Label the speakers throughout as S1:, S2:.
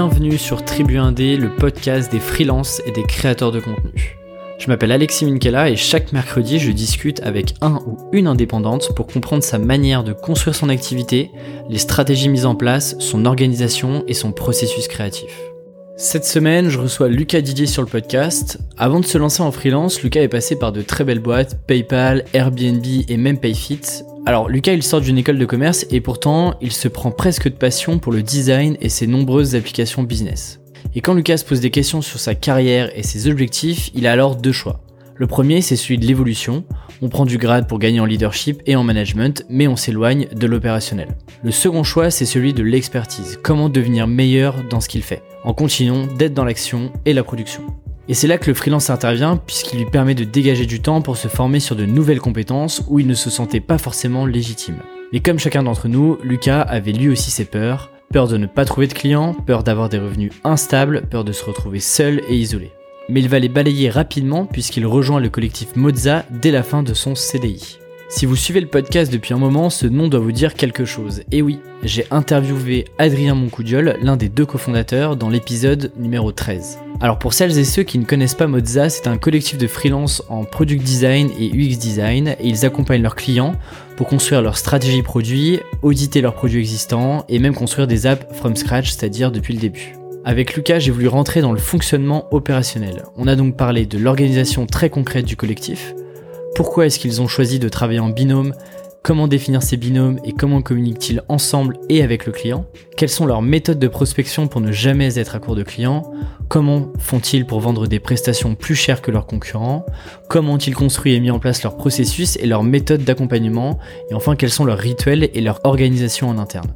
S1: Bienvenue sur Tribu 1D, le podcast des freelances et des créateurs de contenu. Je m'appelle Alexis Minkela et chaque mercredi, je discute avec un ou une indépendante pour comprendre sa manière de construire son activité, les stratégies mises en place, son organisation et son processus créatif. Cette semaine, je reçois Lucas Didier sur le podcast. Avant de se lancer en freelance, Lucas est passé par de très belles boîtes, PayPal, Airbnb et même PayFit. Alors Lucas, il sort d'une école de commerce et pourtant, il se prend presque de passion pour le design et ses nombreuses applications business. Et quand Lucas pose des questions sur sa carrière et ses objectifs, il a alors deux choix. Le premier, c'est celui de l'évolution. On prend du grade pour gagner en leadership et en management, mais on s'éloigne de l'opérationnel. Le second choix, c'est celui de l'expertise. Comment devenir meilleur dans ce qu'il fait, en continuant d'être dans l'action et la production. Et c'est là que le freelance intervient, puisqu'il lui permet de dégager du temps pour se former sur de nouvelles compétences où il ne se sentait pas forcément légitime. Mais comme chacun d'entre nous, Lucas avait lui aussi ses peurs. Peur de ne pas trouver de clients, peur d'avoir des revenus instables, peur de se retrouver seul et isolé mais il va les balayer rapidement puisqu'il rejoint le collectif Moza dès la fin de son CDI. Si vous suivez le podcast depuis un moment, ce nom doit vous dire quelque chose. Et oui, j'ai interviewé Adrien Moncoudiol, l'un des deux cofondateurs, dans l'épisode numéro 13. Alors pour celles et ceux qui ne connaissent pas Moza, c'est un collectif de freelance en product design et UX design, et ils accompagnent leurs clients pour construire leur stratégie produit, auditer leurs produits existants, et même construire des apps from scratch, c'est-à-dire depuis le début. Avec Lucas, j'ai voulu rentrer dans le fonctionnement opérationnel. On a donc parlé de l'organisation très concrète du collectif, pourquoi est-ce qu'ils ont choisi de travailler en binôme, comment définir ces binômes et comment communiquent-ils ensemble et avec le client, quelles sont leurs méthodes de prospection pour ne jamais être à court de clients, comment font-ils pour vendre des prestations plus chères que leurs concurrents, comment ont-ils construit et mis en place leur processus et leurs méthodes d'accompagnement, et enfin quels sont leurs rituels et leur organisation en interne?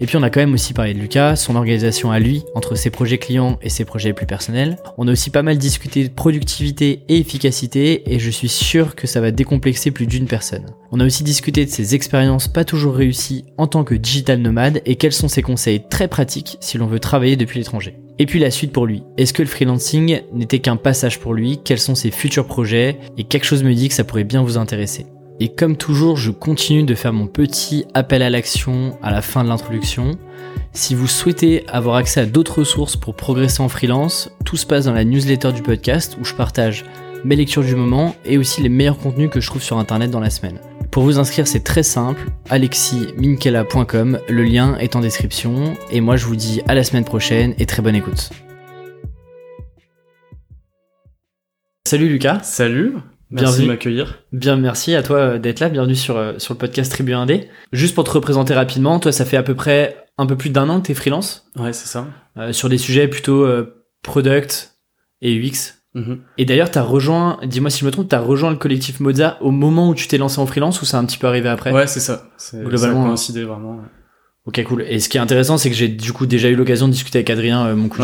S1: Et puis on a quand même aussi parlé de Lucas, son organisation à lui, entre ses projets clients et ses projets plus personnels. On a aussi pas mal discuté de productivité et efficacité, et je suis sûr que ça va décomplexer plus d'une personne. On a aussi discuté de ses expériences pas toujours réussies en tant que digital nomade, et quels sont ses conseils très pratiques si l'on veut travailler depuis l'étranger. Et puis la suite pour lui. Est-ce que le freelancing n'était qu'un passage pour lui? Quels sont ses futurs projets? Et quelque chose me dit que ça pourrait bien vous intéresser. Et comme toujours, je continue de faire mon petit appel à l'action à la fin de l'introduction. Si vous souhaitez avoir accès à d'autres ressources pour progresser en freelance, tout se passe dans la newsletter du podcast où je partage mes lectures du moment et aussi les meilleurs contenus que je trouve sur internet dans la semaine. Pour vous inscrire, c'est très simple, aleximinkela.com, le lien est en description, et moi je vous dis à la semaine prochaine et très bonne écoute. Salut Lucas.
S2: Salut. Merci de m'accueillir.
S1: Bien, merci à toi euh, d'être là. Bienvenue sur, euh, sur le podcast Tribu 1D. Juste pour te représenter rapidement, toi, ça fait à peu près un peu plus d'un an que t'es freelance.
S2: Ouais, c'est ça.
S1: Euh, sur des sujets plutôt product et UX. Mm-hmm. Et d'ailleurs, t'as rejoint, dis-moi si je me trompe, t'as rejoint le collectif Moza au moment où tu t'es lancé en freelance ou c'est un petit peu arrivé après
S2: Ouais, c'est ça. Globalement, ça a coïncidé vraiment.
S1: Ok, cool. Et ce qui est intéressant, c'est que j'ai du coup déjà eu l'occasion de discuter avec Adrien, mon coup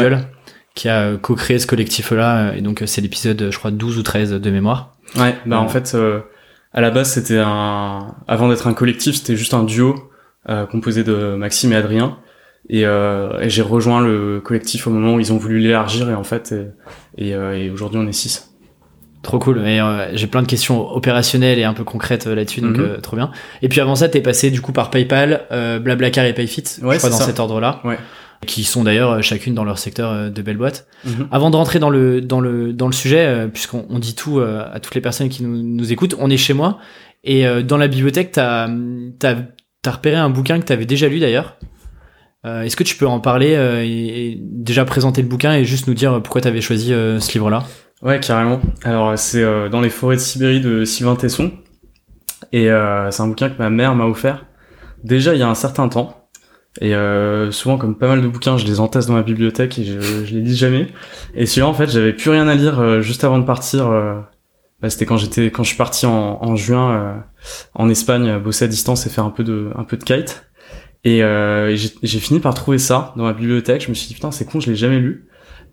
S1: qui a co-créé ce collectif-là. Et donc, c'est l'épisode, je crois, 12 ou 13 de mémoire.
S2: Ouais, bah en fait, euh, à la base, c'était un, avant d'être un collectif, c'était juste un duo euh, composé de Maxime et Adrien. Et, euh, et j'ai rejoint le collectif au moment où ils ont voulu l'élargir et en fait, et, et, aujourd'hui on est six.
S1: Trop cool. Mais j'ai plein de questions opérationnelles et un peu concrètes là-dessus, donc mhm. trop bien. Et puis avant ça, t'es passé du coup par PayPal, Blablacar et PayFit,
S2: ouais,
S1: je crois dans cet ordre-là. Ouais qui sont d'ailleurs euh, chacune dans leur secteur euh, de belles boîtes. Mhm. Avant de rentrer dans le dans le dans le sujet, euh, puisqu'on on dit tout à toutes les personnes qui nous, nous écoutent, on est chez moi et dans la bibliothèque, t'as as, as repéré un bouquin que t'avais déjà lu d'ailleurs. Est-ce que tu peux en parler et, déjà présenter le bouquin et juste nous dire pourquoi t'avais choisi ce livre-là?
S2: Ouais, carrément. Alors c'est dans les forêts de Sibérie de Sylvain Tesson et c'est un bouquin que ma mère m'a offert déjà il y a un certain temps. Et euh, souvent, comme pas mal de bouquins, je les entasse dans ma bibliothèque et je, je les lis jamais. Et celui-là, en fait, j'avais plus rien à lire euh, juste avant de partir. Euh, bah, c'était quand j'étais, quand je suis parti en, en juin euh, en Espagne, bosser à distance et faire un peu de, un peu de kite. Et, j'ai fini par trouver ça dans ma bibliothèque. Je me suis dit putain, c'est con, je l'ai jamais lu.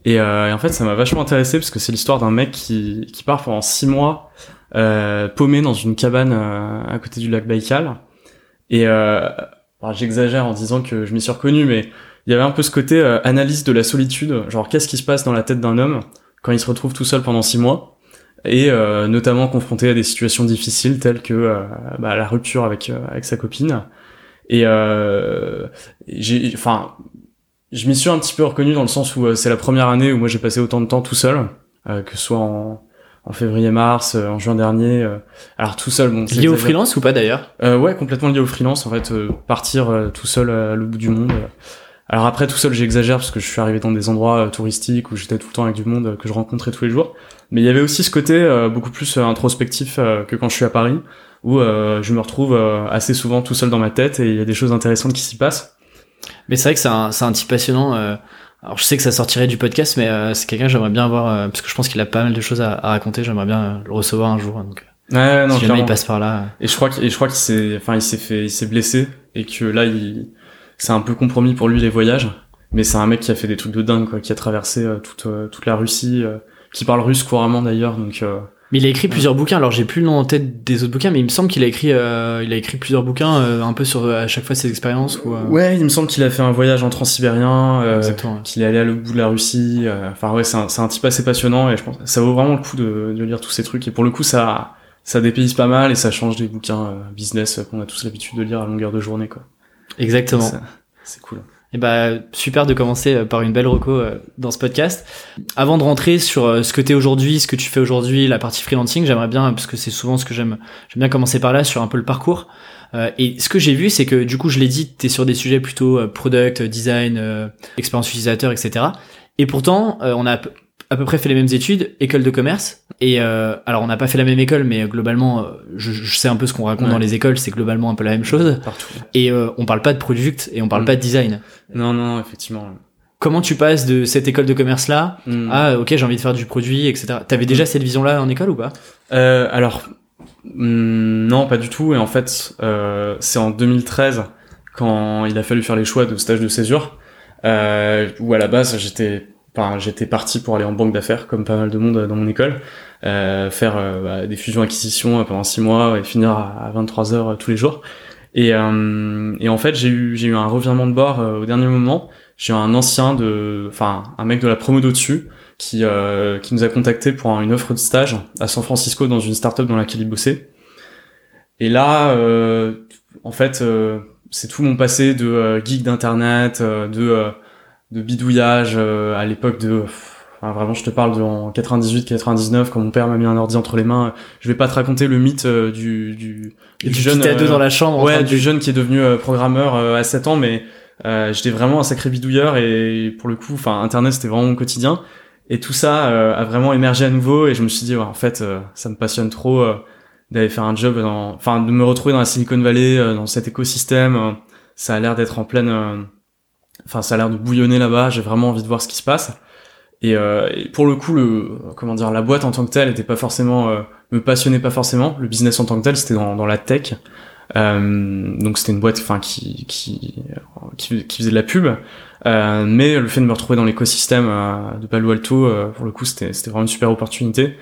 S2: Et, et, en fait, ça m'a vachement intéressé parce que c'est l'histoire d'un mec qui, qui part pendant six mois paumé dans une cabane à côté du lac Baïkal. Et j'exagère en disant que je m'y suis reconnu, mais il y avait un peu ce côté euh, analyse de la solitude, genre qu'est-ce qui se passe dans la tête d'un homme quand il se retrouve tout seul pendant six mois, et euh, notamment confronté à des situations difficiles telles que euh, bah, la rupture avec avec sa copine. Et j'ai, enfin, je m'y suis un petit peu reconnu dans le sens où c'est la première année où moi j'ai passé autant de temps tout seul, que soit en, en février-mars, en juin dernier. alors tout seul, bon.
S1: Lié au freelance ou pas d'ailleurs
S2: Ouais, complètement lié au freelance. En fait, partir tout seul à l'autre bout du monde. Alors après, tout seul, j'exagère parce que je suis arrivé dans des endroits touristiques où j'étais tout le temps avec du monde que je rencontrais tous les jours. Mais il y avait aussi ce côté euh, beaucoup plus euh, introspectif euh, que quand je suis à Paris, où je me retrouve assez souvent tout seul dans ma tête et il y a des choses intéressantes qui s'y passent.
S1: Mais c'est vrai que c'est un, un type passionnant. Alors je sais que ça sortirait du podcast, mais c'est quelqu'un que j'aimerais bien voir parce que je pense qu'il a pas mal de choses à, raconter. J'aimerais bien le recevoir un jour. Donc,
S2: ouais, non,
S1: si jamais il passe par là.
S2: Et je crois qu'il, s'est, enfin, il s'est fait, il s'est blessé et que là, il, c'est un peu compromis pour lui les voyages. Mais c'est un mec qui a fait des trucs de dingue, quoi, qui a traversé toute, toute la Russie qui parle russe couramment d'ailleurs. Donc, euh,
S1: mais il a écrit plusieurs bouquins. Alors j'ai plus le nom en tête des autres bouquins, mais il me semble qu'il a écrit, euh, il a écrit plusieurs bouquins, euh, un peu sur à chaque fois ses expériences. Ou,
S2: Ouais, il me semble qu'il a fait un voyage en transsibérien, qu'il est allé à l'autre bout de la Russie. Enfin ouais, c'est un, un, type assez passionnant et je pense ça vaut vraiment le coup de, de, lire tous ces trucs. Et pour le coup, ça, ça dépayse pas mal et ça change des bouquins business qu'on a tous l'habitude de lire à longueur de journée, quoi.
S1: Exactement.
S2: C'est cool.
S1: Et eh bah super de commencer euh, par une belle reco euh, dans ce podcast. Avant de rentrer sur euh, ce que t'es aujourd'hui, ce que tu fais aujourd'hui, la partie freelancing, j'aimerais bien parce que c'est souvent ce que j'aime, j'aime bien commencer par là sur un peu le parcours. et ce que j'ai vu, c'est que du coup, je l'ai dit, t'es sur des sujets plutôt product, design, expérience utilisateur, etc. Et pourtant, on a à peu près fait les mêmes études, école de commerce. Et euh, alors on n'a pas fait la même école, mais globalement, euh, je, je sais un peu ce qu'on raconte dans les écoles, c'est globalement un peu la même chose.
S2: Partout.
S1: Et euh, on parle pas de product et on parle mm. pas de design.
S2: Non, non, effectivement.
S1: Comment tu passes de cette école de commerce là mm. à ok j'ai envie de faire du produit, etc. T'avais déjà mm. cette vision là en école ou pas?
S2: Euh, Alors non, pas du tout. Et en fait, euh, c'est en 2013 quand il a fallu faire les choix de stage de césure, euh, où à la base j'étais j'étais parti pour aller en banque d'affaires, comme pas mal de monde dans mon école, euh, faire euh, bah, des fusions-acquisitions pendant six mois et finir à, 23 heures euh, tous les jours. Et, et en fait, j'ai eu j'ai eu un revirement de bord au dernier moment. J'ai eu un ancien de, enfin un mec de la promo d'au-dessus qui qui nous a contacté pour une offre de stage à San Francisco dans une startup dans laquelle il bossait. Et là, en fait, c'est tout mon passé de geek d'internet, de de bidouillage euh, à l'époque de enfin, vraiment je te parle de en 98 99 quand mon père m'a mis un ordi entre les mains je vais pas te raconter le mythe euh, du du,
S1: du jeune à deux dans la chambre
S2: ouais du jeune qui est devenu euh, programmeur à 7 ans mais j'étais vraiment un sacré bidouilleur et pour le coup enfin internet c'était vraiment mon quotidien. Et tout ça a vraiment émergé à nouveau et je me suis dit ouais, en fait ça me passionne trop d'aller faire un job dans enfin de me retrouver dans la Silicon Valley dans cet écosystème ça a l'air d'être en pleine Enfin, ça a l'air de bouillonner là-bas. J'ai vraiment envie de voir ce qui se passe. Et, euh, pour le coup, le comment dire, la boîte en tant que telle était pas forcément euh, me passionnait pas forcément. Le business en tant que tel, c'était dans, dans la tech. Euh, donc c'était une boîte, enfin qui, qui, qui faisait de la pub. Euh, mais le fait de me retrouver dans l'écosystème euh, de Palo Alto, pour le coup, c'était c'était vraiment une super opportunité.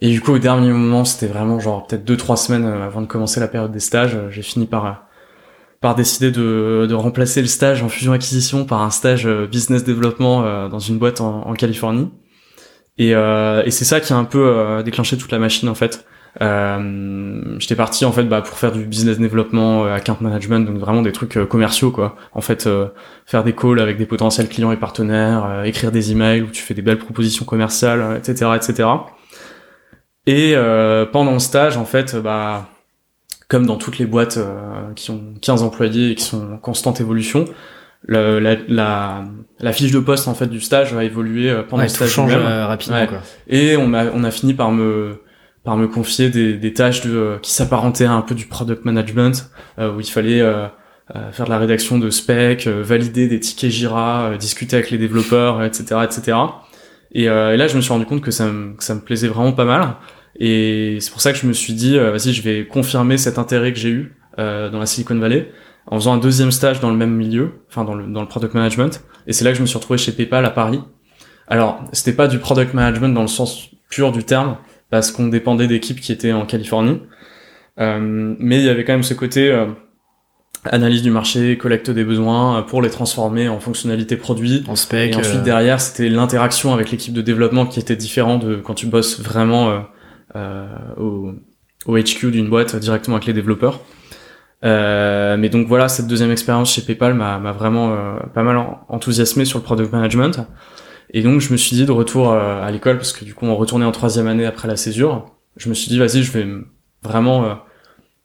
S2: Et du coup, au dernier moment, c'était vraiment genre peut-être deux trois semaines avant de commencer la période des stages, j'ai fini par par décider de, de, remplacer le stage en fusion acquisition par un stage euh, business développement euh, dans une boîte en, en Californie. Et, euh, et c'est ça qui a un peu déclenché toute la machine en fait. Euh, J'étais parti en fait bah, pour faire du business développement, account management, donc vraiment des trucs commerciaux quoi. En fait, faire des calls avec des potentiels clients et partenaires, écrire des emails où tu fais des belles propositions commerciales, etc., etc. Et pendant le stage en fait, bah comme dans toutes les boîtes euh, qui ont 15 employés et qui sont en constante évolution, la, la, la, fiche de poste en fait du stage va évoluer euh, pendant le stage
S1: change euh, rapidement quoi.
S2: Et on a on a fini par me par me confier des, des tâches de qui s'apparentaient à un peu du product management où il fallait faire de la rédaction de specs, valider des tickets Jira, discuter avec les développeurs, etc., etc. Et, et, là, je me suis rendu compte que ça me, que ça me plaisait vraiment pas mal. Et c'est pour ça que je me suis dit, euh, vas-y, je vais confirmer cet intérêt que j'ai eu euh, dans la Silicon Valley en faisant un deuxième stage dans le même milieu, enfin dans le, dans le product management. Et c'est là que je me suis retrouvé chez PayPal à Paris. Alors, c'était pas du product management dans le sens pur du terme, parce qu'on dépendait d'équipes qui étaient en Californie. Euh, mais il y avait quand même ce côté euh, analyse du marché, collecte des besoins pour les transformer en fonctionnalités produits.
S1: En spec.
S2: Et ensuite derrière, c'était l'interaction avec l'équipe de développement qui était différent de quand tu bosses vraiment euh, au, au, HQ d'une boîte directement avec les développeurs. Euh, mais donc voilà, cette deuxième expérience chez PayPal m'a vraiment euh, pas mal en- enthousiasmé sur le product management. Et donc je me suis dit de retour euh, à l'école, parce que du coup on retournait en troisième année après la césure, je me suis dit vas-y, je vais vraiment euh,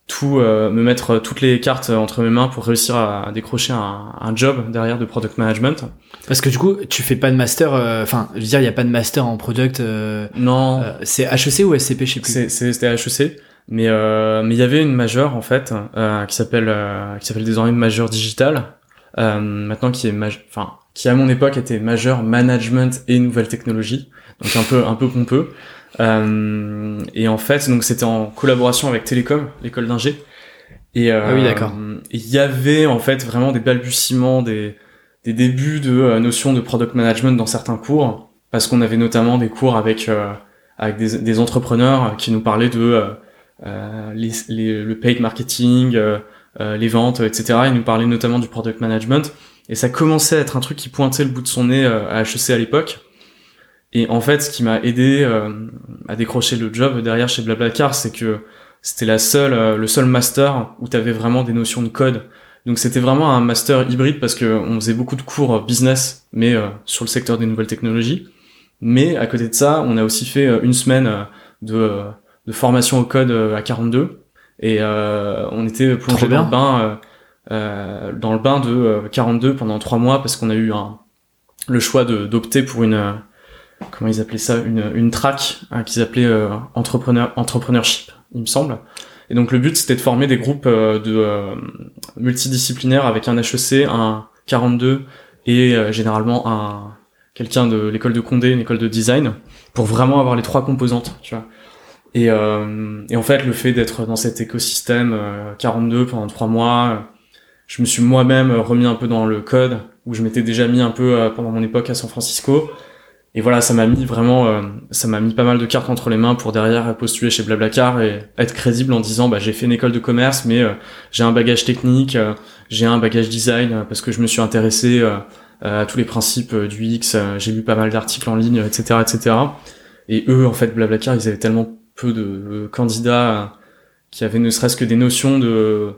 S2: tout euh, me mettre toutes les cartes entre mes mains pour réussir à, décrocher un, un job derrière de product management.
S1: Parce que du coup, tu fais pas de master, euh, enfin, je veux dire, il y a pas de master en product. euh,
S2: Non,
S1: euh, c'est HEC ou SCP, je sais plus.
S2: C'était HEC, mais euh, mais il y avait une majeure en fait euh, qui s'appelle euh, qui s'appelle désormais majeure digitale, euh, maintenant qui est enfin qui à mon époque était majeure management et nouvelles technologies, donc un peu un peu pompeux. Euh, et en fait donc c'était en collaboration avec Télécom, l'école d'ingé. Et euh,
S1: Ah oui, d'accord.
S2: Il y avait en fait vraiment des balbutiements, des des débuts de euh, notions de product management dans certains cours, parce qu'on avait notamment des cours avec euh, avec des, des entrepreneurs qui nous parlaient de euh, les, les- le paid marketing, les ventes, etc. Ils nous parlaient notamment du product management. Et ça commençait à être un truc qui pointait le bout de son nez à HEC à l'époque. Et en fait, ce qui m'a aidé euh, à décrocher le job derrière chez Blablacar, c'est que c'était la seule, euh, le seul master où tu avais vraiment des notions de code. Donc c'était vraiment un master hybride parce que on faisait beaucoup de cours business, mais euh, sur le secteur des nouvelles technologies. Mais à côté de ça, on a aussi fait euh, une semaine euh, de, euh, de formation au code à 42 et euh, on était plongé dans le bain dans le bain de euh, 42 pendant trois mois parce qu'on a eu un, le choix de d'opter pour une euh, comment ils appelaient ça une une track hein, qu'ils appelaient euh, entrepreneur entrepreneurship il me semble. Et donc le but c'était de former des groupes euh, de euh, multidisciplinaires avec un HEC un 42 et euh, généralement un quelqu'un de l'école de Condé une école de design pour vraiment avoir les trois composantes tu vois. Et, euh, et en fait le fait d'être dans cet écosystème euh, 42 pendant trois mois euh, je me suis moi-même remis un peu dans le code où je m'étais déjà mis un peu euh, pendant mon époque à San Francisco et voilà ça m'a mis vraiment euh, ça m'a mis pas mal de cartes entre les mains pour derrière postuler chez Blablacar et être crédible en disant bah j'ai fait une école de commerce mais euh, j'ai un bagage technique euh, j'ai un bagage design parce que je me suis intéressé à tous les principes du X j'ai lu pas mal d'articles en ligne etc etc et eux en fait Blablacar ils avaient tellement peu de candidats qui avaient ne serait-ce que des notions de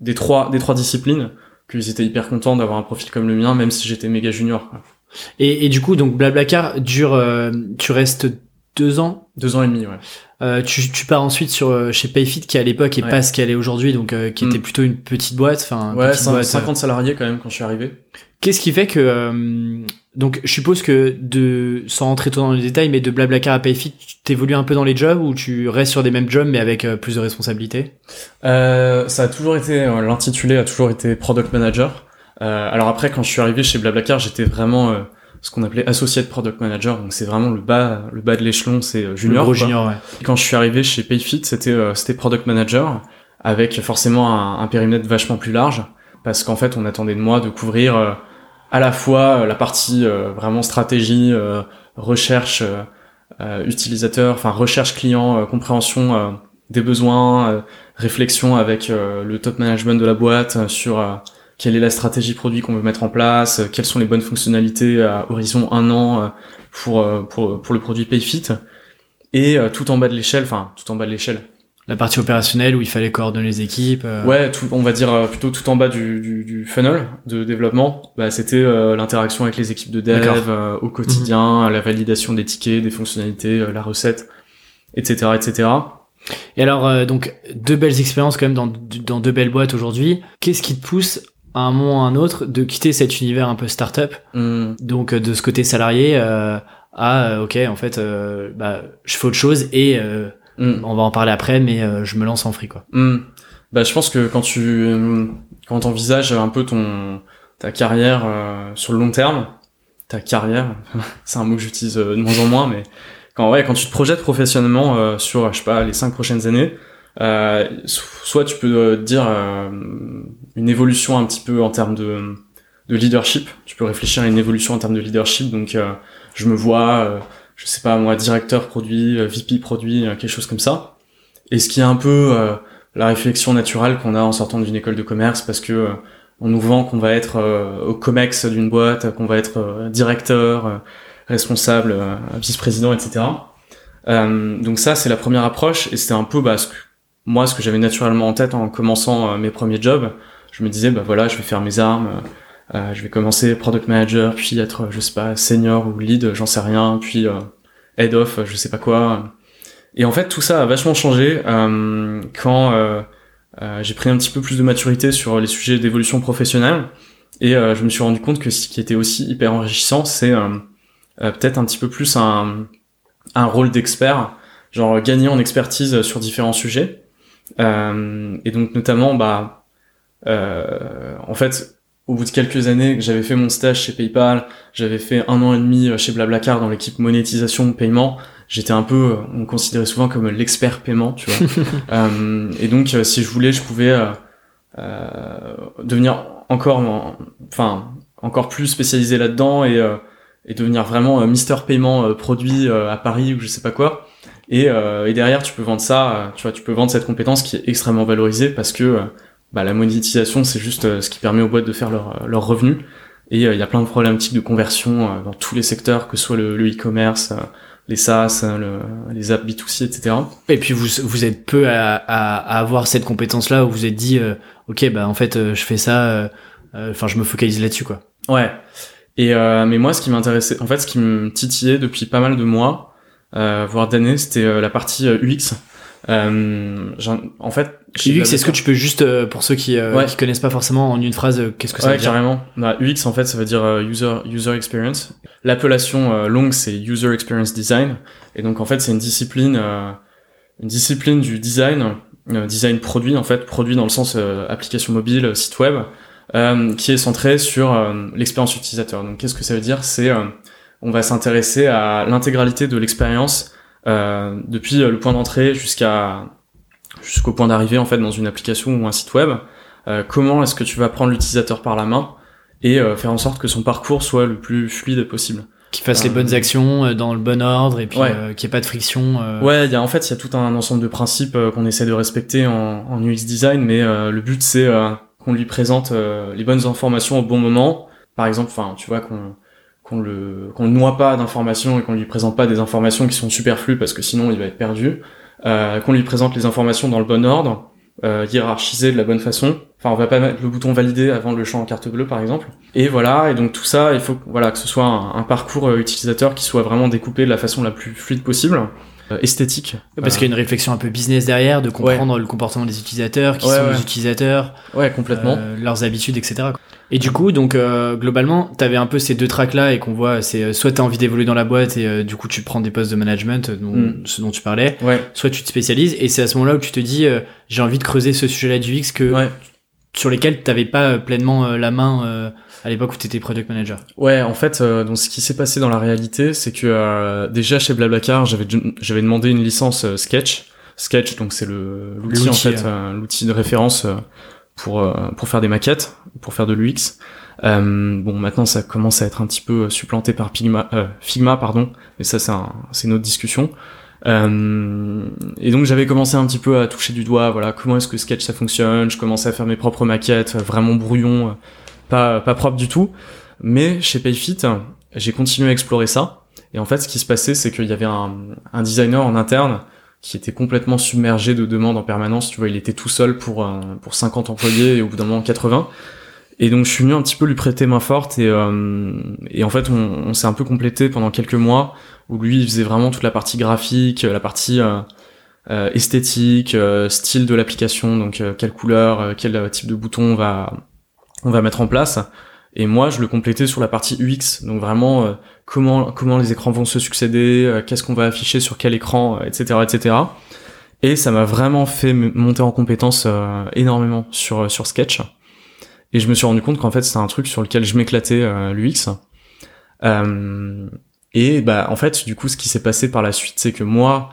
S2: des trois des trois disciplines qu'ils étaient hyper contents d'avoir un profil comme le mien même si j'étais méga junior.
S1: Et, et du coup, donc Blablacar dure, euh, tu restes deux ans?
S2: deux ans et demi ouais
S1: Euh, tu, tu pars ensuite sur euh, chez Payfit qui à l'époque est
S2: Ouais.
S1: pas ce qu'elle est aujourd'hui, donc euh, qui
S2: Mm.
S1: était plutôt une petite boîte. Enfin,
S2: ouais
S1: petite
S2: cin-
S1: boîte, euh.
S2: 50 salariés quand même quand je suis arrivé
S1: Qu'est-ce qui fait que euh, donc je suppose que de sans rentrer trop dans les détails, mais de Blablacar à Payfit, tu t'évolues un peu dans les jobs ou tu restes sur des mêmes jobs mais avec plus de responsabilités?
S2: Euh, ça a toujours été, l'intitulé a toujours été product manager. Euh, alors après, quand je suis arrivé chez Blablacar, j'étais vraiment euh, ce qu'on appelait associate product manager. Donc c'est vraiment le bas, le bas de l'échelon, c'est euh, junior.
S1: Le junior, ouais.
S2: Et Quand je suis arrivé chez Payfit, c'était euh, c'était product manager avec forcément un, un périmètre vachement plus large parce qu'en fait, on attendait de moi de couvrir euh, à la fois euh, la partie euh, vraiment stratégie, euh, recherche utilisateur, enfin recherche client, euh, compréhension euh, des besoins, euh, réflexion avec euh, le top management de la boîte sur euh, quelle est la stratégie produit qu'on veut mettre en place, euh, quelles sont les bonnes fonctionnalités à horizon un an euh, pour, euh, pour, pour le produit Payfit. Et tout en bas de l'échelle, enfin tout en bas de l'échelle.
S1: La partie opérationnelle où il fallait coordonner les équipes. euh,
S2: Ouais, tout, on va dire plutôt tout en bas du, du, du funnel de développement. Bah, c'était euh, l'interaction avec les équipes de dev euh, au quotidien, la validation des tickets, des fonctionnalités, la recette, etc., etc.
S1: Et alors, euh, donc, deux belles expériences quand même dans, dans deux belles boîtes aujourd'hui. Qu'est-ce qui te pousse à un moment ou à un autre de quitter cet univers un peu start-up,
S2: Hum,
S1: donc euh, de ce côté salarié, euh, à, euh, ok, en fait, euh, bah, je fais autre chose et euh,
S2: hum.
S1: on va en parler après, mais je me lance en free, quoi.
S2: Hmm. Bah, je pense que quand tu quand t'envisages un peu ton ta carrière euh, sur le long terme, ta carrière, c'est un mot que j'utilise de moins en moins, mais quand ouais, quand tu te projettes professionnellement euh, sur je sais pas les cinq prochaines années, euh, so- soit tu peux euh, dire euh, une évolution un petit peu en termes de de leadership. Tu peux réfléchir à une évolution en termes de leadership. Donc euh, je me vois, euh, je sais pas moi, directeur produit, euh, VP produit, euh, quelque chose comme ça. Et ce qui est un peu euh, la réflexion naturelle qu'on a en sortant d'une école de commerce parce que on nous vend qu'on va être au comex d'une boîte, qu'on va être directeur, responsable, vice-président, etc. Donc ça c'est la première approche et c'était un peu bah, ce que, moi, ce que j'avais naturellement en tête en commençant mes premiers jobs, je me disais, bah voilà, je vais faire mes armes, je vais commencer product manager, puis être, je sais pas, senior ou lead, j'en sais rien, puis head of, je sais pas quoi. Et en fait, tout ça a vachement changé quand j'ai pris un petit peu plus de maturité sur les sujets d'évolution professionnelle. Et je me suis rendu compte que ce qui était aussi hyper enrichissant, c'est peut-être un petit peu plus un, un rôle d'expert, genre gagner en expertise sur différents sujets. Euh, et donc notamment, bah, euh, en fait, au bout de quelques années j'avais fait mon stage chez PayPal, j'avais fait un an et demi chez Blablacar dans l'équipe monétisation paiement, j'étais un peu, on me considérait souvent comme l'expert paiement, tu vois. euh, et donc, si je voulais, je pouvais euh, euh devenir encore, enfin, encore plus spécialisé là-dedans et, euh, et devenir vraiment Mister Paiement produit à Paris ou je sais pas quoi. Et, euh, et, derrière, tu peux vendre ça, euh, tu vois, tu peux vendre cette compétence qui est extrêmement valorisée parce que euh, bah, la monétisation, c'est juste ce qui permet aux boîtes de faire leurs leur revenus. Et il y a plein de problématiques de conversion dans tous les secteurs, que ce soit le e-commerce, les SaaS, le, les apps B2C, etc.
S1: Et puis vous, vous êtes peu à, à, à avoir cette compétence-là où vous êtes dit, ok, bah en fait, je fais ça, enfin, je me focalise là-dessus, quoi.
S2: Ouais. Et mais moi, ce qui m'intéressait, en fait, ce qui me titillait depuis pas mal de mois, euh, voire d'années, c'était euh, la partie euh, UX. en fait,
S1: UX, est-ce que tu peux juste, pour ceux qui, qui connaissent pas forcément en une phrase, qu'est-ce que ça
S2: ouais,
S1: veut dire
S2: carrément. Bah, UX, en fait, ça veut dire user user experience. L'appellation longue, c'est user experience design. Et donc, en fait, c'est une discipline, une discipline du design, design produit, en fait, produit dans le sens application mobile, site web, qui est centré sur l'expérience utilisateur. Donc, qu'est-ce que ça veut dire? C'est on va s'intéresser à l'intégralité de l'expérience euh, depuis le point d'entrée jusqu'à jusqu'au point d'arrivée en fait dans une application ou un site web. Euh, comment est-ce que tu vas prendre l'utilisateur par la main et euh, faire en sorte que son parcours soit le plus fluide possible
S1: qu'il fasse les bonnes actions dans le bon ordre et puis qu'il n'y ait pas de friction.
S2: Ouais, il y a en fait il y a tout un ensemble de principes qu'on essaie de respecter en, en UX design, mais le but c'est qu'on lui présente les bonnes informations au bon moment. Par exemple, enfin tu vois qu'on qu'on le qu'on le noie pas d'informations et qu'on lui présente pas des informations qui sont superflues parce que sinon il va être perdu, euh, qu'on lui présente les informations dans le bon ordre, euh, hiérarchisé de la bonne façon. Enfin, on va pas mettre le bouton valider avant le champ en carte bleue par exemple. Et voilà, et donc tout ça, il faut voilà que ce soit un, un parcours euh, utilisateur qui soit vraiment découpé de la façon la plus fluide possible. Euh, esthétique.
S1: Parce qu'il y a une réflexion un peu business derrière, de comprendre le comportement des utilisateurs, qui sont les utilisateurs,
S2: ouais, complètement,
S1: euh, leurs habitudes, etc. Et du coup, donc euh, globalement, t'avais un peu ces deux tracks là et qu'on voit, c'est soit t'as envie d'évoluer dans la boîte et du coup tu prends des postes de management, dont, mm. ce dont tu parlais, soit tu te spécialises et c'est à ce moment-là où tu te dis j'ai envie de creuser ce sujet-là du X que sur lesquels t'avais pas pleinement la main à l'époque où tu étais product manager
S2: Ouais, en fait, euh, donc ce qui s'est passé dans la réalité, c'est que euh, déjà chez Blablacar, j'avais j'avais demandé une licence euh, Sketch. Sketch, donc c'est le l'outil en fait, l'outil de référence pour pour faire des maquettes, pour faire de l'UX. bon, maintenant ça commence à être un petit peu supplanté par Figma, Figma pardon, mais ça c'est un, c'est une autre discussion. et donc j'avais commencé un petit peu à toucher du doigt, voilà, comment est-ce que Sketch ça fonctionne. Je commençais à faire mes propres maquettes, vraiment brouillon pas, pas propre du tout. Mais chez Payfit, j'ai continué à explorer ça. Et en fait, ce qui se passait, c'est qu'il y avait un, un, designer en interne qui était complètement submergé de demandes en permanence. Tu vois, il était tout seul pour, euh, pour 50 employés et au bout d'un moment 80. Et donc, je suis venu un petit peu lui prêter main forte et, euh, et en fait, on, s'est un peu complété pendant quelques mois où lui, il faisait vraiment toute la partie graphique, la partie euh esthétique, style de l'application, donc quelle couleur, quel type de bouton on va on va mettre en place. Et moi, je le complétais sur la partie UX, donc vraiment euh, comment comment les écrans vont se succéder, euh, qu'est-ce qu'on va afficher sur quel écran, etc., euh, etc. Et ça m'a vraiment fait monter en compétence énormément sur sur Sketch. Et je me suis rendu compte qu'en fait c'était un truc sur lequel je m'éclatais l'UX. et bah en fait du coup ce qui s'est passé par la suite c'est que moi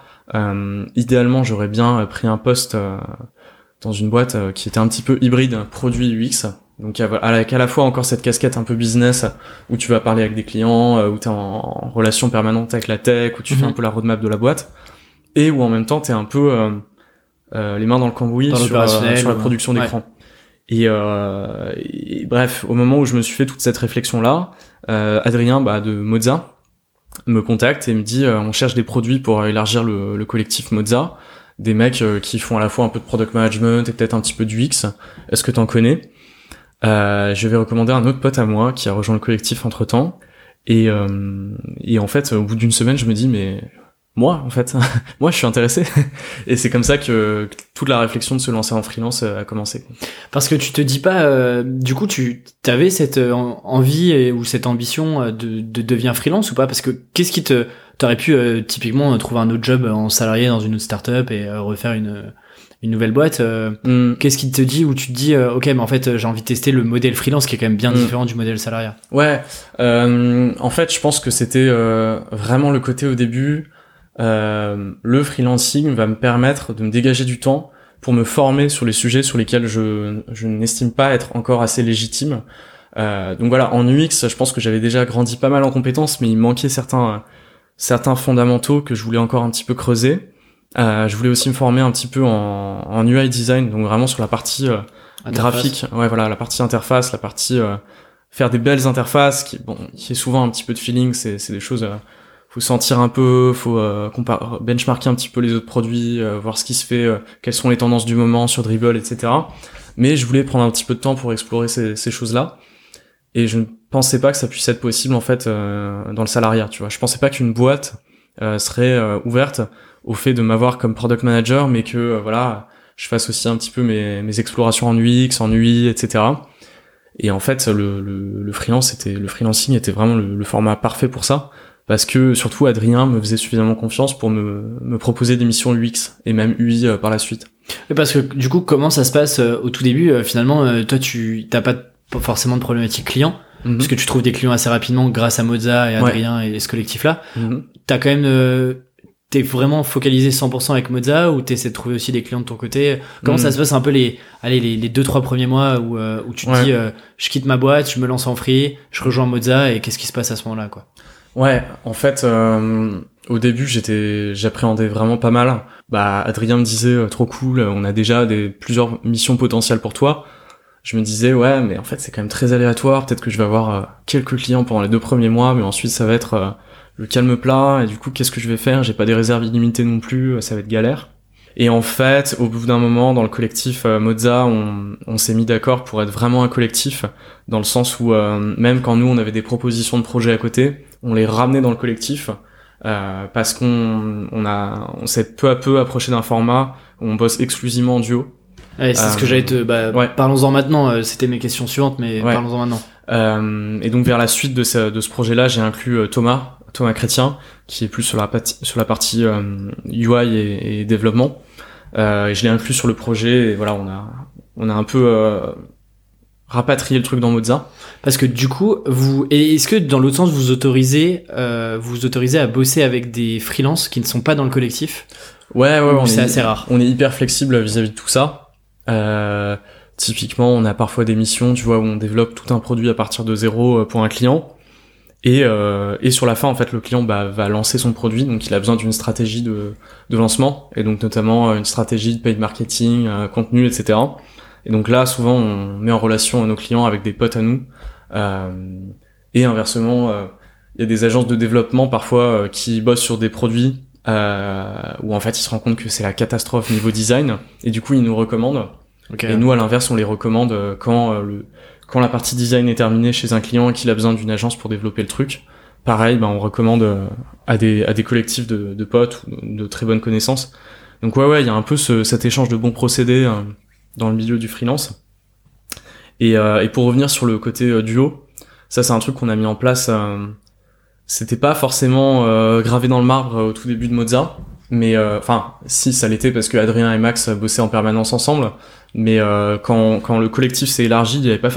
S2: idéalement j'aurais bien pris un poste dans une boîte qui était un petit peu hybride produit UX donc avec à la fois encore cette casquette un peu business où tu vas parler avec des clients, euh, où tu es en, relation permanente avec la tech, où tu fais mhm. un peu la roadmap de la boîte, et où en même temps tu es un peu euh, euh, les mains dans le cambouis sur, la production d'écran. Et, bref, au moment où je me suis fait toute cette réflexion là, Adrien bah, de Moza me contacte et me dit on cherche des produits pour élargir le, le collectif Moza des mecs qui font à la fois un peu de product management et peut-être un petit peu du X. Est-ce que t'en connais? Je vais recommander un autre pote à moi qui a rejoint le collectif entre temps. Et, et en fait, au bout d'une semaine, je me dis mais moi en fait moi je suis intéressé. Et c'est comme ça que toute la réflexion de se lancer en freelance euh, a commencé.
S1: Parce que tu te dis pas euh, du coup tu avais cette euh, envie ou cette ambition de, de devenir freelance ou pas? Parce que qu'est-ce qui te t'aurais pu typiquement trouver un autre job en salarié dans une autre startup et refaire une une nouvelle boîte mm. qu'est-ce qui te dit ou tu te dis ok mais en fait j'ai envie de tester le modèle freelance qui est quand même bien mm. différent du modèle salariat
S2: ouais en fait je pense que c'était vraiment le côté au début euh, le freelancing va me permettre de me dégager du temps pour me former sur les sujets sur lesquels je, je n'estime pas être encore assez légitime. Euh, donc voilà, en UX, je pense que j'avais déjà grandi pas mal en compétences, mais il manquait certains certains fondamentaux que je voulais encore un petit peu creuser. Euh, je voulais aussi me former un petit peu en, en UI design, donc vraiment sur la partie euh, graphique, ouais voilà, la partie interface, la partie euh, faire des belles interfaces, qui bon, qui est souvent un petit peu de feeling, c'est c'est des choses faut sentir un peu, faut euh, benchmarker un petit peu les autres produits, euh, voir ce qui se fait, euh, quelles sont les tendances du moment sur Dribble, etc. Mais je voulais prendre un petit peu de temps pour explorer ces, ces choses-là. Et je ne pensais pas que ça puisse être possible en fait dans le salariat. Tu vois, je pensais pas qu'une boîte serait ouverte au fait de m'avoir comme product manager, mais que voilà, je fasse aussi un petit peu mes, mes explorations en UX, en UI, etc. Et en fait, le, le, le freelance était, le freelancing était vraiment le, le format parfait pour ça parce que surtout Adrien me faisait suffisamment confiance pour me, me proposer des missions UX et même UI euh, par la suite.
S1: parce que du coup, comment ça se passe euh, au tout début euh, Finalement, toi, tu t'as pas forcément de problématique client, mhm. parce que tu trouves des clients assez rapidement grâce à Moza et Adrien et ce collectif-là. Mm T'as quand même t'es vraiment focalisé 100% avec Moza ou t'essaies de trouver aussi des clients de ton côté? Comment ça mhm. se passe un peu les allez les, les deux trois premiers mois où, où tu te dis je quitte ma boîte, je me lance en free, je rejoins Moza et qu'est-ce qui se passe à ce moment-là quoi?
S2: Ouais, en fait, euh, au début, j'étais, j'appréhendais vraiment pas mal. Bah, Adrien me disait euh, trop cool, on a déjà des plusieurs missions potentielles pour toi. Je me disais ouais, mais en fait, c'est quand même très aléatoire. Peut-être que je vais avoir euh, quelques clients pendant les deux premiers mois, mais ensuite ça va être le calme plat. Et du coup, qu'est-ce que je vais faire? J'ai pas des réserves illimitées non plus, ça va être galère. Et en fait, au bout d'un moment, dans le collectif euh, Moza, on, on s'est mis d'accord pour être vraiment un collectif, dans le sens où même quand nous on avait des propositions de projets à côté, on les ramenait dans le collectif euh, parce qu'on on a on s'est peu à peu approché d'un format où on bosse exclusivement en duo.
S1: c'est ce que j'allais te. Bah, Parlons-en maintenant. Euh, c'était mes questions suivantes, mais parlons-en maintenant.
S2: Euh, et donc vers la suite de ce, de ce projet-là, j'ai inclus euh, Thomas, Thomas Chrétien, qui est plus sur la, sur la partie UI et, et développement. et je l'ai inclus sur le projet. Et voilà, on a on a un peu rapatrier le truc dans Mozart.
S1: Parce que du coup, vous est-ce que dans l'autre sens vous autorisez euh, vous autorisez à bosser avec des freelances qui ne sont pas dans le collectif?
S2: Ouais, ouais,
S1: c'est assez rare?
S2: On est hyper flexible vis-à-vis de tout ça. Euh, typiquement, on a parfois des missions, tu vois, où on développe tout un produit à partir de zéro euh, pour un client. Et, euh, et sur la fin, en fait, le client bah, va lancer son produit, donc il a besoin d'une stratégie de, de lancement, et donc notamment une stratégie de paid marketing, euh, contenu, etc. Et donc là, souvent, on met en relation nos clients avec des potes à nous. Euh, et inversement, euh, il y a des agences de développement parfois euh, qui bossent sur des produits euh, où en fait ils se rendent compte que c'est la catastrophe niveau design et du coup ils nous recommandent. Et nous à l'inverse on les recommande quand le quand la partie design est terminée chez un client et qu'il a besoin d'une agence pour développer le truc. Pareil, ben on recommande à des à des collectifs de, de potes ou de très bonnes connaissances. Donc ouais ouais, il y a un peu ce, cet échange de bons procédés dans le milieu du freelance. Et, euh, et pour revenir sur le côté euh, duo, ça c'est un truc qu'on a mis en place. Euh, c'était pas forcément gravé dans le marbre au tout début de Mozart, mais enfin si ça l'était parce que Adrien et Max bossaient en permanence ensemble. Mais quand, quand le collectif s'est élargi, il n'y avait pas,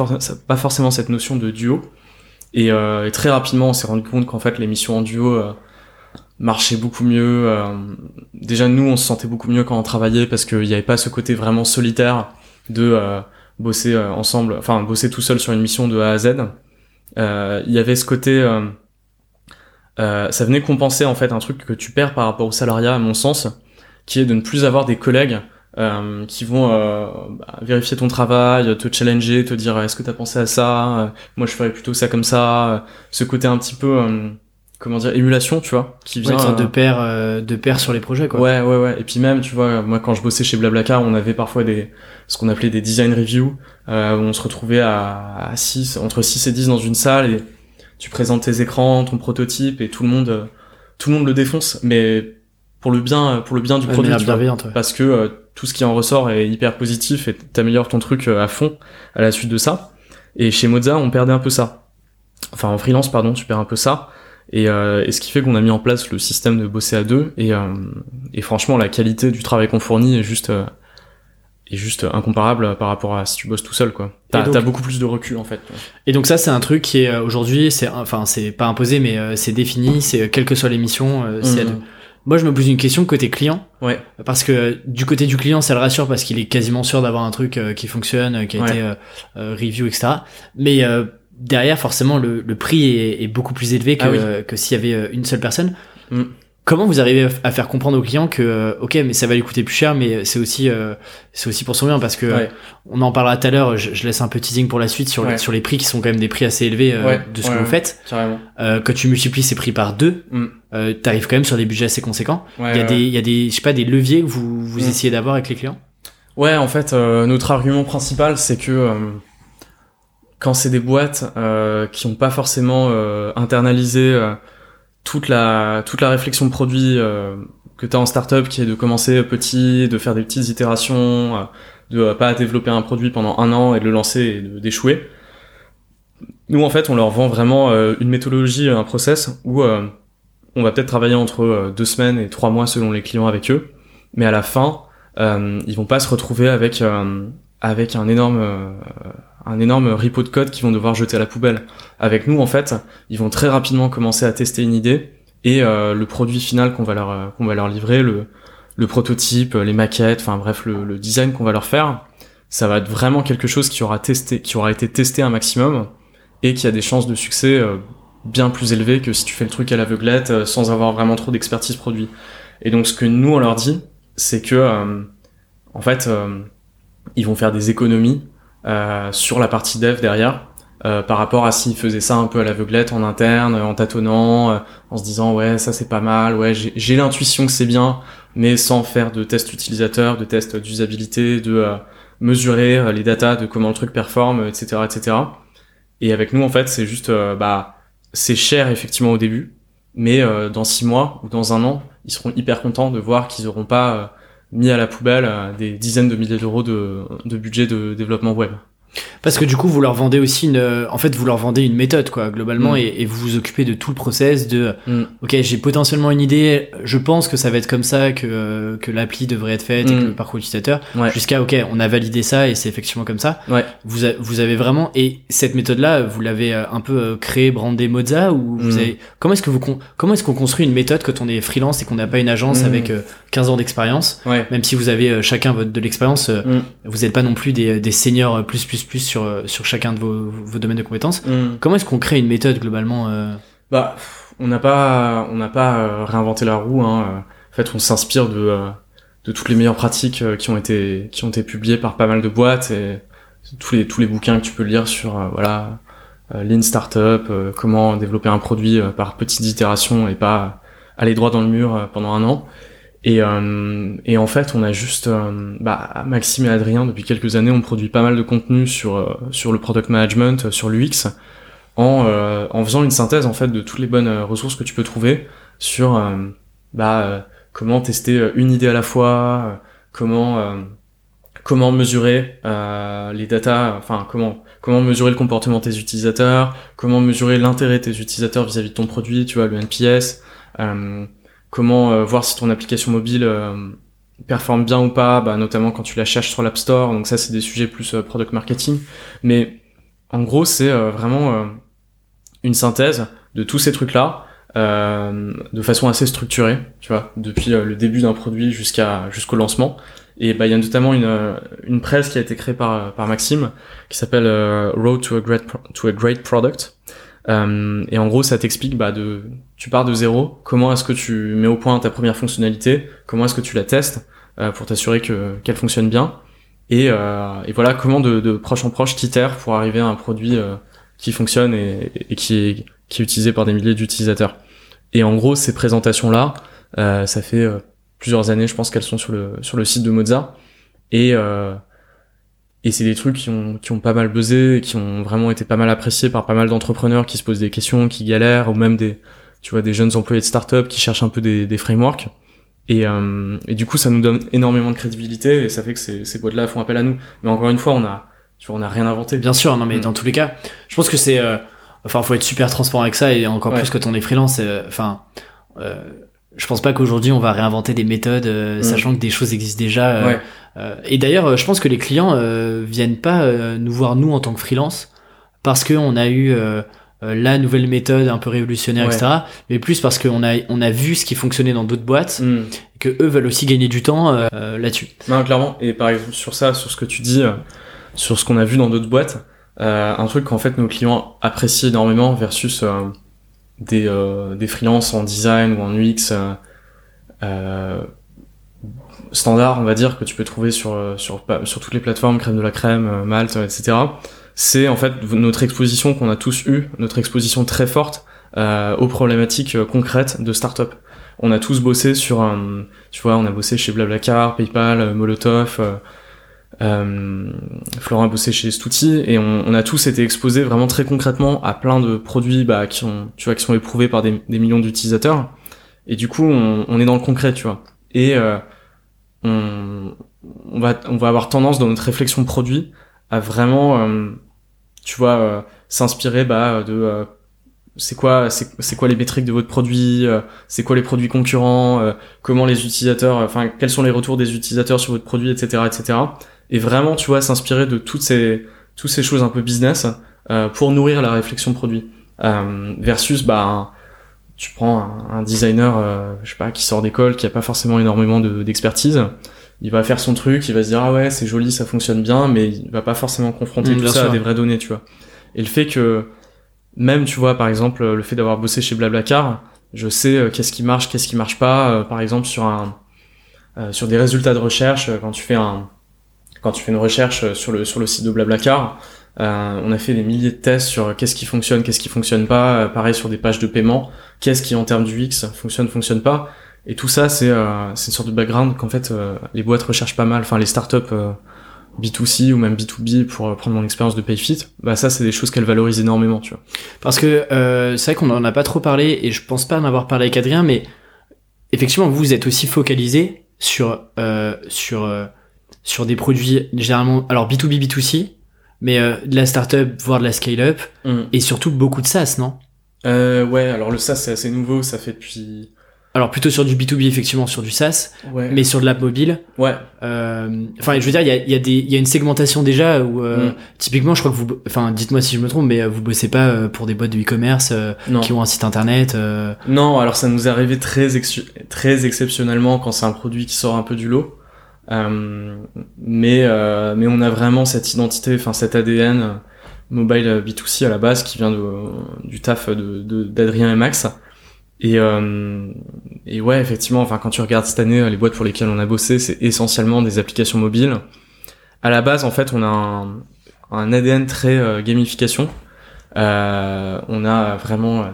S2: pas forcément cette notion de duo. Et, et très rapidement, on s'est rendu compte qu'en fait les missions en duo marchaient beaucoup mieux. déjà nous, on se sentait beaucoup mieux quand on travaillait parce qu'il n'y avait pas ce côté vraiment solitaire de bosser euh, ensemble, enfin bosser tout seul sur une mission de A à Z. Euh, il y avait ce côté, euh, ça venait compenser en fait un truc que tu perds par rapport au salariat à mon sens, qui est de ne plus avoir des collègues euh, qui vont euh, bah, vérifier ton travail, te challenger, te dire est-ce que t'as pensé à ça, moi je ferais plutôt ça comme ça, ce côté un petit peu comment dire émulation tu vois qui vient
S1: de
S2: euh,
S1: pair, euh, de pair sur les projets, quoi.
S2: Ouais, ouais, ouais. Et puis même, tu vois, moi quand je bossais chez Blablacar, on avait parfois des ce qu'on appelait des design reviews, euh, où on se retrouvait à, à 6, entre 6 et 10 dans une salle et tu présentes tes écrans, ton prototype et tout le monde euh, tout le monde le défonce, mais pour le bien pour le bien du
S1: Ouais,
S2: produit,
S1: manière
S2: tu vois.
S1: bienveillante, ouais.
S2: parce que euh, tout ce qui en ressort est hyper positif et t'améliores ton truc euh, à fond à la suite de ça. Et chez Moza, on perdait un peu ça. Enfin, en freelance, pardon, tu perds un peu ça. Et, euh, et ce qui fait qu'on a mis en place le système de bosser à deux. Et, euh, et franchement, la qualité du travail qu'on fournit est juste, euh, est juste incomparable par rapport à si tu bosses tout seul, quoi. T'as t'as beaucoup plus de recul, en fait.
S1: Et donc ça, c'est un truc qui est euh, aujourd'hui, c'est enfin c'est pas imposé, mais euh, c'est défini. C'est euh, quelle que soit l'émission, euh, deux. Moi, je me pose une question côté client,
S2: Ouais.
S1: parce que du côté du client, ça le rassure parce qu'il est quasiment sûr d'avoir un truc euh, qui fonctionne, qui a
S2: Ouais.
S1: été euh, review, etc. Mais euh, derrière, forcément, le, le prix est, est beaucoup plus élevé que,
S2: Ah oui.
S1: euh, que s'il y avait une seule personne.
S2: Mm.
S1: Comment vous arrivez à faire comprendre aux clients que euh, ok, mais ça va lui coûter plus cher, mais c'est aussi euh, c'est aussi pour son bien parce que
S2: Ouais.
S1: on en parlera tout à l'heure. Je, je laisse un peu teasing pour la suite sur les, sur les prix qui sont quand même des prix assez élevés euh,
S2: Ouais.
S1: de ce que vous faites. Euh, quand tu multiplies ces prix par deux,
S2: Mm.
S1: euh, t'arrives quand même sur des budgets assez conséquents.
S2: Ouais,
S1: Il y a des, il y a des, je sais pas, des leviers que vous, vous
S2: Mm.
S1: essayez d'avoir avec les clients?
S2: Ouais, en fait, euh, notre argument principal, c'est que euh, quand c'est des boîtes euh, qui n'ont pas forcément euh, internalisé euh, toute la toute la réflexion produit euh, que tu as en startup, qui est de commencer petit, de faire des petites itérations, euh, de euh, pas développer un produit pendant un an et de le lancer et de- d'échouer. Nous, en fait, on leur vend vraiment euh, une méthodologie, un process où on va peut-être travailler entre deux semaines et trois mois selon les clients avec eux, mais à la fin, ils vont pas se retrouver avec avec un énorme un énorme repo de code qu'ils vont devoir jeter à la poubelle. Avec nous, en fait, ils vont très rapidement commencer à tester une idée et euh, le produit final qu'on va leur euh, qu'on va leur livrer, le le prototype, les maquettes, enfin bref, le, le design qu'on va leur faire, ça va être vraiment quelque chose qui aura testé, qui aura été testé un maximum et qui a des chances de succès euh, bien plus élevées que si tu fais le truc à l'aveuglette euh, sans avoir vraiment trop d'expertise produit. Et donc ce que nous on leur dit, c'est que euh, en fait euh, ils vont faire des économies sur la partie dev derrière euh, par rapport à s'ils faisaient ça un peu à l'aveuglette en interne, en tâtonnant, euh, en se disant ouais ça c'est pas mal, ouais j'ai l'intuition que c'est bien, mais sans faire de tests utilisateurs, de tests d'usabilité, de euh, mesurer euh, les datas de comment le truc performe, etc., etc. Et avec nous en fait c'est juste euh, bah c'est cher effectivement au début, mais euh, dans six mois ou dans un an ils seront hyper contents de voir qu'ils auront pas euh, mis à la poubelle euh, des dizaines de milliers d'euros de, de budget de développement web.
S1: Parce que du coup, vous leur vendez aussi une, euh, en fait, vous leur vendez une méthode, quoi, globalement,
S2: Mm.
S1: et, et vous vous occupez de tout le process de,
S2: Mm.
S1: ok, j'ai potentiellement une idée, je pense que ça va être comme ça que, euh, que l'appli devrait être faite et
S2: Mm.
S1: que le parcours utilisateur,
S2: Ouais.
S1: jusqu'à, ok, on a validé ça et c'est effectivement comme ça.
S2: Ouais.
S1: Vous, a- vous avez vraiment, et cette méthode-là, vous l'avez euh, un peu créée, brandée Moza, ou vous
S2: Mm.
S1: avez, comment est-ce que vous, comment est-ce qu'on construit une méthode quand on est freelance et qu'on n'a pas une agence
S2: Mm.
S1: avec euh, 15 ans d'expérience?
S2: Ouais.
S1: Même si vous avez chacun votre, de l'expérience,
S2: Mm.
S1: vous n'êtes pas non plus des, des seniors plus plus plus sur euh, sur chacun de vos, vos domaines de compétences.
S2: Mm.
S1: Comment est-ce qu'on crée une méthode globalement euh,
S2: Bah, on n'a pas, on n'a pas euh, réinventé la roue. Hein. En fait, on s'inspire de, de toutes les meilleures pratiques qui ont été, qui ont été publiées par pas mal de boîtes et tous les, tous les bouquins que tu peux lire sur, voilà, Lean Startup, comment développer un produit par petites itérations et pas aller droit dans le mur pendant un an. Et, euh, et en fait, on a juste, euh, bah, Maxime et Adrien, depuis quelques années, on produit pas mal de contenu sur, euh, sur le product management, sur l'UX, en, en faisant une synthèse en fait de toutes les bonnes ressources que tu peux trouver sur bah, comment tester une idée à la fois, comment comment mesurer euh, les datas, enfin comment comment mesurer le comportement de tes utilisateurs, comment mesurer l'intérêt de tes utilisateurs vis-à-vis de ton produit, tu vois le NPS, euh, comment euh, voir si ton application mobile euh, performe bien ou pas, bah, notamment quand tu la cherches sur l'App Store. Donc ça c'est des sujets plus euh, product marketing, mais en gros c'est vraiment une synthèse de tous ces trucs-là de façon assez structurée, tu vois, depuis le début d'un produit jusqu'à jusqu'au lancement. Et bah il y a notamment une une presse qui a été créée par par Maxime qui s'appelle Road to a Great to a Great Product. Euh, et en gros, ça t'explique bah de tu pars de zéro. Comment est-ce que tu mets au point ta première fonctionnalité? Comment est-ce que tu la testes euh, pour t'assurer que qu'elle fonctionne bien? Et, euh, et voilà comment de, de proche en proche t'itères pour arriver à un produit qui fonctionne et, qui est qui est utilisé par des milliers d'utilisateurs. Et en gros, ces présentations-là, euh, ça fait plusieurs années, je pense qu'elles sont sur le sur le site de Mozart. Et et c'est des trucs qui ont qui ont pas mal buzzé, qui ont vraiment été pas mal appréciés par pas mal d'entrepreneurs qui se posent des questions, qui galèrent, ou même des tu vois des jeunes employés de start-up qui cherchent un peu des, des frameworks. Et, euh, et du coup, ça nous donne énormément de crédibilité et ça fait que ces, ces boîtes-là font appel à nous. Mais encore une fois, on a, tu vois, on a rien inventé.
S1: Bien sûr, non mais
S2: Mm.
S1: dans tous les cas, je pense que c'est, euh, enfin, faut être super transparent avec ça et encore
S2: Ouais.
S1: plus quand on est freelance. euh, Enfin, euh, je pense pas qu'aujourd'hui on va réinventer des méthodes, euh,
S2: Mm.
S1: sachant que des choses existent déjà. euh,
S2: Ouais.
S1: euh, et d'ailleurs, euh, je pense que les clients euh, viennent pas euh, nous voir nous en tant que freelance parce que on a eu la nouvelle méthode un peu révolutionnaire,
S2: Ouais.
S1: etc. Mais plus parce qu'on a on a vu ce qui fonctionnait dans d'autres boîtes
S2: Mm.
S1: et que eux veulent aussi gagner du temps là-dessus.
S2: Non, clairement. Et par exemple, sur ça, sur ce que tu dis, euh, sur ce qu'on a vu dans d'autres boîtes, euh, un truc qu'en fait nos clients apprécient énormément versus euh, des, euh, des freelances en design ou en UX euh, euh, standard, on va dire, que tu peux trouver sur, euh, sur, sur toutes les plateformes, crème de la crème, euh, Malte, etc. C'est en fait notre exposition qu'on a tous eu, notre exposition très forte euh, aux problématiques concrètes de start-up. On a tous bossé sur un, tu vois, on a bossé chez Blablacar, PayPal, Molotov, euh, Florent a bossé chez Stouti et on, on a tous été exposés vraiment très concrètement à plein de produits bah, qui tu vois, qui sont éprouvés par des, des millions d'utilisateurs. Et du coup, on, on est dans le concret, tu vois. Et euh, on, on va, on va avoir tendance dans notre réflexion produit à vraiment, euh, tu vois, euh, s'inspirer bah, de euh, c'est quoi, c'est c'est quoi les métriques de votre produit, euh, c'est quoi les produits concurrents, euh, comment les utilisateurs, enfin quels sont les retours des utilisateurs sur votre produit, etc., etc. Et vraiment, tu vois, s'inspirer de toutes ces, toutes ces choses un peu business euh, pour nourrir la réflexion produit. Euh, versus, bah, un- tu prends un, un designer, euh, je sais pas, qui sort d'école, qui a pas forcément énormément de- d'expertise. il va faire son truc, il va se dire ah ouais c'est joli, ça fonctionne bien, mais il va pas forcément confronter
S1: Mm,
S2: tout ça
S1: sûr.
S2: à des vraies données, tu vois. Et le fait que même tu vois par exemple le fait d'avoir bossé chez Blablacar, je sais euh, qu'est-ce qui marche, qu'est-ce qui marche pas, euh, par exemple sur un euh, sur des résultats de recherche quand tu fais un quand tu fais une recherche sur le sur le site de Blablacar, euh, on a fait des milliers de tests sur qu'est-ce qui fonctionne, qu'est-ce qui fonctionne pas, euh, pareil sur des pages de paiement, qu'est-ce qui en termes du X fonctionne, fonctionne pas. Et tout ça, c'est euh, une sorte de background qu'en fait euh, les boîtes recherchent pas mal, enfin les startups euh, B2C ou même B2B pour euh, prendre mon expérience de PayFit, bah ça c'est des choses qu'elles valorisent énormément, tu vois.
S1: Parce que c'est vrai qu'on en a pas trop parlé et je pense pas en avoir parlé avec Adrien, mais effectivement vous êtes aussi focalisé sur sur sur des produits généralement alors B2B B2C, mais euh, de la startup voire de la scale up et surtout beaucoup de SaaS, non?
S2: Euh, ouais, alors le SaaS c'est assez nouveau, ça fait depuis.
S1: Alors plutôt sur du B2B effectivement sur du SaaS,
S2: Ouais.
S1: mais sur de l'app mobile.
S2: Ouais.
S1: euh, Enfin, je veux dire, il y a, il y a des, il y a une segmentation déjà où euh,
S2: Mm.
S1: typiquement, je crois que vous, enfin, dites-moi si je me trompe, mais euh, vous bossez pas euh, pour des boîtes de e-commerce euh, qui ont un site internet. euh,
S2: Non, alors ça nous est arrivé très, très exceptionnellement quand c'est un produit qui sort un peu du lot. Euh, mais, euh, mais on a vraiment cette identité, enfin cet ADN euh, mobile euh, B2C à la base qui vient de, du taf de, de- d'Adrien et Max. Et, euh, et ouais, effectivement, enfin quand tu regardes cette année, euh, les boîtes pour lesquelles on a bossé, c'est essentiellement des applications mobiles. À la base, en fait, on a un, un ADN très euh, gamification. Euh, on a vraiment euh,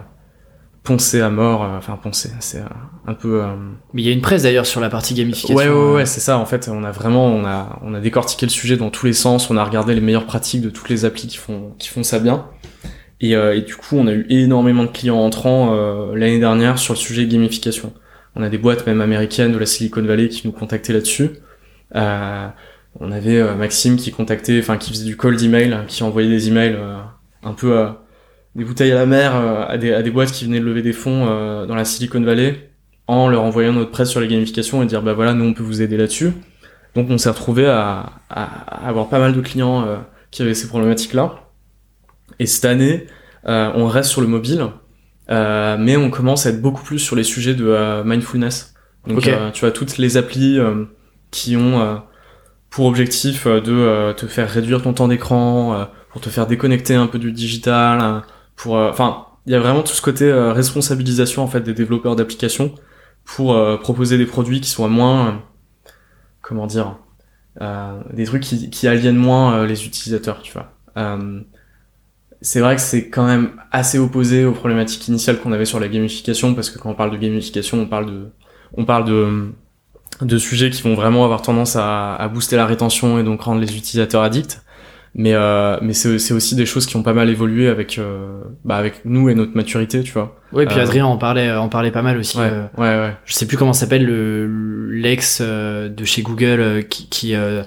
S2: poncé à mort, euh, enfin poncé, c'est euh, un peu. euh,
S1: Mais il y a une presse d'ailleurs sur la partie gamification.
S2: Ouais, ouais, ouais, c'est ça. En fait, on a vraiment, on a, on a décortiqué le sujet dans tous les sens. On a regardé les meilleures pratiques de toutes les applis qui font, qui font ça bien. Et, euh, et du coup, on a eu énormément de clients entrants euh, l'année dernière sur le sujet gamification. On a des boîtes même américaines de la Silicon Valley qui nous contactaient là-dessus. Euh, on avait Maxime qui contactait, enfin qui faisait du cold email, qui envoyait des emails euh, un peu euh, des bouteilles à la mer euh, à, des, à des boîtes qui venaient de lever des fonds euh, dans la Silicon Valley en leur envoyant notre presse sur les gamifications et dire bah voilà nous on peut vous aider là-dessus. Donc on s'est retrouvé à, à, avoir pas mal de clients euh, qui avaient ces problématiques-là. Et cette année, euh, on reste sur le mobile, euh, mais on commence à être beaucoup plus sur les sujets de euh, mindfulness. Donc euh, tu vois toutes les applis euh, qui ont euh, pour objectif de euh, te faire réduire ton temps d'écran, euh, pour te faire déconnecter un peu du digital, pour euh, enfin il y a vraiment tout ce côté euh, responsabilisation en fait des développeurs d'applications pour euh, proposer des produits qui soient moins comment dire des trucs qui, qui aliènent moins les utilisateurs tu vois c'est vrai que c'est quand même assez opposé aux problématiques initiales qu'on avait sur la gamification, parce que quand on parle de gamification, on parle de, on parle de, de sujets qui vont vraiment avoir tendance à, à booster la rétention et donc rendre les utilisateurs addicts. Mais, euh, mais c'est aussi des choses qui ont pas mal évolué avec, euh, bah avec nous et notre maturité, tu vois.
S1: Oui, puis
S2: Euh,
S1: Adrien en parlait, en parlait pas mal aussi.
S2: Ouais,
S1: euh,
S2: ouais, ouais.
S1: je sais plus comment s'appelle le l'ex euh, de chez Google euh, qui qui, euh,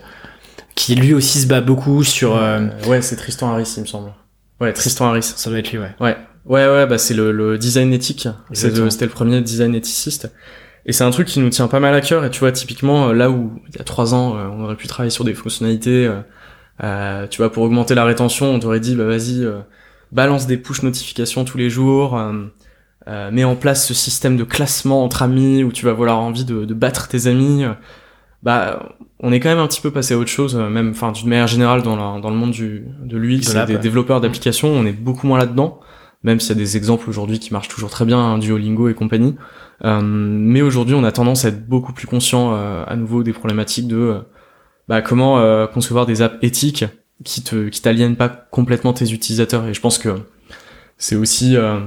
S1: qui lui aussi se bat beaucoup sur. euh,
S2: Euh, ouais, c'est Tristan Harris, il me semble. Ouais, Tristan Harris.
S1: ça doit être lui, ouais.
S2: Ouais, ouais, ouais, bah c'est le, le design éthique. C'est C'était le premier design éthiciste. Et c'est un truc qui nous tient pas mal à cœur. Et tu vois, typiquement, euh, là où il y a trois ans, euh, on aurait pu travailler sur des fonctionnalités, euh, tu vois, pour augmenter la rétention, on t'aurait dit, bah vas-y, euh, balance des push notifications tous les jours, euh, euh, mets en place ce système de classement entre amis où tu vas avoir envie de, de battre tes amis. Bah, on est quand même un petit peu passé à autre chose, euh, même, enfin, d'une manière générale dans, la- dans le monde du, de l'UX
S1: De
S2: et des
S1: ouais.
S2: développeurs d'applications, on est beaucoup moins là-dedans même s'il y a des exemples aujourd'hui qui marchent toujours très bien, hein, Duolingo et compagnie. Euh, mais aujourd'hui, on a tendance à être beaucoup plus conscient euh, à nouveau des problématiques de euh, bah, comment euh, concevoir des apps éthiques qui te qui t'aliènent pas complètement tes utilisateurs. Et je pense que c'est aussi, euh,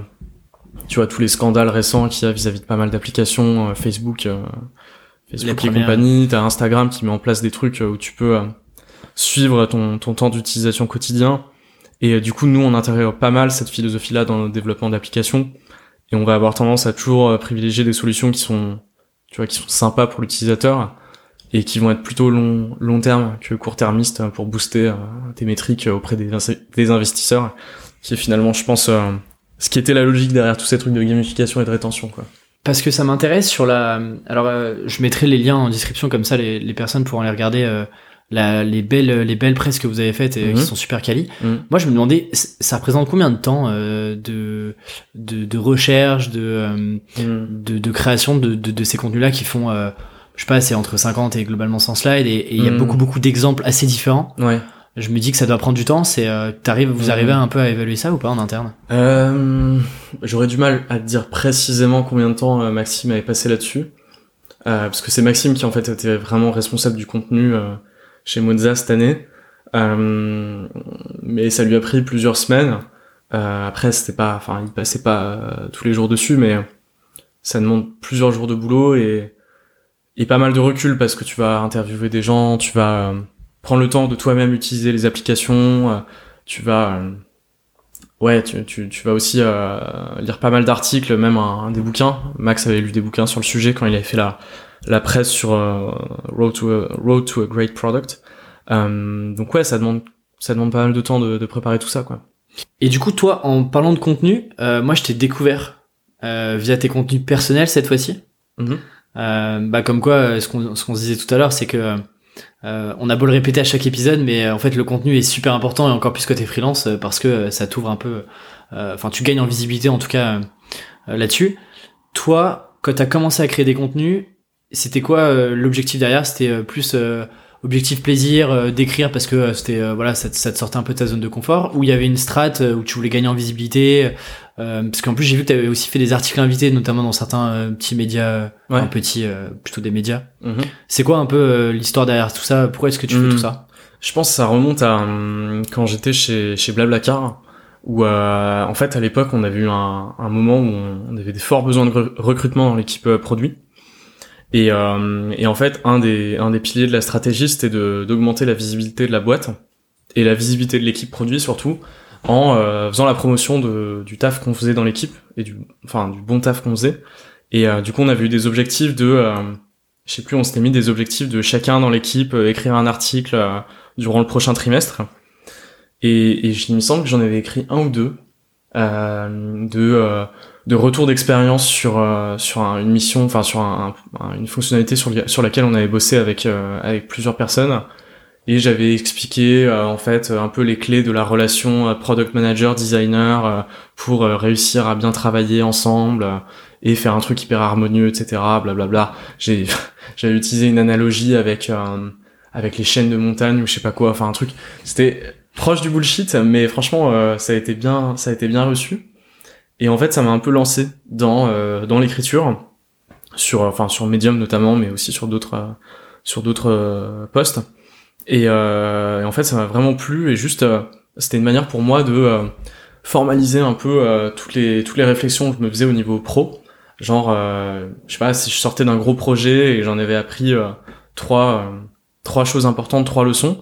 S2: tu vois, tous les scandales récents qu'il y a vis-à-vis de pas mal d'applications, euh, Facebook, euh, Facebook et compagnie. T'as Instagram qui met en place des trucs euh, où tu peux euh, suivre ton ton temps d'utilisation quotidien. Et du coup, nous, on intègre pas mal cette philosophie-là dans le développement d'applications. Et on va avoir tendance à toujours privilégier des solutions qui sont, tu vois, qui sont sympas pour l'utilisateur et qui vont être plutôt long, long terme que court termiste pour booster euh, tes métriques auprès des, investisseurs, qui est finalement, je pense, euh, ce qui était la logique derrière tous ces trucs de gamification et de rétention, quoi.
S1: Parce que ça m'intéresse sur la. Alors, euh, je mettrai les liens en description comme ça, les, les personnes pourront aller regarder euh, la, les belles, les belles presses que vous avez faites et
S2: Mhm.
S1: qui sont super quali.
S2: Mhm.
S1: Moi, je me demandais, ça représente combien de temps euh, de, de de recherche, de euh, de, de création de, de, de ces contenus-là qui font, euh, je sais pas, c'est entre 50 et globalement 100 slides et il y a
S2: Mhm.
S1: beaucoup beaucoup d'exemples assez différents.
S2: Ouais.
S1: Je me dis que ça doit prendre du temps. C'est, euh, t'arrives, vous
S2: Mhm.
S1: arrivez un peu à évaluer ça ou pas en interne?
S2: Euh, J'aurais du mal à te dire précisément combien de temps euh, Maxime avait passé là-dessus, euh, parce que c'est Maxime qui en fait était vraiment responsable du contenu chez Mozza cette année. Euh, mais ça lui a pris plusieurs semaines. Euh, après, c'était pas, enfin, il passait pas tous les jours dessus, mais ça demande plusieurs jours de boulot et et pas mal de recul parce que tu vas interviewer des gens, tu vas euh, prendre le temps de toi-même utiliser les applications, euh, tu vas euh, Ouais, tu, tu, tu vas aussi euh, lire pas mal d'articles, même un, un des bouquins. Max avait lu des bouquins sur le sujet quand il avait fait la, la presse sur euh, Road, to a, Road to a Great Product. Euh, donc ouais, ça demande, ça demande pas mal de temps de, de préparer tout ça, quoi.
S1: Et du coup, toi, en parlant de contenu, euh, moi, je t'ai découvert euh, via tes contenus personnels cette fois-ci.
S2: Mhm.
S1: Euh, bah, comme quoi, euh, ce qu'on se disait tout à l'heure, c'est que euh, on a beau le répéter à chaque épisode, mais euh, en fait, le contenu est super important et encore plus côté freelance euh, parce que euh, ça t'ouvre un peu. euh, Enfin, tu gagnes en visibilité en tout cas euh, euh, là-dessus. Toi, quand t'as commencé à créer des contenus, c'était quoi euh, l'objectif derrière? C'était euh, plus euh, objectif plaisir euh, d'écrire parce que euh, c'était euh, voilà ça, te- ça te sortait un peu de ta zone de confort ou il y avait une strat euh, où tu voulais gagner en visibilité euh, parce qu'en plus j'ai vu que tu avais aussi fait des articles invités notamment dans certains petits médias
S2: Ouais.
S1: un petits euh, plutôt des médias
S2: Mhm.
S1: c'est quoi un peu l'histoire derrière tout ça? Pourquoi est-ce que tu fais
S2: Mhm.
S1: tout ça?
S2: Je pense que ça remonte à hum, quand j'étais chez, chez Blablacar, où euh, en fait à l'époque on avait eu un, un moment où on, on avait des forts besoins de re- recrutement dans l'équipe produit. Et, euh, et en fait un des, un des piliers de la stratégie c'était d'augmenter la visibilité de la boîte et la visibilité de l'équipe produit surtout en euh, faisant la promotion de, du taf qu'on faisait dans l'équipe et du, enfin du bon taf qu'on faisait. Et euh, du coup on avait eu des objectifs de, euh, je sais plus, on s'était mis des objectifs de chacun dans l'équipe euh, écrire un article. euh, durant le prochain trimestre. Et, et il me semble que j'en avais écrit un ou deux de de retour d'expérience sur euh, sur un- une mission, enfin sur un, un- une fonctionnalité sur, le- sur laquelle on avait bossé avec euh, avec plusieurs personnes. Et j'avais expliqué euh, en fait un peu les clés de la relation euh, product manager designer euh, pour euh, réussir à bien travailler ensemble et faire un truc hyper harmonieux, etc. Blablabla. J'ai j'avais utilisé une analogie avec avec les chaînes de montagne ou je sais pas quoi, enfin un truc. C'était proche du bullshit, mais franchement, ça a été bien, ça a été bien reçu. Et en fait, ça m'a un peu lancé dans euh, dans l'écriture, sur enfin sur Medium notamment, mais aussi sur d'autres euh, sur d'autres euh, postes. Et, euh, et en fait, ça m'a vraiment plu. Et juste euh, c'était une manière pour moi de formaliser un peu toutes les toutes les réflexions que je me faisais au niveau pro. Genre, je sais pas, si je sortais d'un gros projet et j'en avais appris trois trois choses importantes, trois leçons.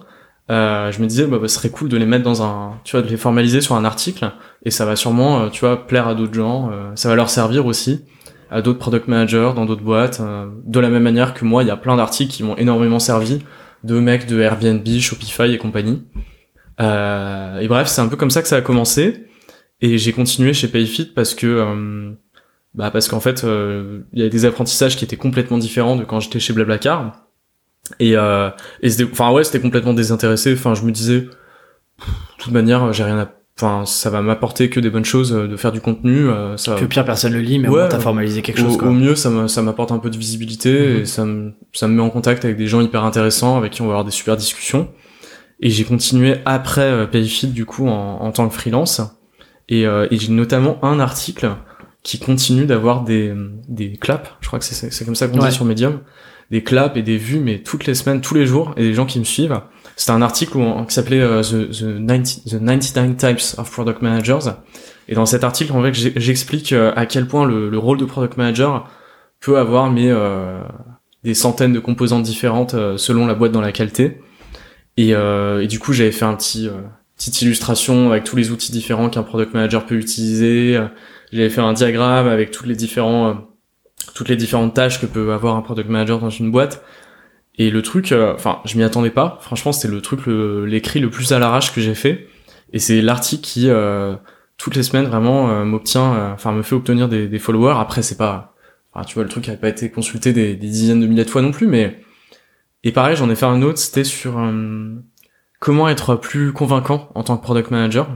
S2: Euh, je me disais bah, bah, ce serait cool de les mettre dans un tu vois de les formaliser sur un article. Et ça va sûrement euh, tu vois plaire à d'autres gens. Euh, ça va leur servir aussi à d'autres product managers dans d'autres boîtes de la même manière que moi il y a plein d'articles qui m'ont énormément servi de mecs de Airbnb Shopify et compagnie. Et bref c'est un peu comme ça que ça a commencé. Et j'ai continué chez Payfit parce que bah parce qu'en fait il y a des apprentissages qui étaient complètement différents de quand j'étais chez Blablacar et, euh, et c'était, enfin ouais, c'était complètement désintéressé. Enfin, je me disais, de toute manière, j'ai rien à, enfin, ça va m'apporter que des bonnes choses euh, de faire du contenu. Euh, ça...
S1: Que pire personne le lit, mais ouais, t'as formalisé quelque chose.
S2: Au, mieux, ça, m'apporte un peu de visibilité mhm. et ça me, ça me met en contact avec des gens hyper intéressants avec qui on va avoir des super discussions. Et j'ai continué après euh, Payfit du coup en, en, tant que freelance. Et, euh, et j'ai notamment un article qui continue d'avoir des, des claps. Je crois que c'est, c'est comme ça qu'on dit sur Medium des claps et des vues, mais toutes les semaines, tous les jours, et des gens qui me suivent. C'était un article où, qui s'appelait euh, the, the, 90, the 99 Types of Product Managers. Et dans cet article, en fait, j'explique euh, à quel point le, le, rôle de Product Manager peut avoir mais euh, des centaines de composantes différentes selon la boîte dans laquelle t'es. Et, et du coup, j'avais fait un petit petite illustration avec tous les outils différents qu'un product manager peut utiliser. J'avais fait un diagramme avec tous les différents toutes les différentes tâches que peut avoir un product manager dans une boîte. Et le truc, euh, enfin, je m'y attendais pas. Franchement, c'était le truc, l'écrit le, plus à l'arrache que j'ai fait. Et c'est l'article qui, euh, toutes les semaines, vraiment, euh, m'obtient, enfin, me fait obtenir des, des followers. Après, c'est pas, tu vois, le truc n'a pas été consulté des, des, dizaines de milliers de fois non plus, mais. Et pareil, j'en ai fait un autre, c'était sur comment être plus convaincant en tant que product manager.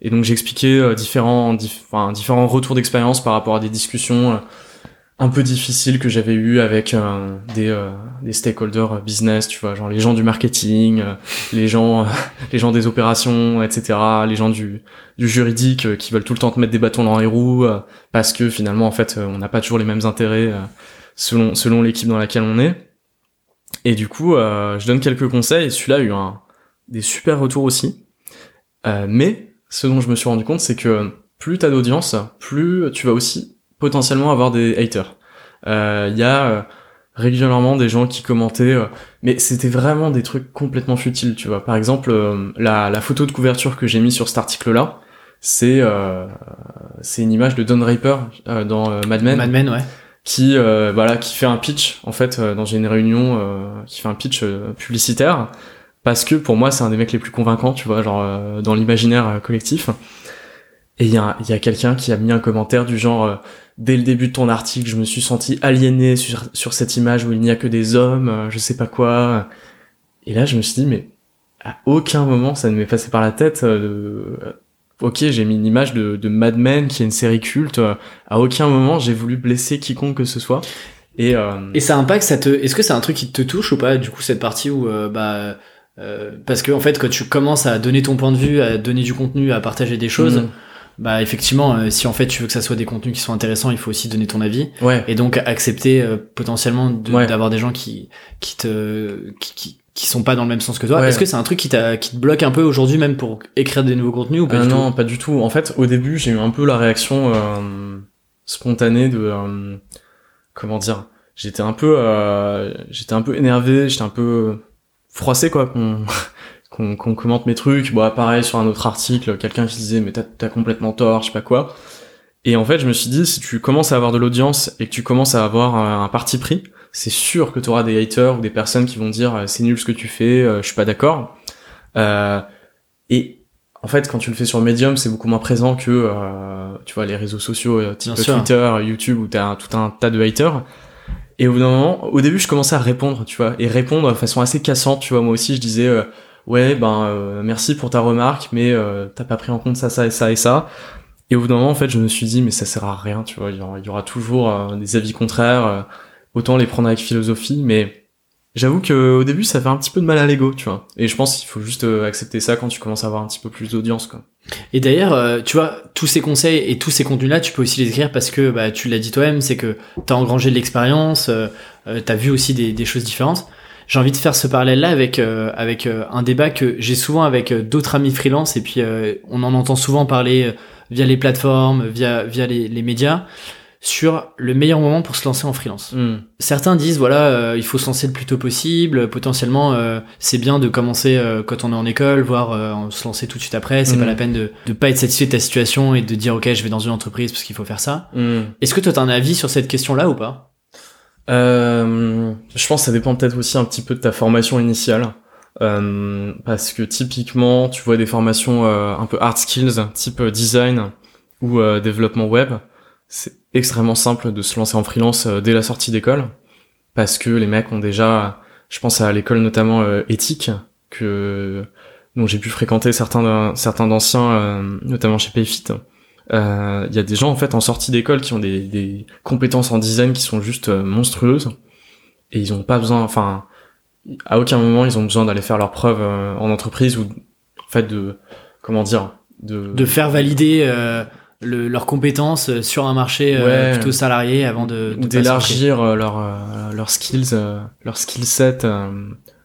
S2: Et donc, j'expliquais différents, enfin, différents retours d'expérience par rapport à des discussions un peu difficile que j'avais eu avec euh, des, euh, des stakeholders business, tu vois, genre les gens du marketing, euh, les gens les gens des opérations, etc., les gens du, du juridique qui veulent tout le temps te mettre des bâtons dans les roues parce que finalement en fait on n'a pas toujours les mêmes intérêts selon selon l'équipe dans laquelle on est. Et du coup, je donne quelques conseils celui-là a eu un, des super retours aussi. mais ce dont je me suis rendu compte, c'est que plus t'as d'audience, plus tu vas aussi potentiellement avoir des haters. Il euh, y a euh, régulièrement des gens qui commentaient, euh, mais c'était vraiment des trucs complètement futiles, tu vois. Par exemple, la, la, photo de couverture que j'ai mis sur cet article-là, c'est c'est une image de Don Draper dans Mad Men.
S1: Mad Men, ouais.
S2: Qui voilà, qui fait un pitch en fait dans une réunion, qui fait un pitch publicitaire parce que pour moi c'est un des mecs les plus convaincants, tu vois, genre dans l'imaginaire collectif. Et il y a, y a quelqu'un qui a mis un commentaire du genre dès le début de ton article, je me suis senti aliéné sur, sur cette image où il n'y a que des hommes, euh, je sais pas quoi. Et là, je me suis dit, mais à aucun moment ça ne m'est passé par la tête. Euh, ok, j'ai mis une image de, de Mad Men, qui est une série culte. À aucun moment j'ai voulu blesser quiconque que ce soit. Et, euh...
S1: et ça impacte, ça te. Est-ce que c'est un truc qui te touche ou pas Du coup, cette partie où euh, bah parce que en fait, quand tu commences à donner ton point de vue, à donner du contenu, à partager des choses. Mm bah effectivement, euh, si en fait tu veux que ça soit des contenus qui sont intéressants, il faut aussi donner ton avis.
S2: Ouais.
S1: Et donc accepter euh, potentiellement d'avoir des gens qui qui te qui, qui, sont pas dans le même sens que toi. Est-ce que c'est un truc qui t'a qui te bloque un peu aujourd'hui même pour écrire des nouveaux contenus ou pas
S2: euh,
S1: du
S2: Non,
S1: tout?
S2: pas du tout. En fait, au début, j'ai eu un peu la réaction euh, spontanée de comment dire? J'étais un peu j'étais un peu énervé, j'étais un peu froissé quoi qu'on qu'on commente mes trucs. Bon, pareil, sur un autre article, quelqu'un qui disait, mais t'as as complètement tort, je sais pas quoi. Et en fait, je me suis dit, si tu commences à avoir de l'audience et que tu commences à avoir un, parti pris, c'est sûr que tu auras des haters ou des personnes qui vont dire, c'est nul ce que tu fais, euh, je suis pas d'accord. Euh, et en fait, quand tu le fais sur Medium, c'est beaucoup moins présent que, euh, tu vois, les réseaux sociaux, euh, type Twitter, YouTube, où t'as tout un tas de haters. Et au bout d'un moment, au début, je commençais à répondre, tu vois, et répondre de façon assez cassante, tu vois. Moi aussi, je disais, ouais ben euh, merci pour ta remarque mais euh, t'as pas pris en compte ça ça et ça et ça. Et au bout d'un moment en fait je me suis dit mais ça sert à rien tu vois. Il y aura, toujours euh, des avis contraires autant les prendre avec philosophie mais j'avoue que au début ça fait un petit peu de mal à l'ego tu vois. Et je pense qu'il faut juste accepter ça quand tu commences à avoir un petit peu plus d'audience quoi.
S1: Et d'ailleurs tu vois tous ces conseils et tous ces contenus là tu peux aussi les écrire parce que bah tu l'as dit toi-même c'est que t'as engrangé de l'expérience t'as vu aussi des choses différentes j'ai envie de faire ce parallèle-là avec euh, avec euh, un débat que j'ai souvent avec euh, d'autres amis freelance et puis on en entend souvent parler via les plateformes, via via les, les, médias sur le meilleur moment pour se lancer en freelance.
S2: Hmm.
S1: Certains disent voilà, il faut se lancer le plus tôt possible. Potentiellement, c'est bien de commencer quand on est en école, voire se lancer tout de suite après. C'est pas
S2: Hmm.
S1: la peine de de pas être satisfait de ta situation et de dire ok, je vais dans une entreprise parce qu'il faut faire ça.
S2: Hmm.
S1: Est-ce que toi t'as un avis sur cette question-là ou pas?
S2: Euh, je pense que ça dépend peut-être aussi un petit peu de ta formation initiale. Euh, parce que typiquement, tu vois des formations euh, un peu hard skills, type euh, design ou euh, développement web, c'est extrêmement simple de se lancer en freelance dès la sortie d'école, parce que les mecs ont déjà, je pense à l'école notamment éthique, que dont j'ai pu fréquenter certains certains d'anciens, notamment chez Payfit. Euh, Il y a des gens en fait en sortie d'école qui ont des, des compétences en design qui sont juste euh, monstrueuses. Et ils ont pas besoin, enfin à aucun moment ils ont besoin d'aller faire leurs preuves euh, en entreprise ou en fait de comment dire de,
S1: de faire valider euh, le- leurs compétences euh, sur un marché euh, plutôt salarié avant de,
S2: ou
S1: de
S2: d'élargir euh, leur euh, leurs skills euh, leur skill set euh,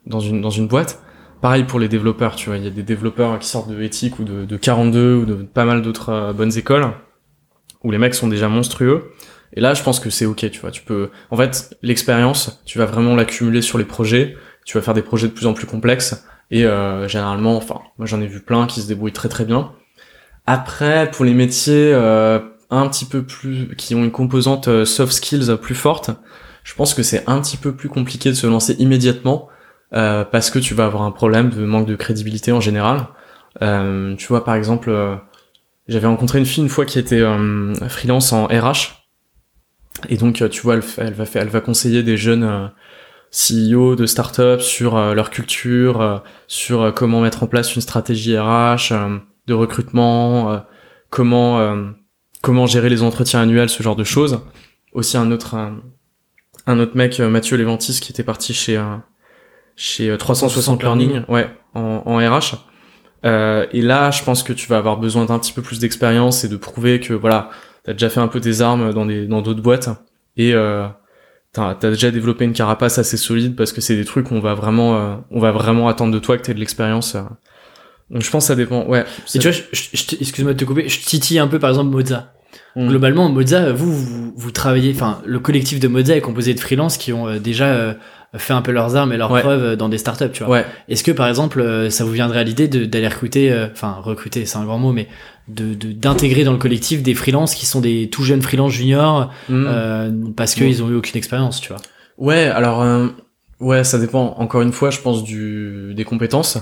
S2: dans une dans une boîte pareil pour les développeurs tu vois il y a des développeurs qui sortent de éthique ou de, de 42 ou de pas mal d'autres euh, bonnes écoles où les mecs sont déjà monstrueux. Et là je pense que c'est ok tu vois tu peux en fait l'expérience tu vas vraiment l'accumuler sur les projets tu vas faire des projets de plus en plus complexes et euh, généralement enfin moi j'en ai vu plein qui se débrouillent très très bien. Après pour les métiers euh, un petit peu plus qui ont une composante soft skills plus forte je pense que c'est un petit peu plus compliqué de se lancer immédiatement euh, parce que tu vas avoir un problème de manque de crédibilité en général. Euh, tu vois, par exemple, euh, j'avais rencontré une fille une fois qui était euh, freelance en RH, et donc tu vois, elle, va conseiller des jeunes CEO de start-up sur leur culture, sur comment mettre en place une stratégie RH, de recrutement, comment comment gérer les entretiens annuels, ce genre de choses. Aussi un autre un, un autre mec, Mathieu Leventis, qui était parti chez chez euh, 360 Learning, ouais, en, en RH. Euh, et là, je pense que tu vas avoir besoin d'un petit peu plus d'expérience et de prouver que voilà, t'as déjà fait un peu tes armes dans des dans d'autres boîtes et euh, t'as as déjà développé une carapace assez solide parce que c'est des trucs qu'on va vraiment euh, on va vraiment attendre de toi que t'aies de l'expérience. euh. Donc je pense que ça dépend. Ouais.
S1: Et tu vois, excuse-moi de te couper, je titille un peu par exemple Moza.
S2: Mm.
S1: Globalement, Moza, vous, vous, vous travaillez, enfin, le collectif de Moza est composé de freelances qui ont euh, déjà euh, fait un peu leurs armes et leurs
S2: Ouais.
S1: preuves dans des startups, tu vois.
S2: Ouais.
S1: Est-ce que par exemple, euh, ça vous viendrait à l'idée d'aller recruter, euh, enfin recruter, c'est un grand mot, mais de d'intégrer dans le collectif des freelances qui sont des tout jeunes freelances juniors
S2: Mm.
S1: euh, parce qu'ils ont eu aucune expérience, tu vois?
S2: Ouais, alors euh, ouais, ça dépend. Encore une fois, je pense du des compétences.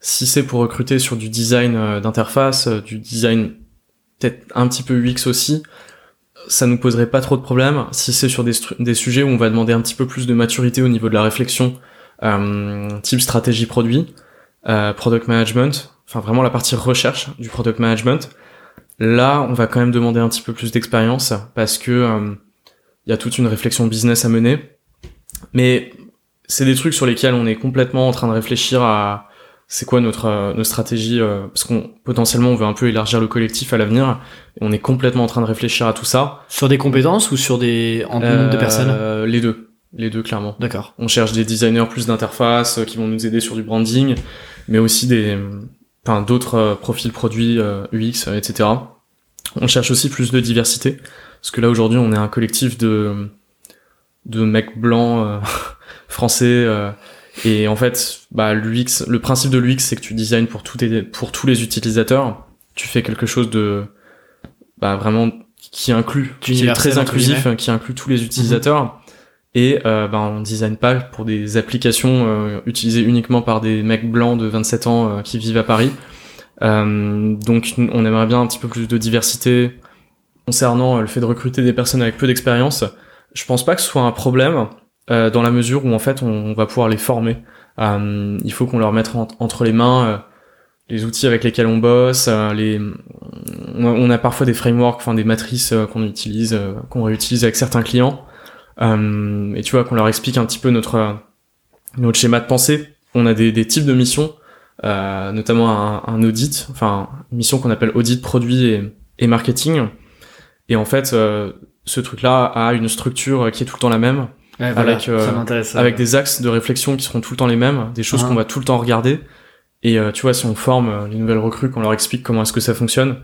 S2: Si c'est pour recruter sur du design euh, d'interface, du design peut-être un petit peu UX aussi, ça nous poserait pas trop de problèmes. Si c'est sur des, sujets où on va demander un petit peu plus de maturité au niveau de la réflexion, euh, type stratégie produit, euh, product management, enfin vraiment la partie recherche du product management, là on va quand même demander un petit peu plus d'expérience parce que euh, il y a toute une réflexion business à mener. Mais c'est des trucs sur lesquels on est complètement en train de réfléchir à c'est quoi notre euh, notre stratégie euh, parce qu'on potentiellement on veut un peu élargir le collectif à l'avenir. On est complètement en train de réfléchir à tout ça.
S1: Sur des compétences ou sur des en nombre de
S2: Euh,
S1: personnes?
S2: les deux. Les deux clairement.
S1: D'accord.
S2: on cherche des designers plus d'interface euh, qui vont nous aider sur du branding mais aussi des enfin d'autres euh, profils produits euh, UX euh, etc on cherche aussi plus de diversité parce que là aujourd'hui on est un collectif de de mecs blancs euh, français euh, et en fait bah l'UX le principe de l'UX c'est que tu designes pour tous tes- pour tous les utilisateurs. Tu fais quelque chose de bah vraiment qui inclut qui est très inclusif qui inclut tous les utilisateurs. Et euh, bah, on design pas pour des applications euh, utilisées uniquement par des mecs blancs de 27 ans euh, qui vivent à Paris. Euh, donc on aimerait bien un petit peu plus de diversité. Concernant le fait de recruter des personnes avec peu d'expérience. Je pense pas que ce soit un problème euh, dans la mesure où en fait on, va pouvoir les former. Euh, il faut qu'on leur mette en- entre les mains euh, les outils avec lesquels on bosse, euh, les on a, parfois des frameworks, enfin des matrices qu'on utilise, qu'on réutilise avec certains clients. Et tu vois qu'on leur explique un petit peu notre notre schéma de pensée. On a des, types de missions, notamment un, audit, enfin une mission qu'on appelle audit produit et, et marketing. Et en fait, ce truc-là a une structure qui est tout le temps la même.
S1: Ouais, voilà,
S2: Avec, euh,
S1: ça
S2: avec des axes de réflexion qui seront tout le temps les mêmes, des choses
S1: Ah.
S2: qu'on va tout le temps regarder. Et euh, tu vois, si on forme euh, les nouvelles recrues, qu'on leur explique comment est-ce que ça fonctionne,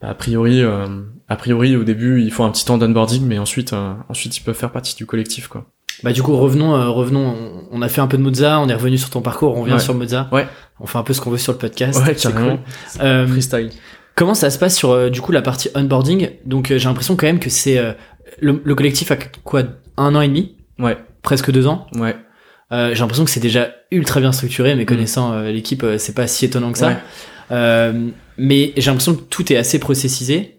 S2: bah, a priori, euh, a priori au début, il faut un petit temps d'onboarding, mais ensuite, euh, ensuite ils peuvent faire partie du collectif, quoi.
S1: Bah du coup revenons euh, revenons on- a fait un peu de Moza, on est revenu sur ton parcours, on revient
S2: Ouais.
S1: sur Moza.
S2: Ouais.
S1: On fait un peu ce qu'on veut sur le podcast.
S2: Ouais,
S1: c'est cool.
S2: Freestyle.
S1: comment ça se passe sur euh, du coup la partie onboarding? Donc j'ai l'impression quand même que c'est euh, le, le collectif a quoi? Un an et demi,
S2: Ouais,
S1: presque deux ans.
S2: ouais.
S1: Euh, j'ai l'impression que c'est déjà ultra bien structuré, mais connaissant euh, l'équipe, euh, c'est pas si étonnant que ça.
S2: Mm. Ouais.
S1: Euh, mais j'ai l'impression que tout est assez processisé.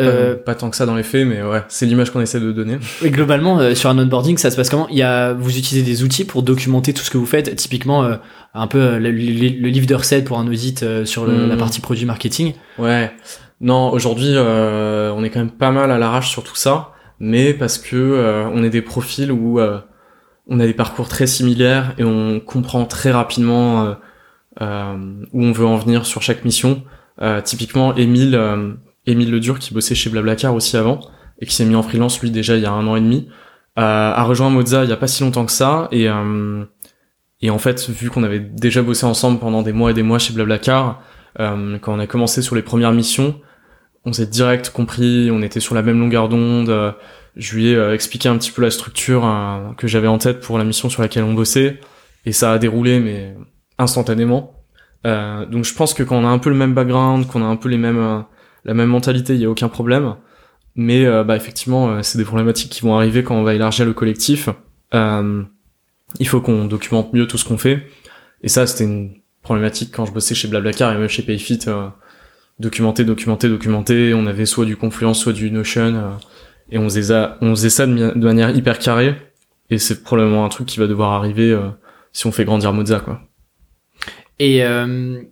S1: Euh,
S2: pas, pas tant que ça dans les faits, mais ouais, c'est l'image qu'on essaie de donner.
S1: Et globalement, euh, sur un onboarding, ça se passe comment? Il y a, vous utilisez des outils pour documenter tout ce que vous faites. Typiquement, euh, un peu le, le- le livre de recettes pour un audit euh, sur le- la partie produit marketing?
S2: Ouais. Non, aujourd'hui, euh, on est quand même pas mal à l'arrache sur tout ça, mais parce que euh, on est des profils où euh, on a des parcours très similaires et on comprend très rapidement euh, euh, où on veut en venir sur chaque mission. Euh, typiquement, Émile, euh, Émile Ledur, qui bossait chez Blablacar aussi avant et qui s'est mis en freelance lui déjà il y a un an et demi, a rejoint Moza il y a pas si longtemps que ça et et en fait, vu qu'on avait déjà bossé ensemble pendant des mois et des mois chez Blablacar, quand on a commencé sur les premières missions, on s'est direct compris, on était sur la même longueur d'onde. euh, je lui ai euh, expliqué un petit peu la structure euh, que j'avais en tête pour la mission sur laquelle on bossait, et ça a déroulé, mais instantanément. Euh, donc je pense que quand on a un peu le même background, qu'on a un peu les mêmes, euh, la même mentalité, il y a aucun problème. Mais euh, bah, effectivement, c'est des problématiques qui vont arriver quand on va élargir le collectif. Il faut qu'on documente mieux tout ce qu'on fait. Et ça, c'était une problématique quand je bossais chez Blablacar et même chez Payfit. Documenter, documenter, documenter. On avait soit du Confluence, soit du Notion. euh, et on faisait ça, on faisait ça de, manière hyper carrée. Et c'est probablement un truc qui va devoir arriver euh, si on fait grandir Moza, quoi.
S1: Et euh,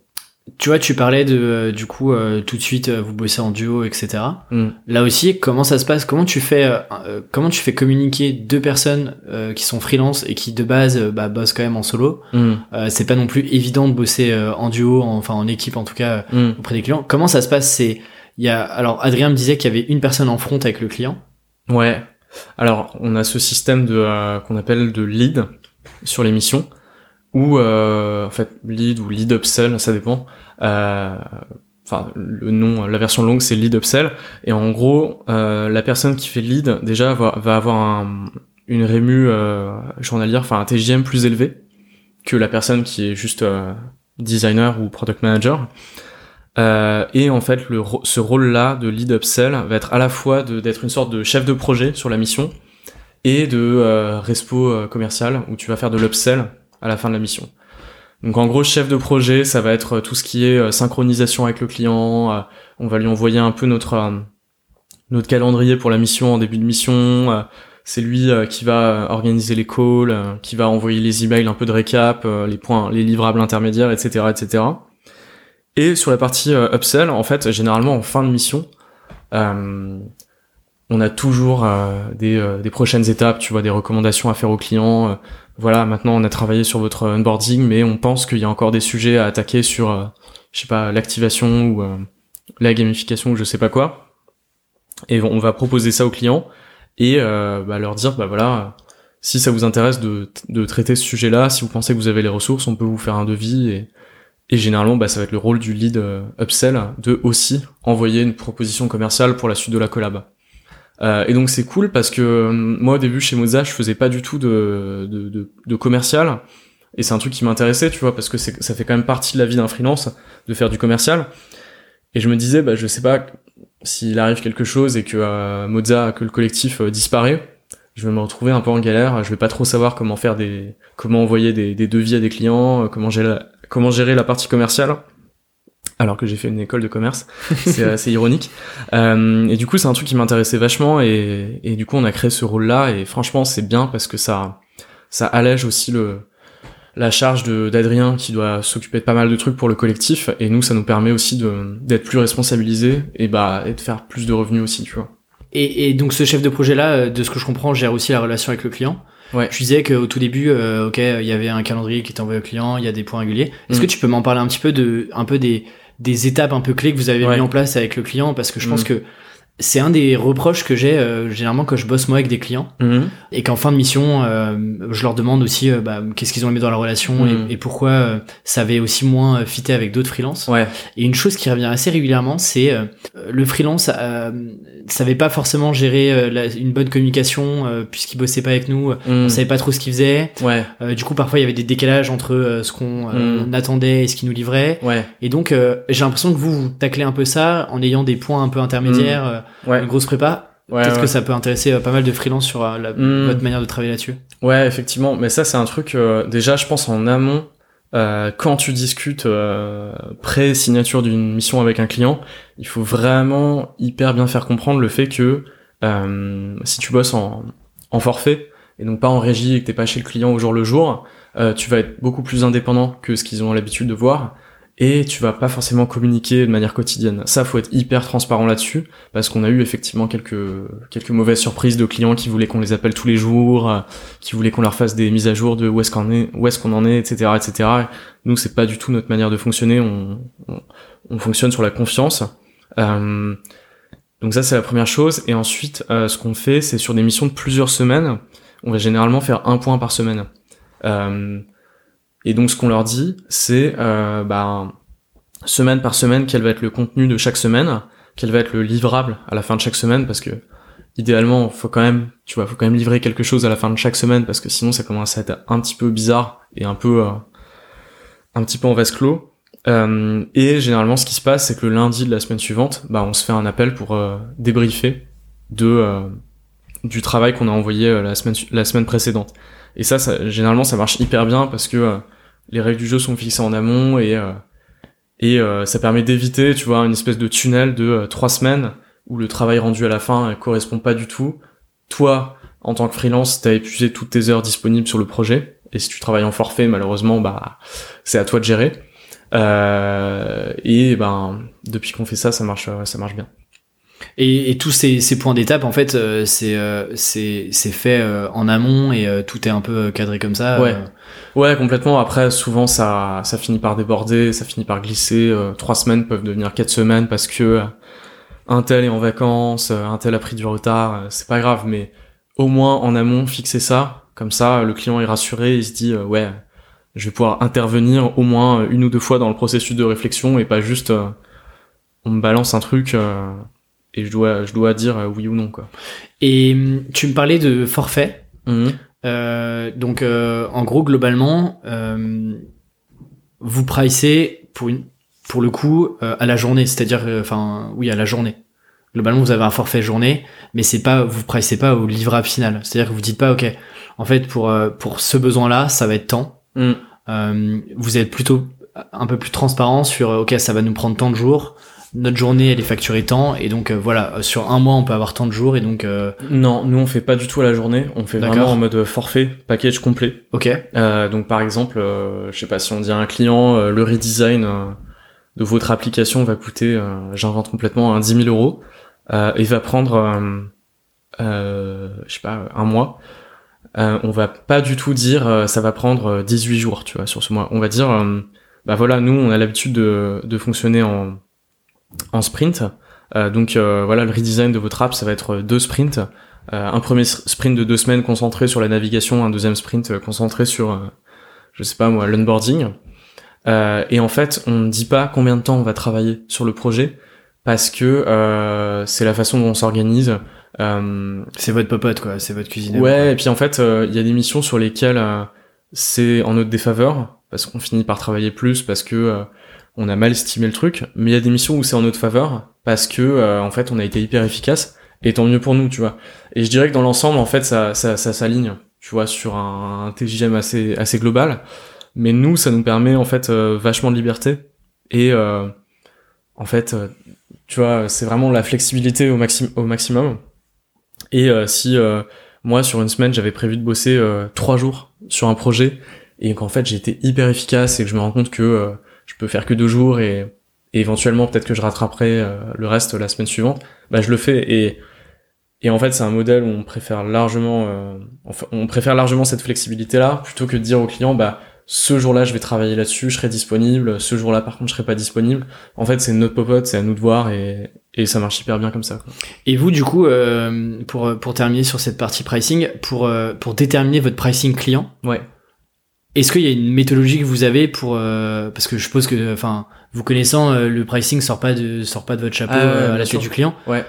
S1: tu vois, tu parlais de euh, du coup euh, tout de suite euh, vous bossez en duo, etc.
S2: Mm.
S1: Là aussi, comment ça se passe? Comment tu fais euh, euh, comment tu fais communiquer deux personnes euh, qui sont freelance et qui de base bah, bossent quand même en solo?
S2: Mm.
S1: Euh, C'est pas non plus évident de bosser euh, en duo, en- enfin en équipe en tout cas
S2: Mm.
S1: auprès des clients. Comment ça se passe? C'est il y a alors Adrien me disait qu'il y avait une personne en front avec le client.
S2: Ouais. Alors, on a ce système de euh, qu'on appelle de lead sur les missions, ou euh, en fait lead ou lead upsell, ça dépend. Euh, Enfin, le nom, la version longue, c'est lead upsell. Et en gros, euh, la personne qui fait lead déjà va, va avoir un, une rému euh, journalière, enfin un TGM plus élevé que la personne qui est juste designer ou product manager. Euh, et en fait, le, ce rôle-là de lead upsell va être à la fois d'être une sorte de chef de projet sur la mission et de euh, respo commercial où tu vas faire de l'upsell à la fin de la mission. Donc en gros, chef de projet, ça va être tout ce qui est euh, synchronisation avec le client. euh, on va lui envoyer un peu notre euh, notre calendrier pour la mission en début de mission. euh, c'est lui euh, qui va euh, organiser les calls, euh, qui va envoyer les emails, un peu de récap, euh, les points, les livrables intermédiaires, etc., etc. Et sur la partie euh, upsell, en fait, généralement en fin de mission, euh, on a toujours euh, des, euh, des prochaines étapes, tu vois, des recommandations à faire aux clients. Voilà, maintenant on a travaillé sur votre onboarding, mais on pense qu'il y a encore des sujets à attaquer sur, euh, je sais pas, l'activation ou euh, la gamification ou je sais pas quoi. Et on va proposer ça aux clients et euh, bah, leur dire, bah voilà, si ça vous intéresse de, de traiter ce sujet-là, si vous pensez que vous avez les ressources, on peut vous faire un devis et généralement, bah, ça va être le rôle du lead upsell de aussi envoyer une proposition commerciale pour la suite de la collab. Euh, et donc c'est cool parce que euh, moi au début chez Moza, je faisais pas du tout de, de, de, de commercial. Et c'est un truc qui m'intéressait, tu vois, parce que ça fait quand même partie de la vie d'un freelance de faire du commercial. Et je me disais, bah, je sais pas s'il arrive quelque chose et que euh, Moza, que le collectif euh, disparaît, je vais me retrouver un peu en galère. Je vais pas trop savoir comment faire des, comment envoyer des, des devis à des clients, euh, comment gérer la partie commerciale. Alors que j'ai fait une école de commerce, c'est assez ironique. Euh, et du coup, c'est un truc qui m'intéressait vachement et, et du coup, on a créé ce rôle-là et franchement, c'est bien parce que ça, ça allège aussi le, la charge de d'Adrien qui doit s'occuper de pas mal de trucs pour le collectif et nous, ça nous permet aussi d'être plus responsabilisés et bah et de faire plus de revenus aussi, tu vois.
S1: Et, et donc ce chef de projet là, de ce que je comprends, gère aussi la relation avec le client.
S2: Ouais.
S1: Tu disais qu'au tout début, euh, ok, il y avait un calendrier qui était envoyé au client, il y a des points réguliers. Est-ce
S2: Mm.
S1: que tu peux m'en parler un petit peu de, un peu des, des étapes un peu clés que vous avez
S2: Ouais.
S1: mis en place avec le client parce que je pense
S2: Mm.
S1: que c'est un des reproches que j'ai euh, généralement quand je bosse moi avec des clients
S2: Mhm.
S1: et qu'en fin de mission, euh, je leur demande aussi euh, bah, qu'est-ce qu'ils ont aimé dans la relation
S2: Mhm.
S1: et, et pourquoi euh, ça avait aussi moins euh, fité avec d'autres freelances.
S2: Ouais.
S1: Et une chose qui revient assez régulièrement, c'est euh, le freelance euh, savait pas forcément gérer la- une bonne communication puisqu'il bossait pas avec nous,
S2: Mhm.
S1: on savait pas trop ce qu'il faisait.
S2: Ouais.
S1: Du coup, parfois il y avait des décalages entre ce qu'on
S2: Mhm.
S1: attendait et ce qu'il nous livrait.
S2: Ouais.
S1: Et donc, j'ai l'impression que vous, vous taclez un peu ça en ayant des points un peu intermédiaires,
S2: Ouais.
S1: une grosse prépa.
S2: Ouais,
S1: Peut-être
S2: ouais.
S1: que ça peut intéresser euh, pas mal de freelance sur euh, la-
S2: Mm.
S1: votre manière de travailler là-dessus.
S2: Ouais, effectivement. Mais ça, c'est un truc, euh, déjà, je pense en amont, euh, quand tu discutes euh, pré-signature d'une mission avec un client, il faut vraiment hyper bien faire comprendre le fait que euh, si tu bosses en, en forfait, et donc pas en régie et que t'es pas chez le client au jour le jour, euh, tu vas être beaucoup plus indépendant que ce qu'ils ont l'habitude de voir, et tu vas pas forcément communiquer de manière quotidienne. Ça, faut être hyper transparent là-dessus, parce qu'on a eu effectivement quelques quelques mauvaises surprises de clients qui voulaient qu'on les appelle tous les jours, euh, qui voulaient qu'on leur fasse des mises à jour de où est-ce qu'on est, où est-ce qu'on en est, etc., etc. Nous, c'est pas du tout notre manière de fonctionner. On, on, on fonctionne sur la confiance. Euh, donc ça, c'est la première chose. Et ensuite, euh, ce qu'on fait, c'est sur des missions de plusieurs semaines, on va généralement faire un point par semaine. Euh, et donc, ce qu'on leur dit, c'est, euh, bah, semaine par semaine, quel va être le contenu de chaque semaine, quel va être le livrable à la fin de chaque semaine, parce que idéalement, faut quand même, tu vois, faut quand même livrer quelque chose à la fin de chaque semaine, parce que sinon, ça commence à être un petit peu bizarre et un peu, euh, un petit peu en vase clos. Euh, et généralement, ce qui se passe, c'est que le lundi de la semaine suivante, bah, on se fait un appel pour euh, débriefer de euh, du travail qu'on a envoyé la semaine la semaine précédente. Et ça, généralement, ça marche hyper bien parce que euh, les règles du jeu sont fixées en amont et euh, et euh, ça permet d'éviter, tu vois, une espèce de tunnel de trois semaines où le travail rendu à la fin correspond pas du tout. Toi, en tant que freelance, t'as épuisé toutes tes heures disponibles sur le projet. Et si tu travailles en forfait, malheureusement, bah, c'est à toi de gérer. Euh, et ben, depuis qu'on fait ça, ça marche, ça marche bien.
S1: Et, et tous ces, ces points d'étape, en fait, euh, c'est euh, c'est fait euh, en amont et euh, tout est un peu euh, cadré comme ça.
S2: Ouais.
S1: euh.
S2: Ouais, complètement. Après, souvent, ça, ça finit par déborder, ça finit par glisser. trois semaines peuvent devenir quatre semaines parce que un tel est en vacances, un tel a pris du retard. c'est pas grave, mais au moins en amont, fixer ça. Comme ça, le client est rassuré, il se dit ouais, je vais pouvoir intervenir au moins une ou deux fois dans le processus de réflexion et pas juste on me balance un truc et je dois, je dois dire euh, oui ou non quoi.
S1: Et hum, tu me parlais de forfait.
S2: Mhm.
S1: Euh, donc, euh, en gros, globalement, euh, vous pricez pour une, pour le coup euh, à la journée, c'est-à-dire, enfin, oui, à la journée. Globalement, vous avez un forfait journée, mais c'est pas, vous pricez pas au livrable final. C'est-à-dire que vous dites pas, ok, en fait, pour pour ce besoin-là, ça va être tant.
S2: Mhm.
S1: Euh, vous êtes plutôt un peu plus transparent sur, ok, ça va nous prendre tant de jours. Notre journée, elle est facturée tant, et donc euh, voilà, euh, sur un mois, on peut avoir tant de jours, et donc, euh,
S2: Non, nous on fait pas du tout à la journée, on fait vraiment en mode forfait, package complet.
S1: ok,
S2: Euh, donc par exemple, euh, je sais pas si on dit à un client, euh, le redesign euh, de votre application va coûter, euh, j'invente complètement, un 10 000 euros, euh, et va prendre, euh, euh, je sais pas, un mois. Euh, on va pas du tout dire euh, ça va prendre euh, 18 jours, tu vois, sur ce mois. On va dire, euh, bah voilà, nous on a l'habitude de, de fonctionner en, en sprint. Euh, donc euh, voilà, le redesign de votre app, ça va être deux sprints. Euh, un premier sprint de deux semaines concentré sur la navigation, un deuxième sprint euh, concentré sur, euh, je sais pas moi, l'onboarding. Euh, et en fait, on ne dit pas combien de temps on va travailler sur le projet parce que euh, c'est la façon dont on s'organise. Euh,
S1: c'est votre popote, quoi, c'est votre cuisine.
S2: ouais, et puis en fait, euh, il y a des missions sur lesquelles euh, c'est en notre défaveur parce qu'on finit par travailler plus parce que euh, on a mal estimé le truc. Mais il y a des missions où c'est en notre faveur parce que euh, en fait on a été hyper efficace et tant mieux pour nous, tu vois. Et je dirais que dans l'ensemble, en fait, ça, ça, ça s'aligne, tu vois, sur un, un TJM assez, assez global. Mais nous, ça nous permet en fait euh, vachement de liberté et euh, en fait, euh, tu vois, c'est vraiment la flexibilité au, maxi au maximum. Et euh, si euh, moi sur une semaine j'avais prévu de bosser trois jours sur un projet et qu'en fait j'ai été hyper efficace et que je me rends compte que je peux faire que deux jours et, et éventuellement peut-être que je rattraperai euh, le reste la semaine suivante, bah je le fais et et en fait c'est un modèle où on préfère largement euh, on préfère largement cette flexibilité là plutôt que de dire au client bah ce jour-là je vais travailler là-dessus, je serai disponible, ce jour-là par contre je serai pas disponible. En fait c'est notre popote, c'est à nous de voir et et ça marche hyper bien comme ça. Quoi.
S1: Et vous, du coup, euh, pour, pour terminer sur cette partie pricing, pour, euh, pour déterminer votre pricing client,
S2: Ouais.
S1: Est-ce qu'il y a une méthodologie que vous avez pour... euh, parce que je suppose que, enfin, vous connaissant, euh, le pricing sort pas de, sort pas de votre chapeau
S2: Ah
S1: euh, à la tête du client.
S2: Ouais.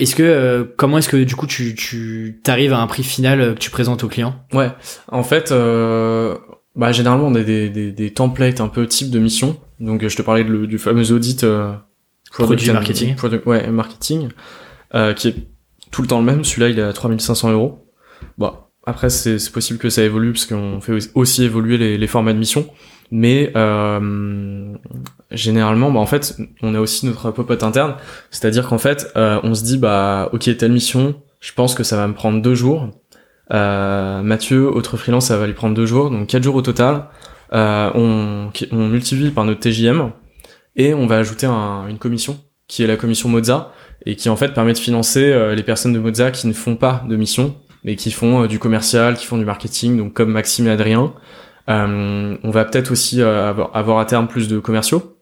S1: Est-ce que, euh, comment est-ce que, du coup, tu, tu t'arrives à un prix final euh, que tu présentes au client?
S2: Ouais. En fait, euh, bah, généralement, on a des, des, des templates un peu type de mission. Donc, euh, je te parlais de du fameux audit euh,
S1: Produit marketing.
S2: product- ouais, marketing, euh, qui est tout le temps le même. Celui-là, il est à 3500 euros. Bon, après, c'est possible que ça évolue parce qu'on fait aussi évoluer les, les formats de mission. Mais euh, généralement, bah, en fait, on a aussi notre popote interne. C'est-à-dire qu'en fait, euh, on se dit, bah, ok, telle mission, je pense que ça va me prendre deux jours. Euh, Mathieu, autre freelance, ça va lui prendre deux jours, donc quatre jours au total. Euh, on, on multiplie par notre TJM et on va ajouter un- une commission qui est la commission Moza et qui en fait permet de financer euh, les personnes de Moza qui ne font pas de mission mais qui font euh, du commercial, qui font du marketing, donc comme Maxime et Adrien. Euh, on va peut-être aussi euh, avoir, à terme plus de commerciaux,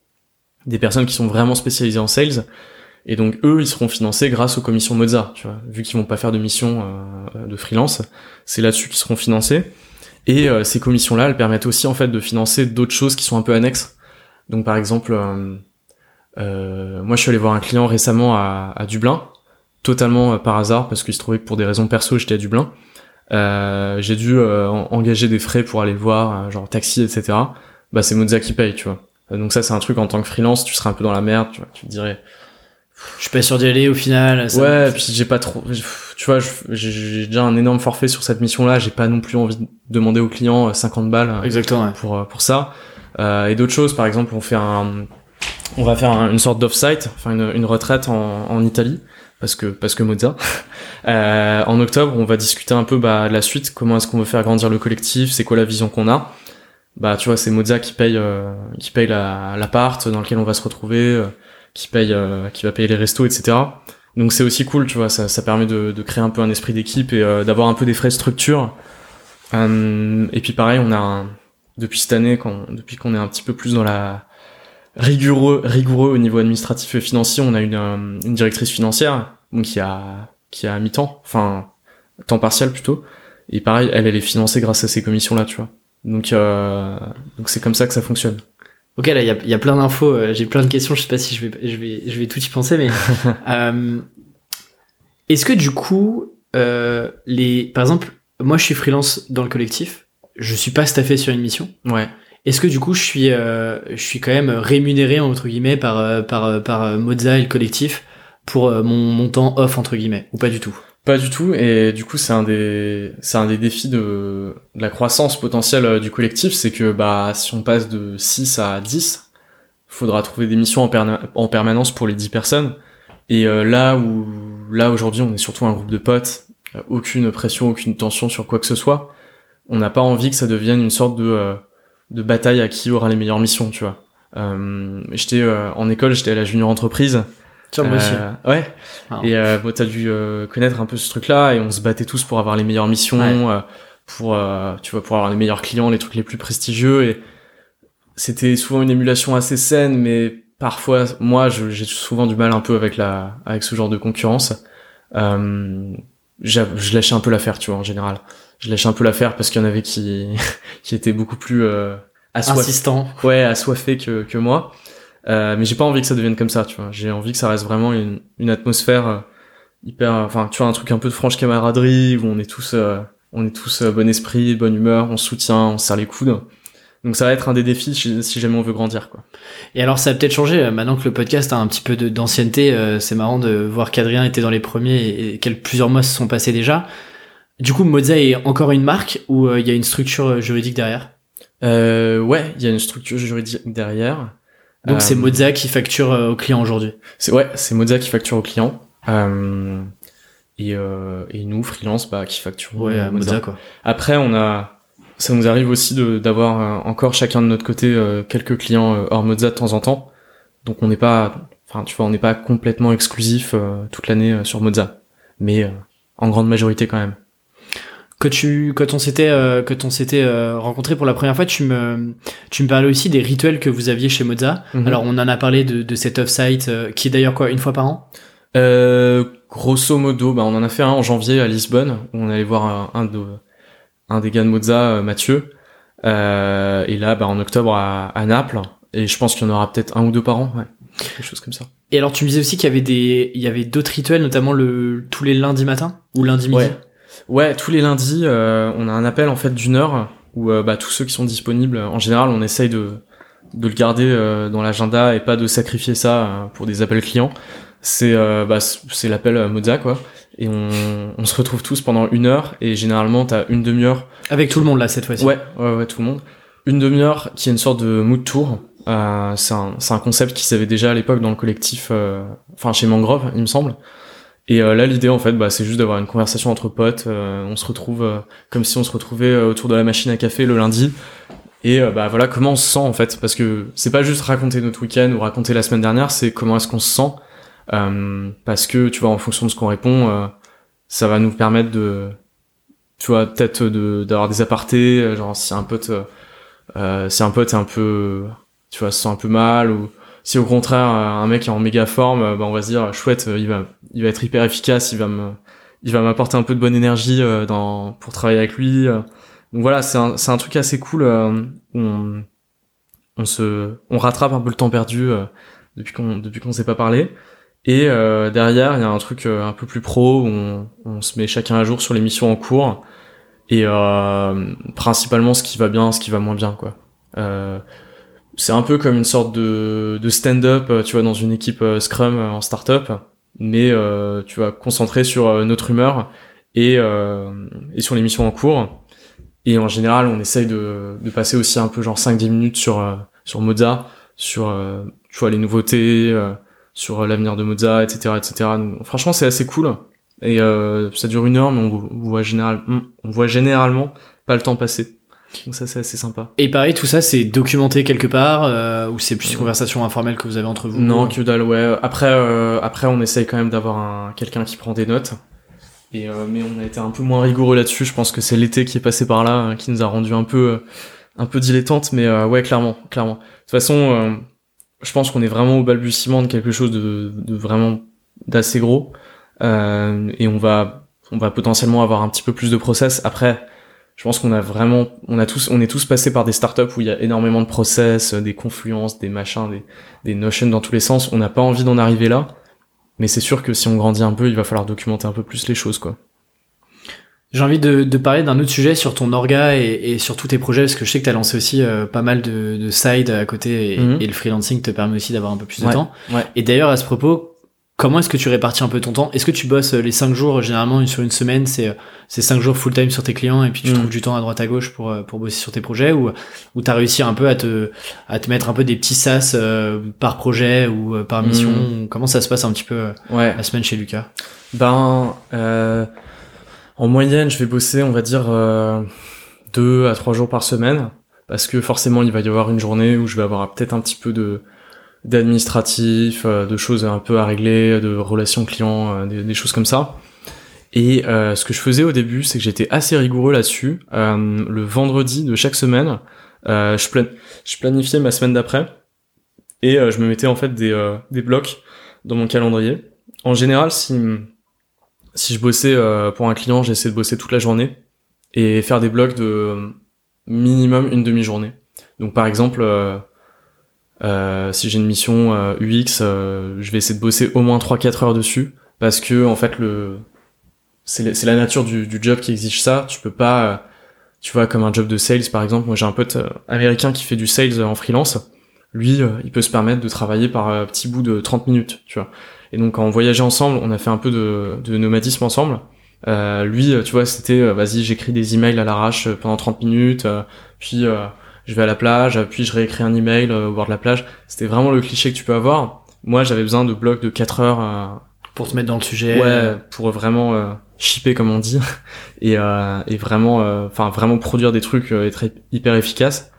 S2: des personnes qui sont vraiment spécialisées en sales. Et donc eux, ils seront financés grâce aux commissions Moza, tu vois, vu qu'ils vont pas faire de mission euh, de freelance, c'est là-dessus qu'ils seront financés. Et euh, ces commissions-là, elles permettent aussi en fait de financer d'autres choses qui sont un peu annexes. Donc par exemple, euh, moi je suis allé voir un client récemment à, à Dublin, totalement euh, par hasard parce qu'il se trouvait que pour des raisons perso j'étais à Dublin. Euh, j'ai dû euh, en- engager des frais pour aller le voir, genre taxi, etc. Bah c'est Moza qui paye, tu vois. Donc ça c'est un truc en tant que freelance, tu serais un peu dans la merde, tu vois. Tu te dirais,
S1: Je suis pas sûr d'y aller au final. ça-
S2: ouais, puis j'ai pas trop, tu vois, j'ai déjà un énorme forfait sur cette mission-là, j'ai pas non plus envie de demander au client euh, 50 balles.
S1: Exactement. ouais.
S2: pour euh, pour ça Euh, et d'autres choses par exemple on fait un on va faire un- une sorte d'off-site enfin une, une retraite en, en Italie parce que parce que Mozart. Euh, en octobre on va discuter un peu bah, de la suite. Comment est-ce qu'on veut faire grandir le collectif? C'est quoi la vision qu'on a? Bah tu vois c'est Mozart qui paye euh, qui paye la l'appart dans lequel on va se retrouver euh, qui paye euh, qui va payer les restos etc donc c'est aussi cool tu vois ça, ça permet de, de créer un peu un esprit d'équipe et euh, d'avoir un peu des frais de structure. Euh, et puis pareil, on a un, depuis cette année, quand, depuis qu'on est un petit peu plus dans la rigoureux, rigoureux au niveau administratif et financier, on a une, euh, une directrice financière, donc qui a qui a mi-temps, enfin temps partiel plutôt. Et pareil, elle elle est financée grâce à ces commissions là, tu vois. Donc euh, donc c'est comme ça que ça fonctionne.
S1: Ok, là, il y a, y a plein d'infos. euh, J'ai plein de questions. Je sais pas si je vais, je vais, je vais tout y penser, mais euh, est-ce que du coup, euh, les, par exemple, moi, je suis freelance dans le collectif. Je suis pas staffé sur une mission.
S2: Ouais.
S1: Est-ce que du coup, je suis, euh, je suis quand même rémunéré entre guillemets par euh, par euh, par euh, Moza et le collectif pour euh, mon montant off entre guillemets ou pas du tout?
S2: Pas du tout, et du coup c'est un des c'est un des défis de, la croissance potentielle du collectif, c'est que bah si on passe de 6 à 10, faudra trouver des missions en, en permanence pour les 10 personnes. Et euh, là où là aujourd'hui on est surtout un groupe de potes, aucune pression, aucune tension sur quoi que ce soit. On n'a pas envie que ça devienne une sorte de euh, de bataille à qui aura les meilleures missions, tu vois. Euh, j'étais euh, en école, j'étais à la junior entreprise.
S1: Tiens, moi aussi.
S2: Euh, ouais.
S1: Ah.
S2: Et euh, bon, t'as dû euh, connaître un peu ce truc-là, et on se battait tous pour avoir les meilleures missions,
S1: Ouais.
S2: euh, pour euh, tu vois, pour avoir les meilleurs clients, les trucs les plus prestigieux. Et c'était souvent une émulation assez saine, mais parfois, moi, je- j'ai souvent du mal un peu avec la, avec ce genre de concurrence. Euh, je lâchais un peu l'affaire, tu vois, en général. Je lâchais un peu l'affaire parce qu'il y en avait qui, qui étaient beaucoup plus euh, assoiffés ouais assoiffé que que moi euh, mais j'ai pas envie que ça devienne comme ça tu vois j'ai envie que ça reste vraiment une une atmosphère euh, hyper enfin tu vois un truc un peu de franche camaraderie où on est tous euh, on est tous euh, bon esprit bonne humeur on se soutient on se serre les coudes donc ça va être un des défis si jamais on veut grandir quoi
S1: Et alors ça a peut-être changé maintenant que le podcast a un petit peu d'ancienneté. euh, c'est marrant de voir qu'Adrien était dans les premiers et, et que plusieurs mois se sont passés déjà. Du coup, Moza est encore une marque ou euh, il y a une structure euh, juridique derrière?
S2: Euh, ouais il y a une structure juridique derrière
S1: Donc
S2: Euh,
S1: c'est Moza qui facture euh, aux clients aujourd'hui?
S2: C'est ouais, c'est Moza qui facture aux clients. Euh, et, euh, et nous, freelance, bah, qui facturons
S1: Ouais,
S2: euh,
S1: à Moza quoi.
S2: Après, on a, ça nous arrive aussi de d'avoir euh, encore chacun de notre côté euh, quelques clients euh, hors Moza de temps en temps. Donc on n'est pas, enfin tu vois, on n'est pas complètement exclusif euh, toute l'année euh, sur Moza, mais euh, en grande majorité quand même.
S1: Quand tu quand on s'était euh, quand on s'était euh, rencontré pour la première fois, tu me tu me parlais aussi des rituels que vous aviez chez Moza.
S2: Mhm.
S1: Alors on en a parlé de, de cet off-site euh, qui est d'ailleurs quoi une fois par an?
S2: Euh, grosso modo, bah, on en a fait un en janvier à Lisbonne, où on allait voir un, un, de, un des gars de Moza, euh, Mathieu. Euh, et là, bah, en octobre à, à Naples. Et je pense qu'il y en aura peut-être un ou deux par an, ouais. Quelque chose comme ça.
S1: Et alors tu me disais aussi qu'il y avait des il y avait d'autres rituels, notamment le tous les lundis matin ou lundi midi?
S2: Ouais. Ouais, tous les lundis, euh, on a un appel en fait d'une heure où euh, bah, tous ceux qui sont disponibles, en général, on essaye de, de le garder euh, dans l'agenda et pas de sacrifier ça euh, pour des appels clients. C'est euh, bah, c'est l'appel Moza quoi. Et on, on se retrouve tous pendant une heure et généralement t'as une demi-heure.
S1: Avec tout le monde là cette fois-ci.
S2: Ouais, ouais, ouais, tout le monde. Une demi-heure qui est une sorte de mood tour. Euh, c'est un, c'est un concept qui s'avait déjà à l'époque dans le collectif, euh, enfin chez Mangrove, il me semble. Et euh, là, l'idée, en fait, bah, c'est juste d'avoir une conversation entre potes. euh, on se retrouve euh, comme si on se retrouvait autour de la machine à café le lundi. Et bah voilà comment on se sent en fait, parce que c'est pas juste raconter notre week-end ou raconter la semaine dernière, c'est comment est-ce qu'on se sent. Euh, parce que tu vois, en fonction de ce qu'on répond, euh, ça va nous permettre de, tu vois, peut-être de d'avoir des apartés, genre si un pote, euh, si un pote est un peu, tu vois, se sent un peu mal ou si au contraire un mec est en méga forme, bah on va se dire chouette, il va il va être hyper efficace, il va me il va m'apporter un peu de bonne énergie euh, dans pour travailler avec lui. euh. Donc voilà, c'est un c'est un truc assez cool euh, on on se on rattrape un peu le temps perdu depuis qu'on depuis qu'on s'est pas parlé. Et euh, derrière, il y a un truc euh, un peu plus pro où on, on se met chacun à jour sur les missions en cours et euh, principalement ce qui va bien, ce qui va moins bien quoi. C'est un peu comme une sorte de, de stand-up, tu vois, dans une équipe Scrum en startup, mais euh, tu vas concentrer sur euh, notre humeur et, euh, et sur les missions en cours. Et en général, on essaye de, de passer aussi un peu genre 5-10 minutes sur euh, sur Moza, sur tu vois les nouveautés, sur l'avenir de Moza, etc., etc. Franchement, c'est assez cool. Et ça dure une heure, mais on, on voit général, on voit généralement pas le temps passer. Donc ça, c'est assez sympa.
S1: Et pareil, tout ça c'est documenté quelque part euh, ou c'est plus une conversation informelle que vous avez entre vous.
S2: Non, que dalle, ouais. Après, euh, après, on essaye quand même d'avoir un quelqu'un qui prend des notes. Et euh, mais on a été un peu moins rigoureux là-dessus. Je pense que c'est l'été qui est passé par là hein, qui nous a rendu un peu, euh, un peu dilettante. Mais euh, ouais, clairement, clairement. De toute façon, euh, je pense qu'on est vraiment au balbutiement de quelque chose de, de vraiment d'assez gros. Euh, et on va, on va potentiellement avoir un petit peu plus de process. Après, je pense qu'on a vraiment, on a tous, on est tous passés par des startups où il y a énormément de process, euh, des confluences, des machins, des, des notions dans tous les sens. On n'a pas envie d'en arriver là, mais c'est sûr que si on grandit un peu, il va falloir documenter un peu plus les choses, quoi.
S1: J'ai envie de, de parler d'un autre sujet sur ton orga et, et sur tous tes projets parce que je sais que tu as lancé aussi euh, pas mal de, de side à côté et,
S2: Mhm.
S1: et le freelancing te permet aussi d'avoir un peu plus de
S2: Ouais,
S1: temps.
S2: ouais.
S1: Et d'ailleurs à ce propos, comment est-ce que tu répartis un peu ton temps? Est-ce que tu bosses euh, les 5 jours généralement sur une semaine c'est euh, c'est 5 jours full time sur tes clients et puis tu
S2: Mhm.
S1: trouves du temps à droite à gauche pour euh, pour bosser sur tes projets ou ou t'as réussi un peu à te à te mettre un peu des petits sas euh, par projet ou euh, par mission?
S2: Mhm.
S1: Comment ça se passe un petit peu euh,
S2: Ouais.
S1: la semaine chez Lucas?
S2: Ben, euh, en moyenne, je vais bosser, on va dire, euh, deux à trois jours par semaine, parce que forcément, il va y avoir une journée où je vais avoir peut-être un petit peu de d'administratif, euh, de choses un peu à régler, de relations clients, euh, des, des choses comme ça. Et euh, ce que je faisais au début, c'est que j'étais assez rigoureux là-dessus. Euh, le vendredi de chaque semaine, euh, je, plan- je planifiais ma semaine d'après et euh, je me mettais en fait des, des blocs dans mon calendrier. En général, si si je bossais pour un client, j'essaie de bosser toute la journée et faire des blocs de minimum une demi-journée. Donc par exemple, si j'ai une mission euh, UX, euh, je vais essayer de bosser au moins 3-4 heures dessus parce que en fait le c'est la- nature du, du job qui exige ça. Tu peux pas, euh, tu vois, comme un job de sales par exemple. Moi j'ai un pote euh, américain qui fait du sales euh, en freelance. Lui, euh, il peut se permettre de travailler par euh, petits bouts de 30 minutes, tu vois. Et donc quand on voyageait ensemble, on a fait un peu de, de nomadisme ensemble. Euh, lui, euh, tu vois, c'était euh, vas-y, j'écris des emails à l'arrache euh, pendant 30 minutes, euh, puis euh, je vais à la plage, puis je réécris un email euh, au bord de la plage. C'était vraiment le cliché que tu peux avoir. Moi, j'avais besoin de blocs de 4 heures euh,
S1: pour te mettre dans le sujet
S2: ouais, pour vraiment euh, shipper comme on dit et, euh, et vraiment euh, enfin vraiment produire des trucs euh, et être hyper efficace.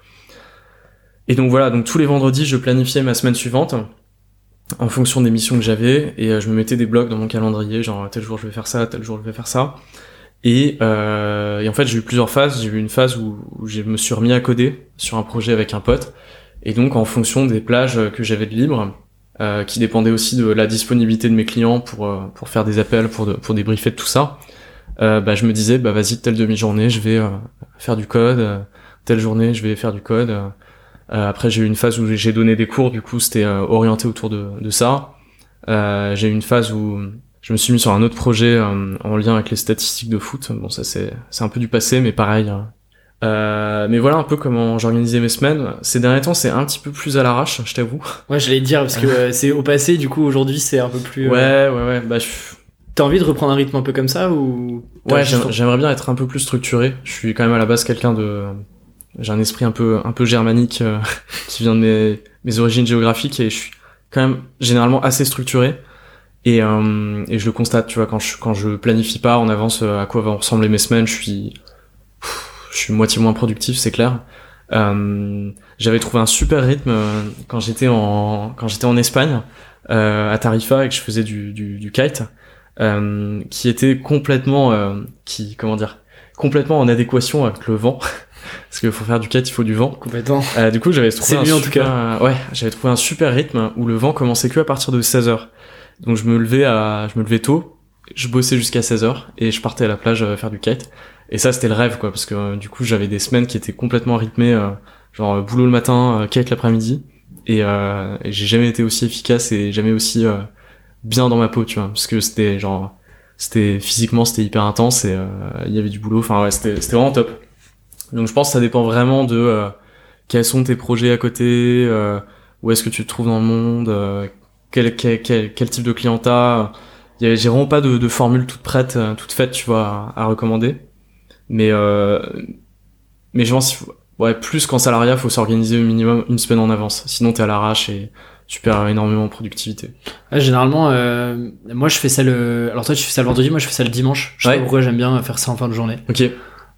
S2: Et donc voilà, donc tous les vendredis, je planifiais ma semaine suivante en fonction des missions que j'avais et euh, je me mettais des blocs dans mon calendrier, genre tel jour je vais faire ça, tel jour je vais faire ça. Et, euh, et en fait, j'ai eu plusieurs phases. J'ai eu une phase où, où je me suis remis à coder sur un projet avec un pote. Et donc, en fonction des plages que j'avais de libre, euh, qui dépendaient aussi de la disponibilité de mes clients pour euh, pour faire des appels, pour de, pour débriefer de tout ça, euh, bah, je me disais, bah vas-y, telle demi-journée, je vais euh, faire du code. euh, telle journée, je vais faire du code. après, j'ai eu une phase où j'ai donné des cours. Du coup, c'était orienté autour de, de ça. J'ai eu une phase où je me suis mis sur un autre projet euh, en lien avec les statistiques de foot. Bon, ça c'est c'est un peu du passé, mais pareil. hein. Euh, mais voilà un peu comment j'organisais mes semaines. Ces derniers temps, c'est un petit peu plus à l'arrache, je t'avoue.
S1: Ouais, j'allais te dire parce que euh, c'est au passé, du coup aujourd'hui c'est un peu plus.
S2: Ouais, ouais, ouais. Bah, je-
S1: T'as envie de reprendre un rythme un peu comme ça ou
S2: ouais, j'aimerais bien être un peu plus structuré. Je suis quand même à la base quelqu'un de, j'ai un esprit un peu, un peu germanique euh, qui vient de mes, mes origines géographiques et je suis quand même généralement assez structuré. Et, euh, et je le constate, tu vois, quand je, quand je planifie pas en avance euh, à quoi vont ressembler mes semaines, je suis, je suis moitié moins productif, c'est clair. Euh, j'avais trouvé un super rythme euh, quand j'étais en, quand j'étais en Espagne, euh, à Tarifa et que je faisais du, du, du kite euh, qui était complètement, euh, qui comment dire, complètement en adéquation avec le vent, parce qu'il faut faire du kite, il faut du vent.
S1: complètement
S2: Euh, du coup, j'avais trouvé un
S1: mieux, en tout
S2: super, ouais, j'avais trouvé un super rythme où le vent commençait que à partir de 16 h Donc je me levais je me levais tôt, je bossais jusqu'à 16 h et je partais à la plage euh, faire du kite. Et ça, c'était le rêve, quoi, parce que euh, du coup, j'avais des semaines qui étaient complètement rythmées, euh, genre boulot le matin, kite l'après-midi, et, j'ai jamais été aussi efficace et jamais aussi bien dans ma peau, tu vois, parce que c'était genre, c'était physiquement, c'était hyper intense et il y avait du boulot. Enfin ouais, c'était c'était vraiment top. Donc je pense que ça dépend vraiment de quels sont tes projets à côté, où est-ce que tu te trouves dans le monde, quel, quel, quel, quel type de client t'as. A- J'ai vraiment pas de, de formule toute prête, euh, toute faite, tu vois, à, à recommander. Mais euh, mais je pense ouais plus qu'en salariat, faut s'organiser au minimum une semaine en avance. Sinon t'es à l'arrache et tu perds énormément en productivité.
S1: Ouais, généralement, euh, moi je fais ça le. Alors toi tu fais ça le vendredi, moi je fais ça le dimanche. Je sais
S2: Ouais.
S1: pas pourquoi j'aime bien faire ça en fin de journée.
S2: Ok.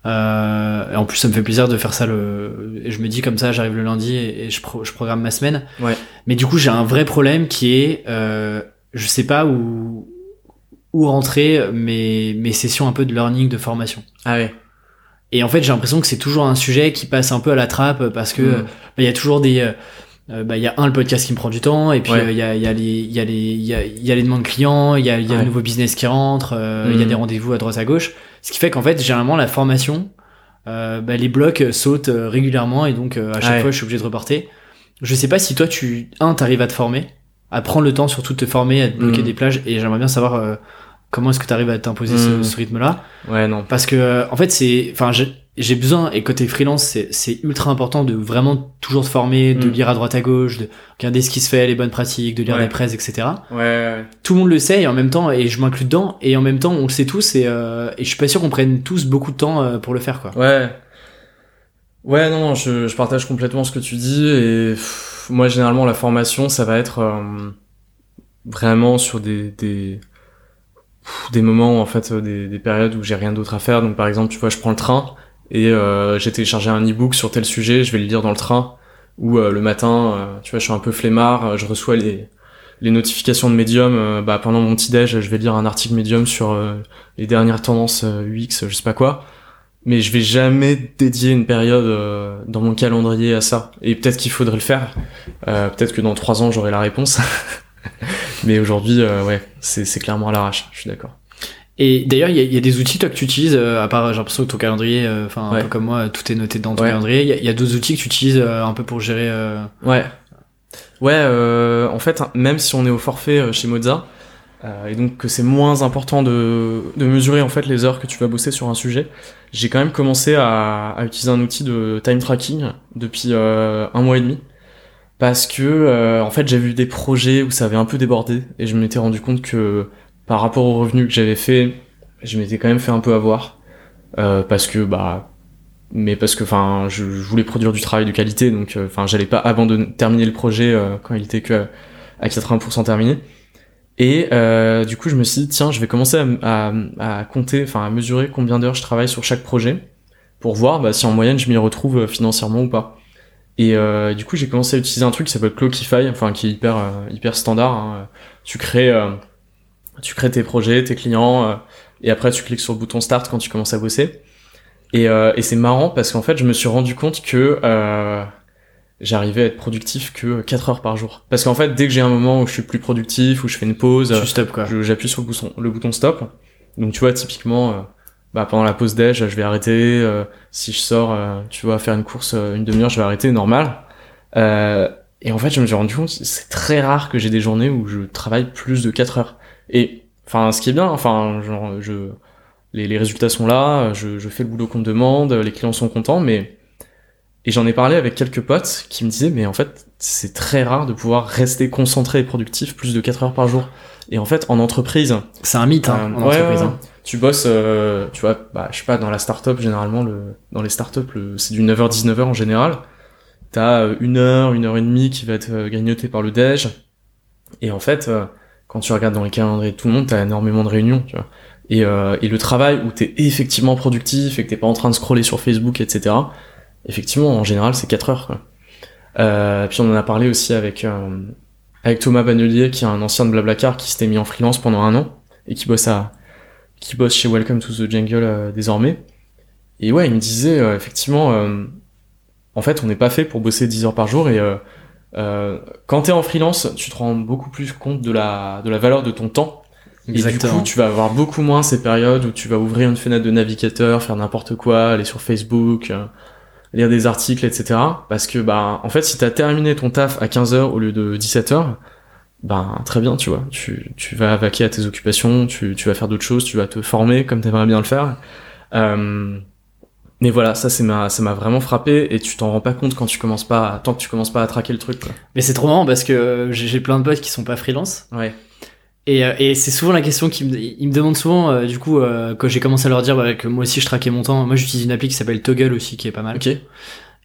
S1: Euh, et en plus ça me fait plaisir de faire ça le. Et je me dis comme ça, j'arrive le lundi et, et je, pro- je programme ma semaine.
S2: Ouais.
S1: Mais du coup j'ai un vrai problème qui est, euh, je sais pas où où rentrer mes mes sessions un peu de learning, de formation.
S2: Ah ouais.
S1: Et en fait j'ai l'impression que c'est toujours un sujet qui passe un peu à la trappe parce que
S2: Mm.
S1: bah, il y a toujours des euh, euh, bah, il y a un le podcast qui me prend du temps et puis
S2: Ouais.
S1: euh, il y, a, y a les il y a les il y a, il y a les demandes clients il y a, il y a
S2: Ouais.
S1: le nouveau business qui rentre euh, il y a
S2: Mhm.
S1: des rendez-vous à droite à gauche ce qui fait qu'en fait généralement la formation euh, bah, les blocs sautent euh, régulièrement et donc euh, à chaque
S2: Ouais.
S1: fois je suis obligé de reporter je sais pas si toi tu un t'arrives à te former à prendre le temps surtout de te former à te bloquer
S2: Mhm.
S1: des plages et j'aimerais bien savoir euh, comment est-ce que tu arrives à t'imposer ce,
S2: Mhm.
S1: ce rythme là
S2: Ouais non.
S1: parce que euh, en fait c'est enfin j'ai besoin et côté freelance c'est c'est ultra important de vraiment toujours se former de
S2: Mm.
S1: lire à droite à gauche de regarder ce qui se fait les bonnes pratiques de lire
S2: Ouais.
S1: des presses etc
S2: Ouais. ouais.
S1: tout le monde le sait et en même temps et je m'inclus dedans et en même temps on le sait tous et euh, et je suis pas sûr qu'on prenne tous beaucoup de temps euh, pour le faire quoi
S2: Ouais. Ouais, non, non, je, je partage complètement ce que tu dis. Et pff, moi, généralement, la formation, ça va être euh, vraiment sur des, des, des moments, en fait, euh, des, des périodes où j'ai rien d'autre à faire. Donc, par exemple, tu vois, je prends le train et euh, j'ai téléchargé un e-book sur tel sujet, je vais le lire dans le train. Ou euh, le matin, euh, tu vois, je suis un peu flemmard, euh, je reçois les, les notifications de Medium. euh, bah, pendant mon petit-déj, je vais lire un article Medium sur euh, les dernières tendances UX, je sais pas quoi mais je vais jamais dédier une période dans mon calendrier à ça. Et peut-être qu'il faudrait le faire. Peut-être que dans trois ans j'aurai la réponse. mais aujourd'hui, ouais, c'est clairement à l'arrache. Je suis d'accord.
S1: Et d'ailleurs il y, a- il y a des outils toi que tu utilises euh, à part j'ai l'impression que ton calendrier euh, enfin un
S2: Ouais.
S1: peu comme moi tout est noté dans ton
S2: Ouais.
S1: calendrier il y a, d'autres outils que tu utilises euh, un peu pour gérer euh,
S2: Ouais. Ouais, euh, en fait, hein, même si on est au forfait euh, chez Moza, euh, et donc que c'est moins important de, de mesurer en fait les heures que tu vas bosser sur un sujet, j'ai quand même commencé à, à utiliser un outil de time tracking depuis euh, un mois et demi. Parce que euh, en fait j'ai vu des projets où ça avait un peu débordé et je m'étais rendu compte que par rapport aux revenus que j'avais fait, je m'étais quand même fait un peu avoir. Euh, parce que bah mais parce que enfin je, voulais produire du travail de qualité donc euh, enfin j'allais pas abandonner terminer le projet euh, quand il était que à 80% terminé et euh, du coup je me suis dit tiens je vais commencer à, à, compter enfin à mesurer combien d'heures je travaille sur chaque projet pour voir bah, si en moyenne je m'y retrouve financièrement ou pas et du coup j'ai commencé à utiliser un truc qui s'appelle Clockify enfin qui est hyper hyper standard hein. tu crées tu crées tes projets tes clients euh, et après tu cliques sur le bouton start quand tu commences à bosser. Et, euh, et c'est marrant parce qu'en fait, je me suis rendu compte que euh, j'arrivais à être productif que 4 heures par jour. Parce qu'en fait, dès que j'ai un moment où je suis plus productif, où je fais une pause,
S1: stop quoi.
S2: j'appuie sur le bouton, le bouton stop. Donc tu vois, typiquement, euh, bah, pendant la pause déj, je vais arrêter. euh, si je sors, euh, tu vois, faire une course une demi-heure, je vais arrêter, normal. Euh, et en fait, je me suis rendu compte, c'est très rare que j'ai des journées où je travaille plus de 4 heures. Et enfin, ce qui est bien, enfin, genre, je, les, les résultats sont là, je, je fais le boulot qu'on me demande, les clients sont contents, mais et j'en ai parlé avec quelques potes qui me disaient, mais en fait, c'est très rare de pouvoir rester concentré et productif plus de 4 heures par jour. Et en fait, en entreprise,
S1: C'est un mythe hein,
S2: Euh,
S1: en
S2: ouais,
S1: entreprise.
S2: ouais,
S1: hein.
S2: tu bosses, euh, tu vois, bah, je sais pas, dans la start-up, généralement, le, dans les start-up, le, c'est du 9h-19h en général. T'as euh, une heure, une heure et demie qui va être euh, grignotée par le déj. Et en fait, euh, quand tu regardes dans les calendriers de tout le monde, t'as énormément de réunions, tu vois. Et, euh, et le travail où t'es effectivement productif et que t'es pas en train de scroller sur Facebook, etc. Effectivement, en général, c'est 4 heures, quoi. Euh, puis on en a parlé aussi avec, euh, avec Thomas Bagnolier, qui est un ancien de Blablacar, qui s'était mis en freelance pendant un an et qui bosse à, qui bosse chez Welcome to the Jungle euh, désormais. Et ouais, il me disait euh, effectivement, euh, en fait, on n'est pas fait pour bosser 10 heures par jour et euh, quand t'es en freelance, tu te rends beaucoup plus compte de la de la valeur de ton temps. Et du
S1: Exactement.
S2: coup, tu vas avoir beaucoup moins ces périodes où tu vas ouvrir une fenêtre de navigateur, faire n'importe quoi, aller sur Facebook, euh, lire des articles, etc. Parce que, bah, en fait, si t'as terminé ton taf à 15h au lieu de 17h, ben très bien, tu vois. Tu, tu vas vaquer à tes occupations, tu, tu vas faire d'autres choses, tu vas te former comme t'aimerais bien le faire. Euh, mais voilà, ça c'est ma, ça m'a vraiment frappé et tu t'en rends pas compte quand tu commences pas, tant que tu commences pas à traquer le truc. Quoi.
S1: Mais c'est trop marrant parce que j'ai j'ai plein de potes qui sont pas freelance.
S2: Ouais.
S1: Et, euh, et c'est souvent la question qu'ils me, ils me demandent souvent, euh, du coup, euh, quand j'ai commencé à leur dire bah, que moi aussi je traquais mon temps, moi j'utilise une appli qui s'appelle Toggle aussi, qui est pas mal.
S2: Ok.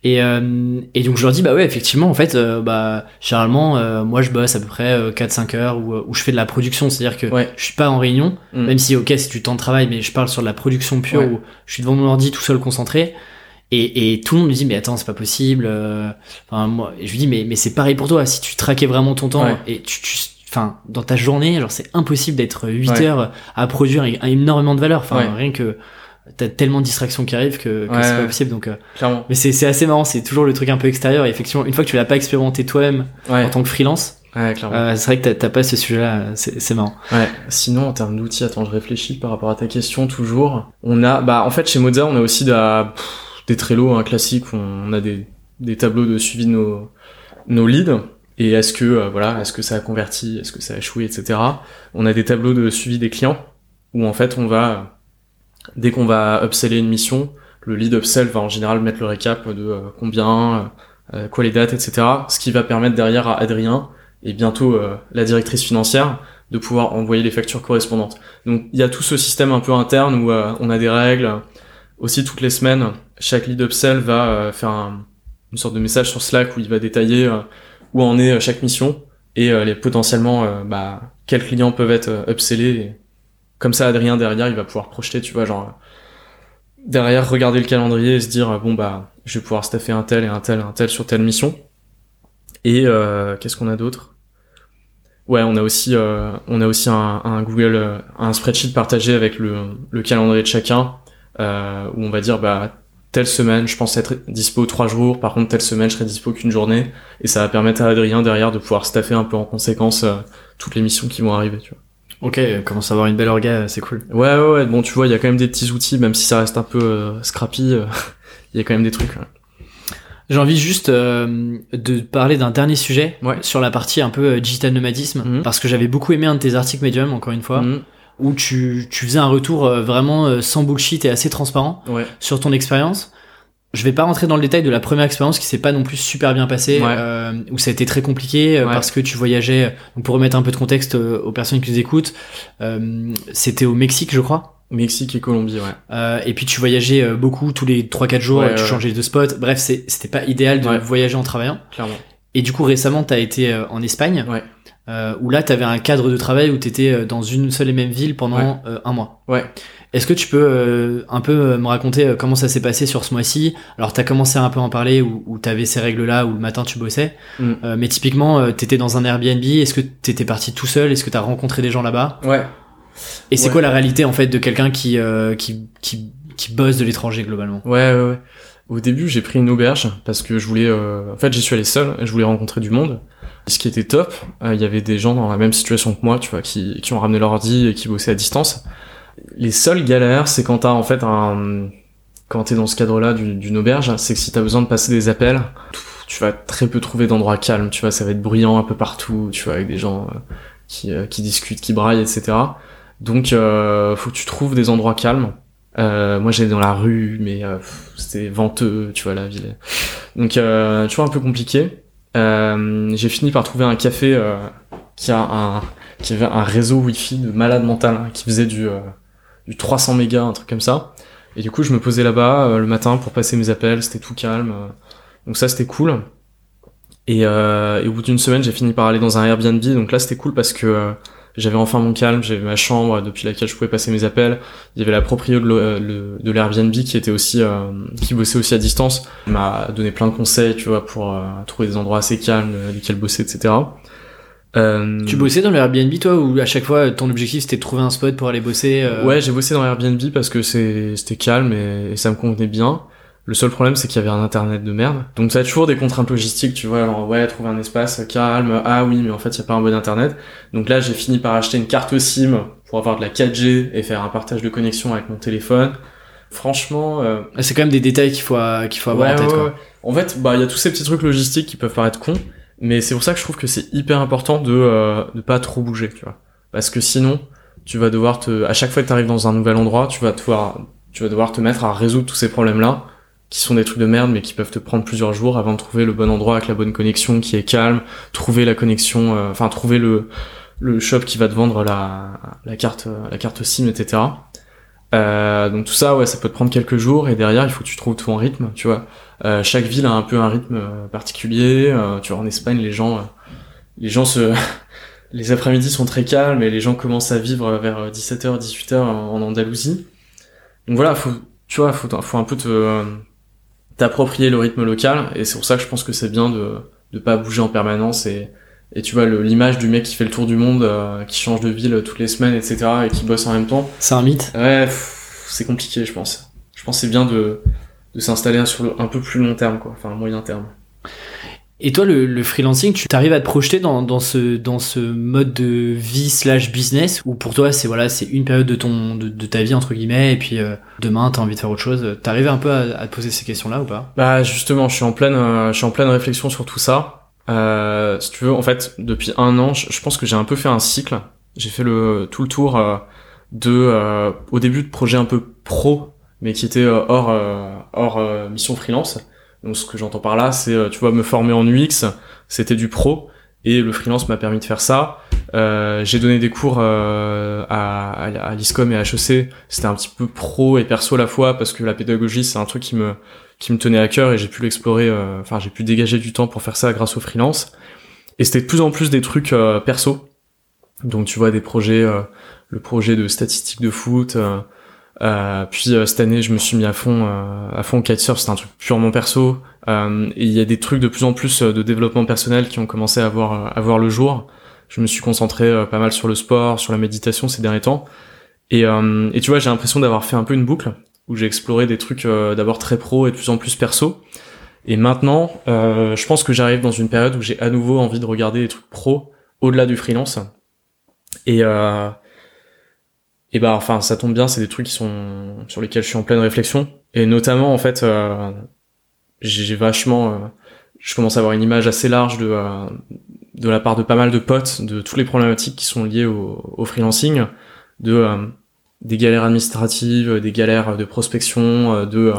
S1: Et, euh, et donc je leur dis, bah ouais, effectivement, en fait, euh, bah, généralement, euh, moi je bosse à peu près euh, 4-5 heures où, euh, où je fais de la production, c'est-à-dire que
S2: Ouais.
S1: je suis pas en réunion,
S2: Mm.
S1: même si, ok, c'est du temps de travail, mais je parle sur de la production pure
S2: Ouais.
S1: où je suis devant mon ordi tout seul concentré. Et, et tout le monde me dit, mais attends, c'est pas possible. euh, Enfin, moi, et je lui dis, mais, mais c'est pareil pour toi, si tu traquais vraiment ton temps
S2: Ouais.
S1: et tu, tu enfin, dans ta journée, genre, c'est impossible d'être 8
S2: Ouais.
S1: heures à produire énormément de valeur. Enfin, rien que t'as tellement de distractions qui arrivent que, que
S2: Ouais,
S1: c'est pas possible. Donc, euh,
S2: Clairement.
S1: mais c'est assez marrant, c'est toujours le truc un peu extérieur. Et effectivement, une fois que tu l'as pas expérimenté toi-même
S2: Ouais.
S1: en tant que freelance,
S2: Ouais, clairement.
S1: euh, c'est vrai que t'as- pas ce sujet-là, euh, c'est c'est marrant.
S2: Ouais. Sinon, en termes d'outils, attends, je réfléchis par rapport à ta question toujours. On a, bah, en fait, chez Moza, on a aussi de la- pff, des Trello hein, classiques. où On a des, des tableaux de suivi de nos, nos leads. Et est-ce que, euh, voilà, est-ce que ça a converti, est-ce que ça a échoué, etc. On a des tableaux de suivi des clients où en fait, on va, dès qu'on va upseller une mission, le lead upsell va en général mettre le récap de euh, combien, euh, quoi les dates, etc. Ce qui va permettre derrière à Adrien et bientôt euh, la directrice financière de pouvoir envoyer les factures correspondantes. Donc il y a tout ce système un peu interne où euh, on a des règles. Aussi toutes les semaines, chaque lead upsell va euh, faire un- une sorte de message sur Slack où il va détailler euh, où en est euh, chaque mission et euh, les potentiellement euh, bah, quels clients peuvent être euh, upsellés. Comme ça, Adrien derrière, il va pouvoir projeter, tu vois, genre derrière regarder le calendrier et se dire bon bah je vais pouvoir staffer un tel et un tel un tel sur telle mission. Et euh, qu'est-ce qu'on a d'autre? Ouais, on a aussi euh, on a aussi un, un Google euh, un spreadsheet partagé avec le, le calendrier de chacun euh, où on va dire bah telle semaine je pense être dispo trois jours par contre telle semaine je serai dispo qu'une journée et ça va permettre à Adrien derrière de pouvoir staffer un peu en conséquence euh, toutes les missions qui vont arriver tu vois.
S1: Ok, commence à avoir une belle orga, c'est cool.
S2: Ouais ouais ouais bon tu vois il y a quand même des petits outils même si ça reste un peu euh, scrappy euh, il y a quand même des trucs ouais.
S1: J'ai envie juste euh, de parler d'un dernier sujet
S2: Ouais.
S1: sur la partie un peu euh, digital nomadisme,
S2: Mhm.
S1: parce que j'avais beaucoup aimé un de tes articles Medium, encore une fois,
S2: Mhm.
S1: où tu, tu faisais un retour vraiment sans bullshit et assez transparent
S2: ouais
S1: sur ton expérience. Je vais pas rentrer dans le détail de la première expérience qui s'est pas non plus super bien passée,
S2: Ouais.
S1: euh, où ça a été très compliqué euh,
S2: Ouais.
S1: parce que tu voyageais. Donc pour remettre un peu de contexte euh, aux personnes qui nous écoutent, euh, c'était au Mexique, je crois.
S2: Mexique et Colombie ouais
S1: Euh, et puis tu voyageais beaucoup tous les 3-4 jours,
S2: Ouais,
S1: tu changeais de spot. Bref, c'était pas idéal de voyager en travaillant.
S2: clairement
S1: Et du coup, récemment, t'as été en Espagne, où là, t'avais un cadre de travail où t'étais euh, dans une seule et même ville pendant un mois.
S2: Ouais.
S1: Est-ce que tu peux euh, un peu euh, me raconter euh, comment ça s'est passé sur ce mois-ci? Alors, t'as commencé à un peu en parler, où, où t'avais ces règles-là, où le matin tu bossais.
S2: Mm.
S1: Euh, mais typiquement, euh, t'étais dans un Airbnb. Est-ce que t'étais parti tout seul? Est-ce que t'as rencontré des gens là-bas?
S2: Ouais.
S1: Et c'est
S2: Ouais.
S1: quoi la réalité en fait de quelqu'un qui, euh, qui, qui, qui bosse de l'étranger globalement?
S2: Ouais, ouais, ouais. Au début, j'ai pris une auberge parce que je voulais. euh, En fait, j'y suis allé seul. et Je voulais rencontrer du monde. Ce qui était top, euh, il y avait des gens dans la même situation que moi, tu vois, qui, qui ont ramené leur ordi et qui bossaient à distance. Les seules galères, c'est quand t'as en fait un. Quand t'es dans ce cadre-là d'une auberge, c'est que si t'as besoin de passer des appels, tu vas très peu trouver d'endroits calmes. Tu vois, ça va être bruyant un peu partout. Tu vois, avec des gens euh, qui, euh, qui discutent, qui braillent, etc. Donc, euh, faut que tu trouves des endroits calmes. Euh, moi j'allais dans la rue, mais c'était venteux, tu vois, la ville. Donc tu vois, un peu compliqué. J'ai fini par trouver un café qui a un qui avait un réseau wifi de malade mental hein, qui faisait du du 300 mégas, un truc comme ça. Et du coup, je me posais là-bas euh, le matin pour passer mes appels, c'était tout calme. euh. donc ça, c'était cool. Et, euh, et au bout d'une semaine, j'ai fini par aller dans un Airbnb. Donc là, c'était cool parce que euh, j'avais enfin mon calme, j'avais ma chambre depuis laquelle je pouvais passer mes appels. Il y avait la proprio de l'Airbnb qui était aussi euh, qui bossait aussi à distance. Il m'a donné plein de conseils, tu vois, pour trouver des endroits assez calmes, lesquels bosser, etc. Euh,
S1: Tu bossais dans le Airbnb toi ou à chaque fois ton objectif c'était de trouver un spot pour aller bosser euh,
S2: Ouais, j'ai bossé dans Airbnb parce que c'est c'était calme et, et ça me convenait bien. Le seul problème, c'est qu'il y avait un internet de merde. Donc ça a toujours des contraintes logistiques, tu vois. Alors ouais, trouver un espace calme. Ah oui, mais en fait, il y a pas un bon internet. Donc là, j'ai fini par acheter une carte SIM pour avoir de la 4G et faire un partage de connexion avec mon téléphone. Franchement, euh,
S1: C'est quand même des détails qu'il faut, euh, qu'il faut avoir
S2: ouais,
S1: en tête
S2: ouais,
S1: quoi.
S2: ouais. En fait, bah il y a tous ces petits trucs logistiques qui peuvent paraître cons, mais c'est pour ça que je trouve que c'est hyper important de euh, pas trop bouger, tu vois. Parce que sinon, tu vas devoir te à chaque fois que tu arrives dans un nouvel endroit, tu vas devoir tu vas devoir te mettre à résoudre tous ces problèmes-là qui sont des trucs de merde mais qui peuvent te prendre plusieurs jours avant de trouver le bon endroit avec la bonne connexion qui est calme, trouver la connexion euh, enfin trouver le le shop qui va te vendre la la carte la carte SIM etc. Euh, donc tout ça ouais ça peut te prendre quelques jours et derrière il faut que tu trouves ton rythme tu vois euh, chaque ville a un peu un rythme euh, particulier. Euh, tu vois, en Espagne, les gens, euh, les gens se, les après-midi sont très calmes et les gens commencent à vivre vers 17h, 18h en Andalousie. Donc voilà, faut, tu vois, faut, faut un peu te, euh, t'approprier le rythme local et c'est pour ça que je pense que c'est bien de, de pas bouger en permanence et, et tu vois, l'image du mec qui fait le tour du monde, euh, qui change de ville toutes les semaines, etc. et qui bosse en même temps.
S1: C'est un mythe.
S2: Ouais, c'est compliqué, je pense. Je pense que c'est bien de, de s'installer sur le, un peu plus long terme, quoi. Enfin, moyen terme.
S1: Et toi, le, le freelancing, tu t'arrives à te projeter dans, dans ce dans ce mode de vie slash business où pour toi c'est voilà c'est une période de ton de, de ta vie entre guillemets et puis euh, demain t'as envie de faire autre chose. T'arrives un peu à, à te poser ces questions-là ou pas?
S2: Bah, justement, je suis en pleine, euh, je suis en pleine réflexion sur tout ça. Euh, si tu veux, en fait, depuis un an, je, pense que j'ai un peu fait un cycle. J'ai fait le tout le tour euh, de, euh, au début de projets un peu pro, mais qui étaient euh, hors euh, hors mission freelance. Donc, ce que j'entends par là, c'est, tu vois, me former en UX, c'était du pro, et le freelance m'a permis de faire ça. J'ai donné des cours à, à, à l'ISCOM et à HEC. C'était un petit peu pro et perso à la fois parce que la pédagogie c'est un truc qui me qui me tenait à cœur et j'ai pu l'explorer. euh, Enfin, j'ai pu dégager du temps pour faire ça grâce au freelance. Et c'était de plus en plus des trucs euh, perso. Donc tu vois des projets, euh, le projet de statistiques de foot. puis cette année, je me suis mis à fond, à fond au kitesurf. C'est un truc purement perso. Et il y a des trucs de plus en plus de développement personnel qui ont commencé à voir, à voir le jour. Je me suis concentré pas mal sur le sport, sur la méditation ces derniers temps. Et, euh, et tu vois, j'ai l'impression d'avoir fait un peu une boucle où j'ai exploré des trucs euh, d'abord très pro et de plus en plus perso. Et maintenant, euh, je pense que j'arrive dans une période où j'ai à nouveau envie de regarder des trucs pro au-delà du freelance. Et euh, et bah enfin ça tombe bien, c'est des trucs qui sont sur lesquels je suis en pleine réflexion. Et notamment en fait, euh, j'ai vachement, euh, je commence à avoir une image assez large de euh, de la part de pas mal de potes de toutes les problématiques qui sont liées au, au freelancing, de des galères administratives, des galères de prospection, euh, de euh,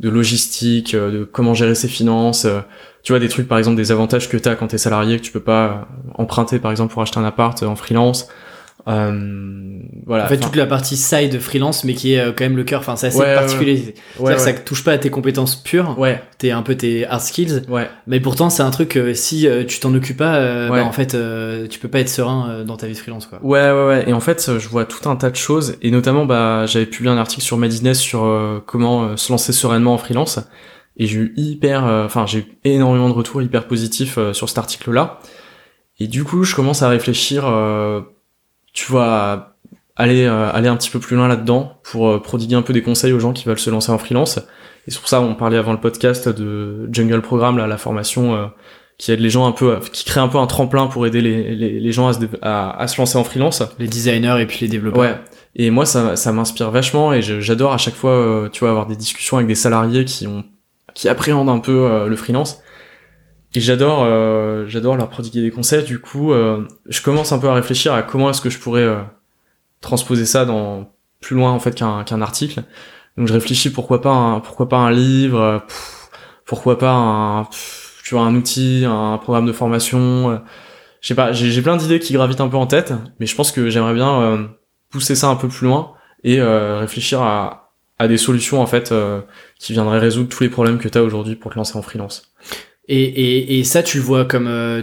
S2: de logistique, euh, de comment gérer ses finances. euh, tu vois des trucs par exemple des avantages que t'as quand t'es salarié que tu peux pas euh, emprunter par exemple pour acheter un appart euh, en freelance. Euh, voilà.
S1: En fait, toute la partie side freelance, mais qui est euh, quand même le cœur. Enfin, c'est assez
S2: Ouais,
S1: particulier.
S2: ouais, ouais,
S1: que ça touche pas à tes compétences pures.
S2: ouais,
S1: T'es un peu tes hard skills.
S2: ouais,
S1: Mais pourtant, c'est un truc. euh, si euh, tu t'en occupes pas, euh, bah, en fait, euh, tu peux pas être serein dans ta vie de freelance, quoi.
S2: ouais, ouais, ouais. Et en fait, je vois tout un tas de choses. Et notamment, bah, j'avais publié un article sur Madines sur comment se lancer sereinement en freelance. Et j'ai eu hyper, enfin, j'ai eu énormément de retours hyper positifs sur cet article-là. Et du coup, je commence à réfléchir, euh, tu vois, aller aller un petit peu plus loin là-dedans pour prodiguer un peu des conseils aux gens qui veulent se lancer en freelance. Et c'est pour ça on parlait avant le podcast de Jungle Programme, là, la formation qui aide les gens un peu, qui crée un peu un tremplin pour aider les, les, les gens à se, à, à, se lancer en freelance.
S1: Les designers et puis les développeurs.
S2: Ouais. Et moi, ça, ça m'inspire vachement et j'adore à chaque fois, euh, tu vois, avoir des discussions avec des salariés qui ont, qui appréhendent un peu euh, le freelance. Et j'adore, euh, j'adore leur prodiguer des conseils. Du coup, je commence un peu à réfléchir à comment est-ce que je pourrais transposer ça dans plus loin en fait qu'un qu'un article. Donc je réfléchis pourquoi pas un, pourquoi pas un livre, pourquoi pas un tu vois un outil, un programme de formation. je sais pas, j'ai plein d'idées qui gravitent un peu en tête, mais je pense que j'aimerais bien pousser ça un peu plus loin et euh, réfléchir à, à des solutions en fait euh, qui viendraient résoudre tous les problèmes que tu as aujourd'hui pour te lancer en freelance.
S1: Et, et, et ça, tu le vois comme euh,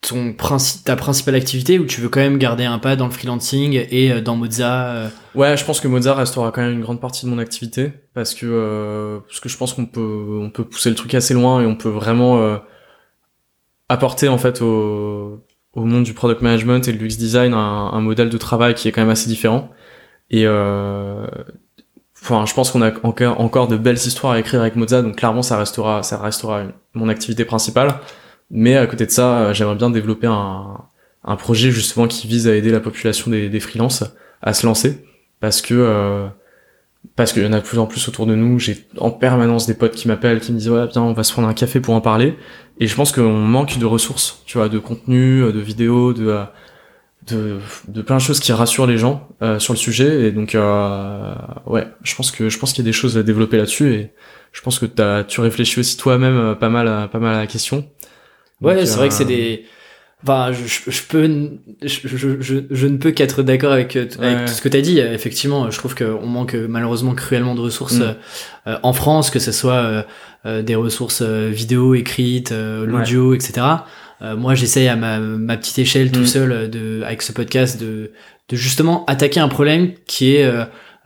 S1: ton principe, ta principale activité ou tu veux quand même garder un pas dans le freelancing et dans Moza
S2: Ouais, je pense que Moza restera quand même une grande partie de mon activité parce que parce que je pense qu'on peut on peut pousser le truc assez loin et on peut vraiment apporter en fait au au monde du product management et du UX design un, un, modèle de travail qui est quand même assez différent. Et euh, je pense qu'on a encore, de belles histoires à écrire avec Moza, donc clairement ça restera, ça restera mon activité principale. Mais à côté de ça, j'aimerais bien développer un, projet justement qui vise à aider la population des, freelances à se lancer, parce que euh, parce qu'il y en a de plus en plus autour de nous. J'ai en permanence des potes qui m'appellent, qui me disent ouais bien on va se prendre un café pour en parler. Et je pense qu'on manque de ressources, tu vois, de contenu, de vidéos, de de, de plein de choses qui rassurent les gens euh, sur le sujet. Et donc euh, ouais, je pense que je pense qu'il y a des choses à développer là-dessus. Et je pense que as, tu réfléchis aussi toi-même euh, pas mal à, pas mal à la question.
S1: Ouais, c'est vrai que c'est des Enfin, je, je peux, je, je, je, ne peux qu'être d'accord avec, euh, tout ce que tu as dit. Effectivement, je trouve qu'on manque malheureusement cruellement de ressources mm. euh, en France, que ce soit euh, des ressources vidéo, écrites, l'audio, etc. moi, j'essaye à ma, ma, petite échelle tout mm. seul, de, avec ce podcast, de, de justement attaquer un problème qui est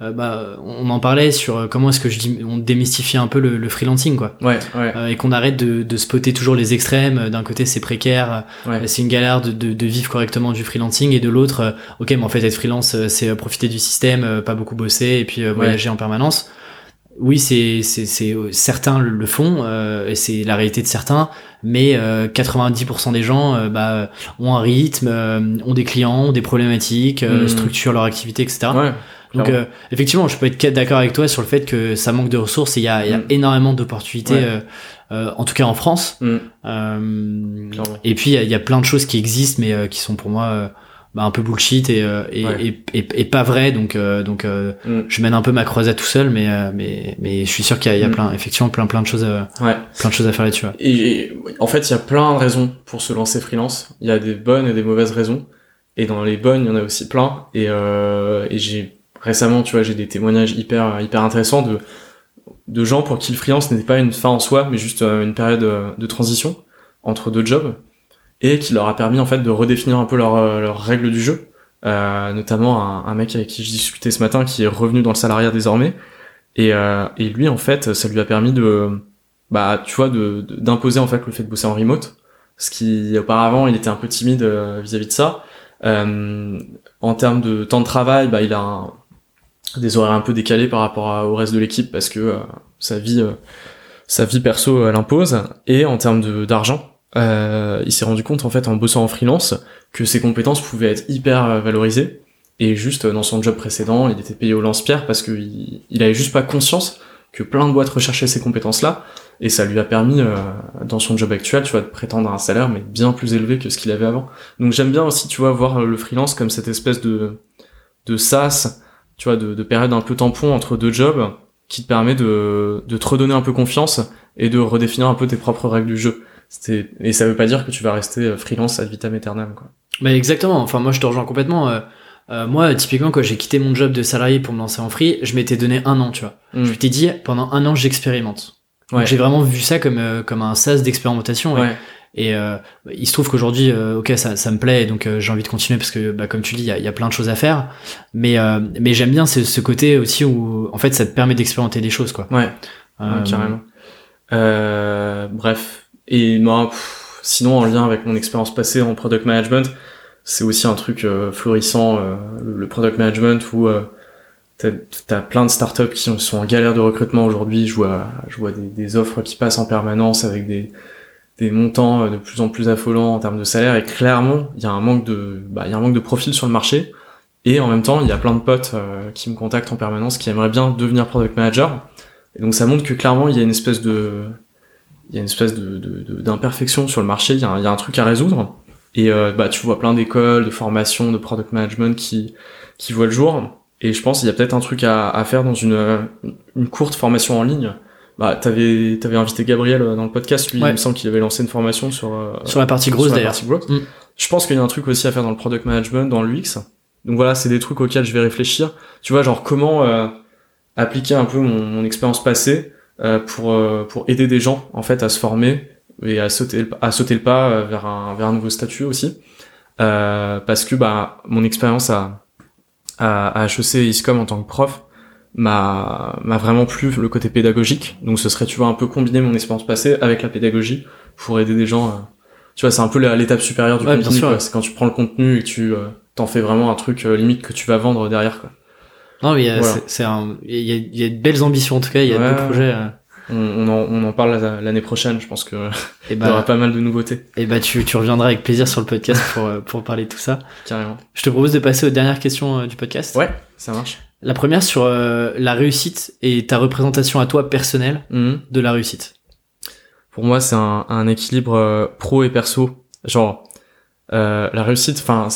S1: euh, bah, on en parlait sur euh, comment est-ce que je dis, on démystifie un peu le, le freelancing, quoi.
S2: Ouais, ouais.
S1: Euh, et qu'on arrête de, de spotter toujours les extrêmes. D'un côté, c'est précaire, c'est une galère de, de, de, vivre correctement du freelancing, et de l'autre, ok, mais en fait, être freelance, c'est profiter du système, pas beaucoup bosser, et puis voyager en permanence. Oui, c'est c'est certains le font, et c'est la réalité de certains, mais 90% des gens bah, ont un rythme, ont des clients, ont des problématiques, mmh. structurent leur activité, etc. Ouais. Donc euh, effectivement, je peux être d'accord avec toi sur le fait que ça manque de ressources et il y a, y a mm. énormément d'opportunités, euh, euh, en tout cas en France. Mm. Euh, et puis il y, a plein de choses qui existent mais euh, qui sont pour moi bah, un peu bullshit et, et, et, et, pas vraies. Donc donc mm. je mène un peu ma croisade tout seul, mais mais mais je suis sûr qu'il y a, y a plein effectivement plein plein de choses plein de choses à faire là-dessus.
S2: Et, en fait, il y a plein de raisons pour se lancer freelance. Il y a des bonnes et des mauvaises raisons. Et dans les bonnes, il y en a aussi plein. Et, et j'ai récemment, tu vois, j'ai des témoignages hyper hyper intéressants de de gens pour qui le freelance n'était pas une fin en soi, mais juste euh, une période euh, de transition entre deux jobs et qui leur a permis en fait de redéfinir un peu leurs leur euh, règles du jeu. Euh, notamment un, un, mec avec qui je discutais ce matin qui est revenu dans le salariat désormais. Et, euh, et lui en fait ça lui a permis de bah tu vois de d'imposer en fait le fait de bosser en remote. Ce qui auparavant il était un peu timide vis-à-vis -vis de ça. Euh, en termes de temps de travail bah il a un, des horaires un peu décalés par rapport au reste de l'équipe parce que euh, sa vie euh, sa vie perso l'impose. Et en termes d'argent euh, il s'est rendu compte en fait en bossant en freelance que ses compétences pouvaient être hyper valorisées. Et juste dans son job précédent il était payé au lance-pierre parce qu'il il avait juste pas conscience que plein de boîtes recherchaient ces compétences là et ça lui a permis dans son job actuel tu vois de prétendre un salaire mais bien plus élevé que ce qu'il avait avant. Donc j'aime bien aussi tu vois voir le freelance comme cette espèce de de sas tu vois, de, de période un peu tampon entre deux jobs qui te permet de, de te redonner un peu confiance et de redéfinir un peu tes propres règles du jeu. Et ça veut pas dire que tu vas rester euh, freelance ad vitam aeternam, quoi.
S1: Bah exactement. Enfin, moi, je te rejoins complètement. Euh, euh, moi, typiquement, quand j'ai quitté mon job de salarié pour me lancer en free, je m'étais donné un an, tu vois. Mm. Je m'étais dit, pendant un an, j'expérimente. Ouais. J'ai vraiment vu ça comme, comme un sas d'expérimentation. Ouais. Et euh, il se trouve qu'aujourd'hui, euh, ok, ça, ça me plaît, donc euh, j'ai envie de continuer parce que, bah, comme tu dis, il y a, y a, plein de choses à faire. Mais euh, mais j'aime bien ce, ce, côté aussi où, en fait, ça te permet d'expérimenter des choses, quoi.
S2: Ouais, carrément. bref, et moi, sinon en lien avec mon expérience passée en product management, c'est aussi un truc euh, florissant, euh, le product management où euh, t'as as plein de startups qui sont en galère de recrutement aujourd'hui. Je vois, je vois des, offres qui passent en permanence avec des, des montants de plus en plus affolants en termes de salaire. Et clairement, il y a un manque de, bah, il y a un manque de profil sur le marché. Et en même temps, il y a plein de potes qui me contactent en permanence qui aimeraient bien devenir product manager. Et donc ça montre que clairement, il y a une espèce de, il y a une espèce de, d'imperfection de, sur le marché. Il y, a un, il y a un truc à résoudre. Et euh, bah, tu vois plein d'écoles, de formations, de product management qui, qui voient le jour. Et je pense qu'il y a peut-être un truc à, à faire dans une, une courte formation en ligne. Bah, t'avais, t'avais invité Gabriel euh, dans le podcast, lui, il me semble qu'il avait lancé une formation sur, euh,
S1: sur la partie grosse d'ailleurs.
S2: Mm. Je pense qu'il y a un truc aussi à faire dans le product management, dans l'UX. Donc voilà, c'est des trucs auxquels je vais réfléchir. Tu vois, genre comment euh, appliquer un peu mon, mon expérience passée pour, pour aider des gens, en fait, à se former et à sauter à sauter le pas euh, vers un vers un nouveau statut aussi. Euh, parce que bah mon expérience à à, à HEC et ISCOM en tant que prof m'a m'a vraiment plu le côté pédagogique. Donc ce serait tu vois un peu combiner mon expérience passée avec la pédagogie pour aider des gens euh, tu vois c'est un peu l'étape supérieure du contenu c'est quand tu prends le contenu et que tu euh, t'en fais vraiment un truc limite que tu vas vendre derrière quoi
S1: non mais c'est un il y a, y a de belles ambitions en tout cas il y a ouais, beaux projets
S2: on, en, on en parle l'année prochaine. Je pense que et eh il y aura bah, pas mal de nouveautés.
S1: Et bah tu, tu reviendras avec plaisir sur le podcast pour, euh, pour parler de tout ça.
S2: Carrément.
S1: Je te propose de passer aux dernières questions euh, du podcast.
S2: Ouais, ça marche.
S1: La première sur euh, la réussite et ta représentation à toi personnelle mhm. de la réussite.
S2: Pour moi, c'est un, un, équilibre pro et perso. Genre la réussite, enfin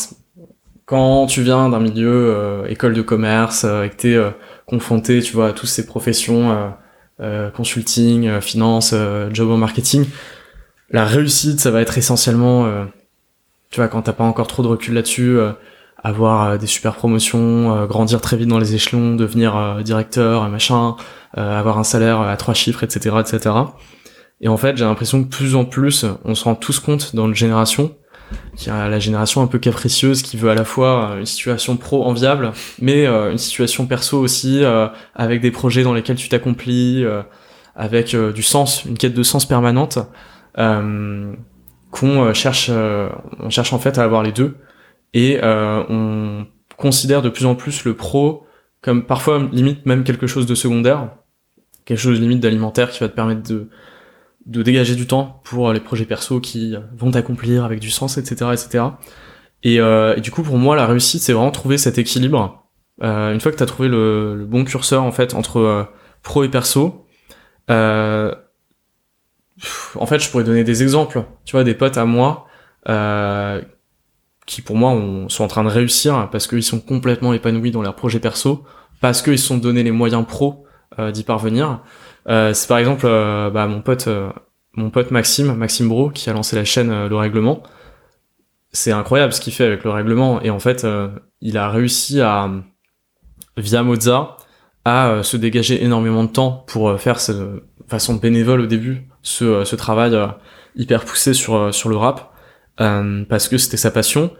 S2: quand tu viens d'un milieu école de commerce et que t'es confronté, tu vois, à toutes ces professions euh, consulting, euh, finance, euh, job en marketing. La réussite, ça va être essentiellement, tu vois, quand t'as pas encore trop de recul là-dessus, avoir des super promotions, grandir très vite dans les échelons, devenir directeur, machin, avoir un salaire à trois chiffres, etc., etc. Et en fait, j'ai l'impression que plus en plus, on se rend tous compte dans notre génération qui a la génération un peu capricieuse qui veut à la fois une situation pro enviable, mais euh, une situation perso aussi, euh, avec des projets dans lesquels tu t'accomplis, euh, avec du sens, une quête de sens permanente, qu'on cherche, on cherche en fait à avoir les deux, et on considère de plus en plus le pro comme parfois limite même quelque chose de secondaire, quelque chose limite d'alimentaire qui va te permettre de de dégager du temps pour les projets perso qui vont t'accomplir avec du sens, etc., etc. Et, euh, et, du coup, pour moi, la réussite, c'est vraiment trouver cet équilibre. Euh, une fois que tu as trouvé le, bon curseur en fait entre euh, pro et perso, euh, en fait, je pourrais donner des exemples. Tu vois, des potes à moi euh, qui, pour moi, sont en train de réussir parce qu'ils sont complètement épanouis dans leurs projets perso, parce qu'ils se sont donné les moyens pro d'y parvenir. Euh, c'est par exemple euh, bah, mon pote euh, mon pote Maxime, Maxime Bro, qui a lancé la chaîne Le Règlement. C'est incroyable ce qu'il fait avec le règlement. Et en fait, il a réussi à, via Moza, à se dégager énormément de temps pour faire de façon bénévole au début ce, ce travail hyper poussé sur, sur le rap, parce que c'était sa passion.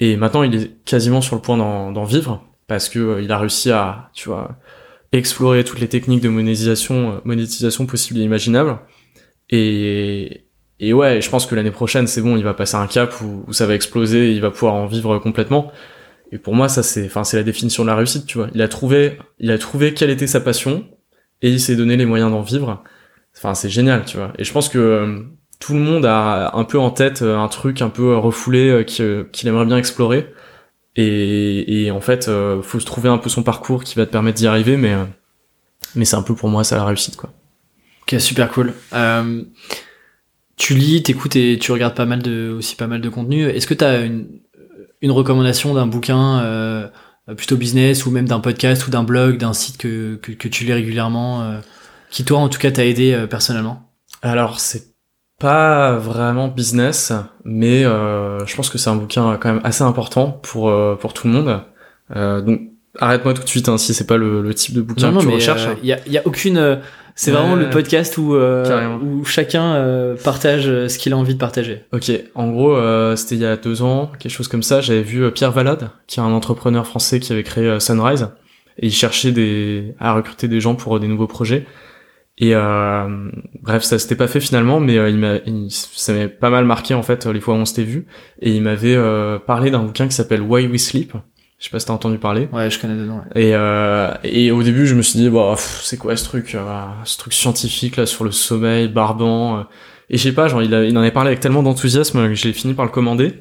S2: Et maintenant, il est quasiment sur le point d'en vivre, parce que il a réussi à, tu vois, explorer toutes les techniques de monétisation, euh, monétisation possibles et imaginables. Et, et ouais, je pense que l'année prochaine, c'est bon, il va passer un cap où, ça va exploser, et il va pouvoir en vivre complètement. Et pour moi, ça c'est, enfin, c'est la définition de la réussite, tu vois. Il a trouvé, il a trouvé quelle était sa passion et il s'est donné les moyens d'en vivre. Enfin, c'est génial, tu vois. Et je pense que euh, tout le monde a un peu en tête euh, un truc un peu refoulé qu'il aimerait bien explorer. Et, et en fait, euh, faut se trouver un peu son parcours qui va te permettre d'y arriver, mais, euh, mais c'est un peu pour moi ça la réussite, quoi.
S1: Ok, super cool. Euh, tu lis, t'écoutes et tu regardes pas mal de, aussi pas mal de contenu. Est-ce que tu as une, une recommandation d'un bouquin euh, plutôt business ou même d'un podcast ou d'un blog, d'un site que, que, que, tu lis régulièrement, euh, qui toi en tout cas t'a aidé euh, personnellement?
S2: Alors c'est pas vraiment business, mais euh, je pense que c'est un bouquin quand même assez important pour euh, pour tout le monde. Euh, donc arrête-moi tout de suite hein, si c'est pas le, le, type de bouquin que tu recherches.
S1: Il y a, y, a, aucune. c'est vraiment le podcast où où chacun partage ce qu'il a envie de partager.
S2: Ok. En gros, c'était il y a deux ans, quelque chose comme ça. J'avais vu Pierre Valade, qui est un entrepreneur français qui avait créé Sunrise, et il cherchait des à recruter des gens pour des nouveaux projets. Et euh, bref, ça s'était pas fait finalement, mais euh, il m'a, il- ça m'avait pas mal marqué en fait les fois où on s'était vu. Et il m'avait euh, parlé d'un bouquin qui s'appelle Why We Sleep. Je sais pas si t'as entendu parler.
S1: Ouais, je connais dedans. ouais.
S2: Et, euh, et au début, je me suis dit, bah, c'est quoi ce truc, euh, ce truc scientifique là sur le sommeil, barbant. euh. Et je sais pas, genre, il, a- il en avait parlé avec tellement d'enthousiasme que j'ai fini par le commander.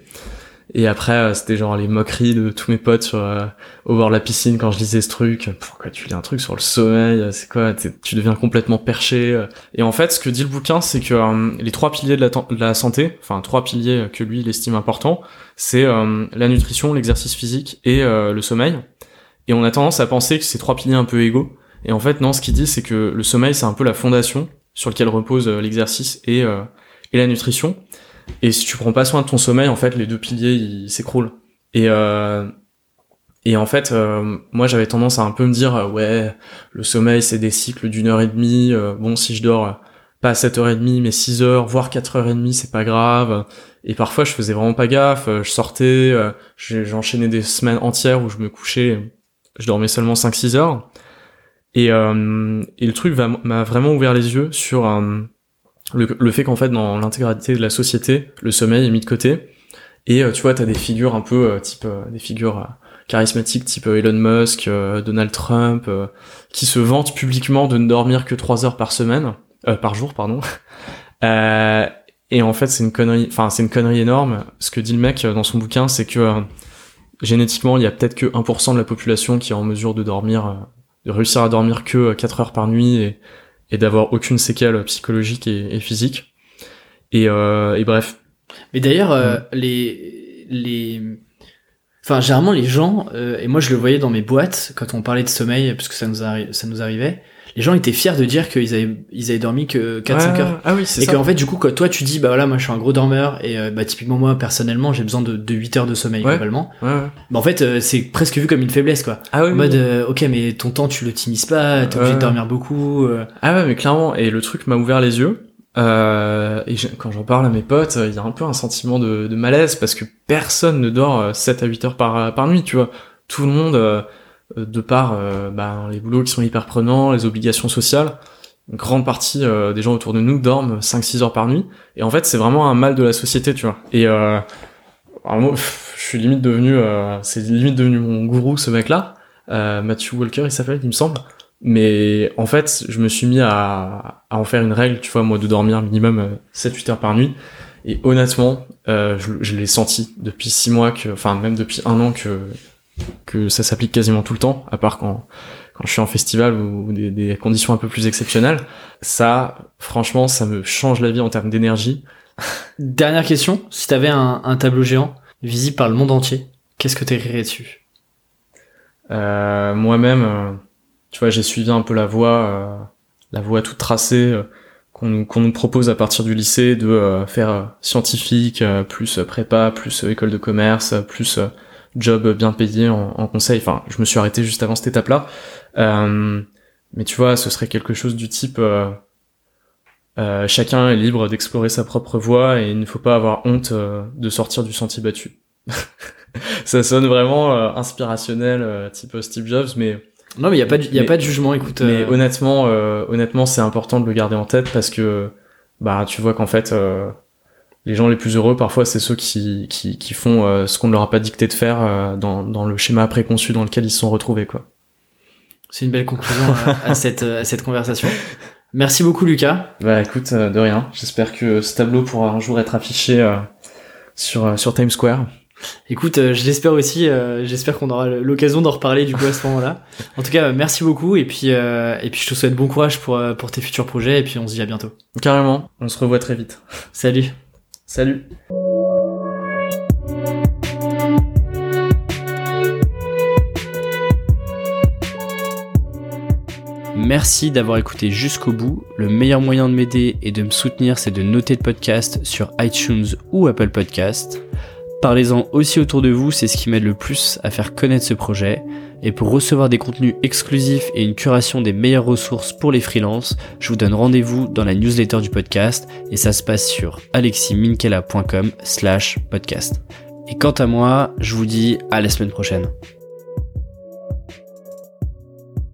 S2: Et après, euh, c'était genre les moqueries de tous mes potes sur, euh, au bord de la piscine quand je lisais ce truc. Pourquoi tu lis un truc sur le sommeil euh, C'est quoi Tu deviens complètement perché. euh. Et en fait, ce que dit le bouquin, c'est que euh, les trois piliers de la, santé, enfin trois piliers que lui il estime importants, c'est euh, la nutrition, l'exercice physique et le sommeil. Et on a tendance à penser que c'est trois piliers un peu égaux. Et en fait, non, ce qu'il dit, c'est que le sommeil, c'est un peu la fondation sur laquelle repose l'exercice et, et la nutrition. Et si tu prends pas soin de ton sommeil, en fait, les deux piliers, ils s'écroulent. Et, euh, et en fait, euh, moi, j'avais tendance à un peu me dire, euh, ouais, le sommeil, c'est des cycles d'une heure et demie. euh, bon, si je dors euh, pas à 7h30, mais 6 heures, voire 4h30, c'est pas grave. Et parfois, je faisais vraiment pas gaffe. Je sortais, j'enchaînais des semaines entières où je me couchais, je dormais seulement 5-6 heures. Et, et le truc m'a vraiment ouvert les yeux sur le, le fait qu'en fait, dans l'intégralité de la société, le sommeil est mis de côté. Et euh, tu vois, t'as des figures un peu euh, type euh, des figures charismatiques type Elon Musk, Donald Trump, qui se vantent publiquement de ne dormir que 3 heures par semaine, euh, par jour, pardon. Euh, et en fait, c'est une connerie. Enfin, c'est une connerie énorme. Ce que dit le mec dans son bouquin, c'est que euh, génétiquement, il y a peut-être que 1% de la population qui est en mesure de dormir, de réussir à dormir que 4 heures par nuit et, et d'avoir aucune séquelle psychologique et, et physique. Et, euh, et bref.
S1: Mais d'ailleurs, euh, les, les, enfin, généralement, les gens, euh, et moi, je le voyais dans mes boîtes, quand on parlait de sommeil, parce que ça nous, ça nous arrivait, les gens étaient fiers de dire qu'ils avaient, ils avaient dormi que 4-5
S2: Ouais,
S1: heures.
S2: Ah oui, c'est
S1: Et qu'en fait, du coup, quand toi, tu dis, bah voilà, moi, je suis un gros dormeur, et euh, bah, typiquement, moi, personnellement, j'ai besoin de, de 8 heures de sommeil,
S2: Ouais.
S1: globalement.
S2: Ouais.
S1: Bah, en fait, euh, c'est presque vu comme une faiblesse, quoi.
S2: Ah oui,
S1: En
S2: oui,
S1: mode, euh, ok, mais ton temps, tu l'optimises pas, t'es obligé de dormir beaucoup. euh.
S2: Ah ouais, mais clairement, et le truc m'a ouvert les yeux. Euh, et quand j'en parle à mes potes, il y a un peu un sentiment de, de malaise parce que personne ne dort euh, 7 à 8 heures par, par nuit, tu vois. Tout le monde, de par euh, bah, les boulots qui sont hyper prenants, les obligations sociales, une grande partie euh, des gens autour de nous dorment 5-6 heures par nuit. Et en fait, c'est vraiment un mal de la société, tu vois. Et euh, moi, je suis limite devenu, euh, c'est limite devenu mon gourou, ce mec-là. Euh, Matthew Walker, il s'appelle, il me semble. Mais en fait, je me suis mis à, à en faire une règle, tu vois, moi, de dormir minimum euh, 7-8 heures par nuit. Et honnêtement, euh, je, je l'ai senti depuis 6 mois, que, enfin même depuis un an que, que ça s'applique quasiment tout le temps, à part quand, quand je suis en festival ou, ou des, des conditions un peu plus exceptionnelles. Ça, franchement, ça me change la vie en termes d'énergie.
S1: Dernière question, si t'avais un, un tableau géant visible par le monde entier, qu'est-ce que t'écrirais dessus?
S2: Euh, Moi-même, euh, tu vois, j'ai suivi un peu la voie, euh, la voie toute tracée euh, qu'on nous, nous propose à partir du lycée de faire scientifique, plus prépa, plus école de commerce, plus job bien payé en, en conseil. Enfin, je me suis arrêté juste avant cette étape-là. Euh, mais tu vois, ce serait quelque chose du type euh, euh, chacun est libre d'explorer sa propre voie et il ne faut pas avoir honte euh, de sortir du sentier battu. Ça sonne vraiment euh, inspirationnel, euh, type Steve Jobs, mais
S1: Non, mais il y a pas de, y a
S2: Mais-
S1: pas de jugement, écoute.
S2: mais honnêtement, euh, honnêtement, c'est important de le garder en tête parce que bah tu vois qu'en fait euh, les gens les plus heureux parfois c'est ceux qui qui, qui font euh, ce qu'on ne leur a pas dicté de faire euh, dans dans le schéma préconçu dans lequel ils se sont retrouvés quoi.
S1: C'est une belle conclusion à, à cette, à cette conversation. Merci beaucoup, Lucas.
S2: Bah écoute, euh, de rien. J'espère que ce tableau pourra un jour être affiché euh, sur euh, sur Times Square.
S1: Écoute, euh, je l'espère aussi. euh, J'espère qu'on aura l'occasion d'en reparler du coup à ce moment-là. En tout cas, euh, merci beaucoup et puis euh, et puis je te souhaite bon courage pour euh, pour tes futurs projets et puis on se dit à bientôt.
S2: Carrément. On se revoit très vite.
S1: Salut.
S2: Salut.
S1: Merci d'avoir écouté jusqu'au bout. Le meilleur moyen de m'aider et de me soutenir, c'est de noter le podcast sur iTunes ou Apple Podcast. Parlez-en aussi autour de vous, c'est ce qui m'aide le plus à faire connaître ce projet. Et pour recevoir des contenus exclusifs et une curation des meilleures ressources pour les freelances, je vous donne rendez-vous dans la newsletter du podcast et ça se passe sur aleximinkela.com slash podcast. Et quant à moi, je vous dis à la semaine prochaine.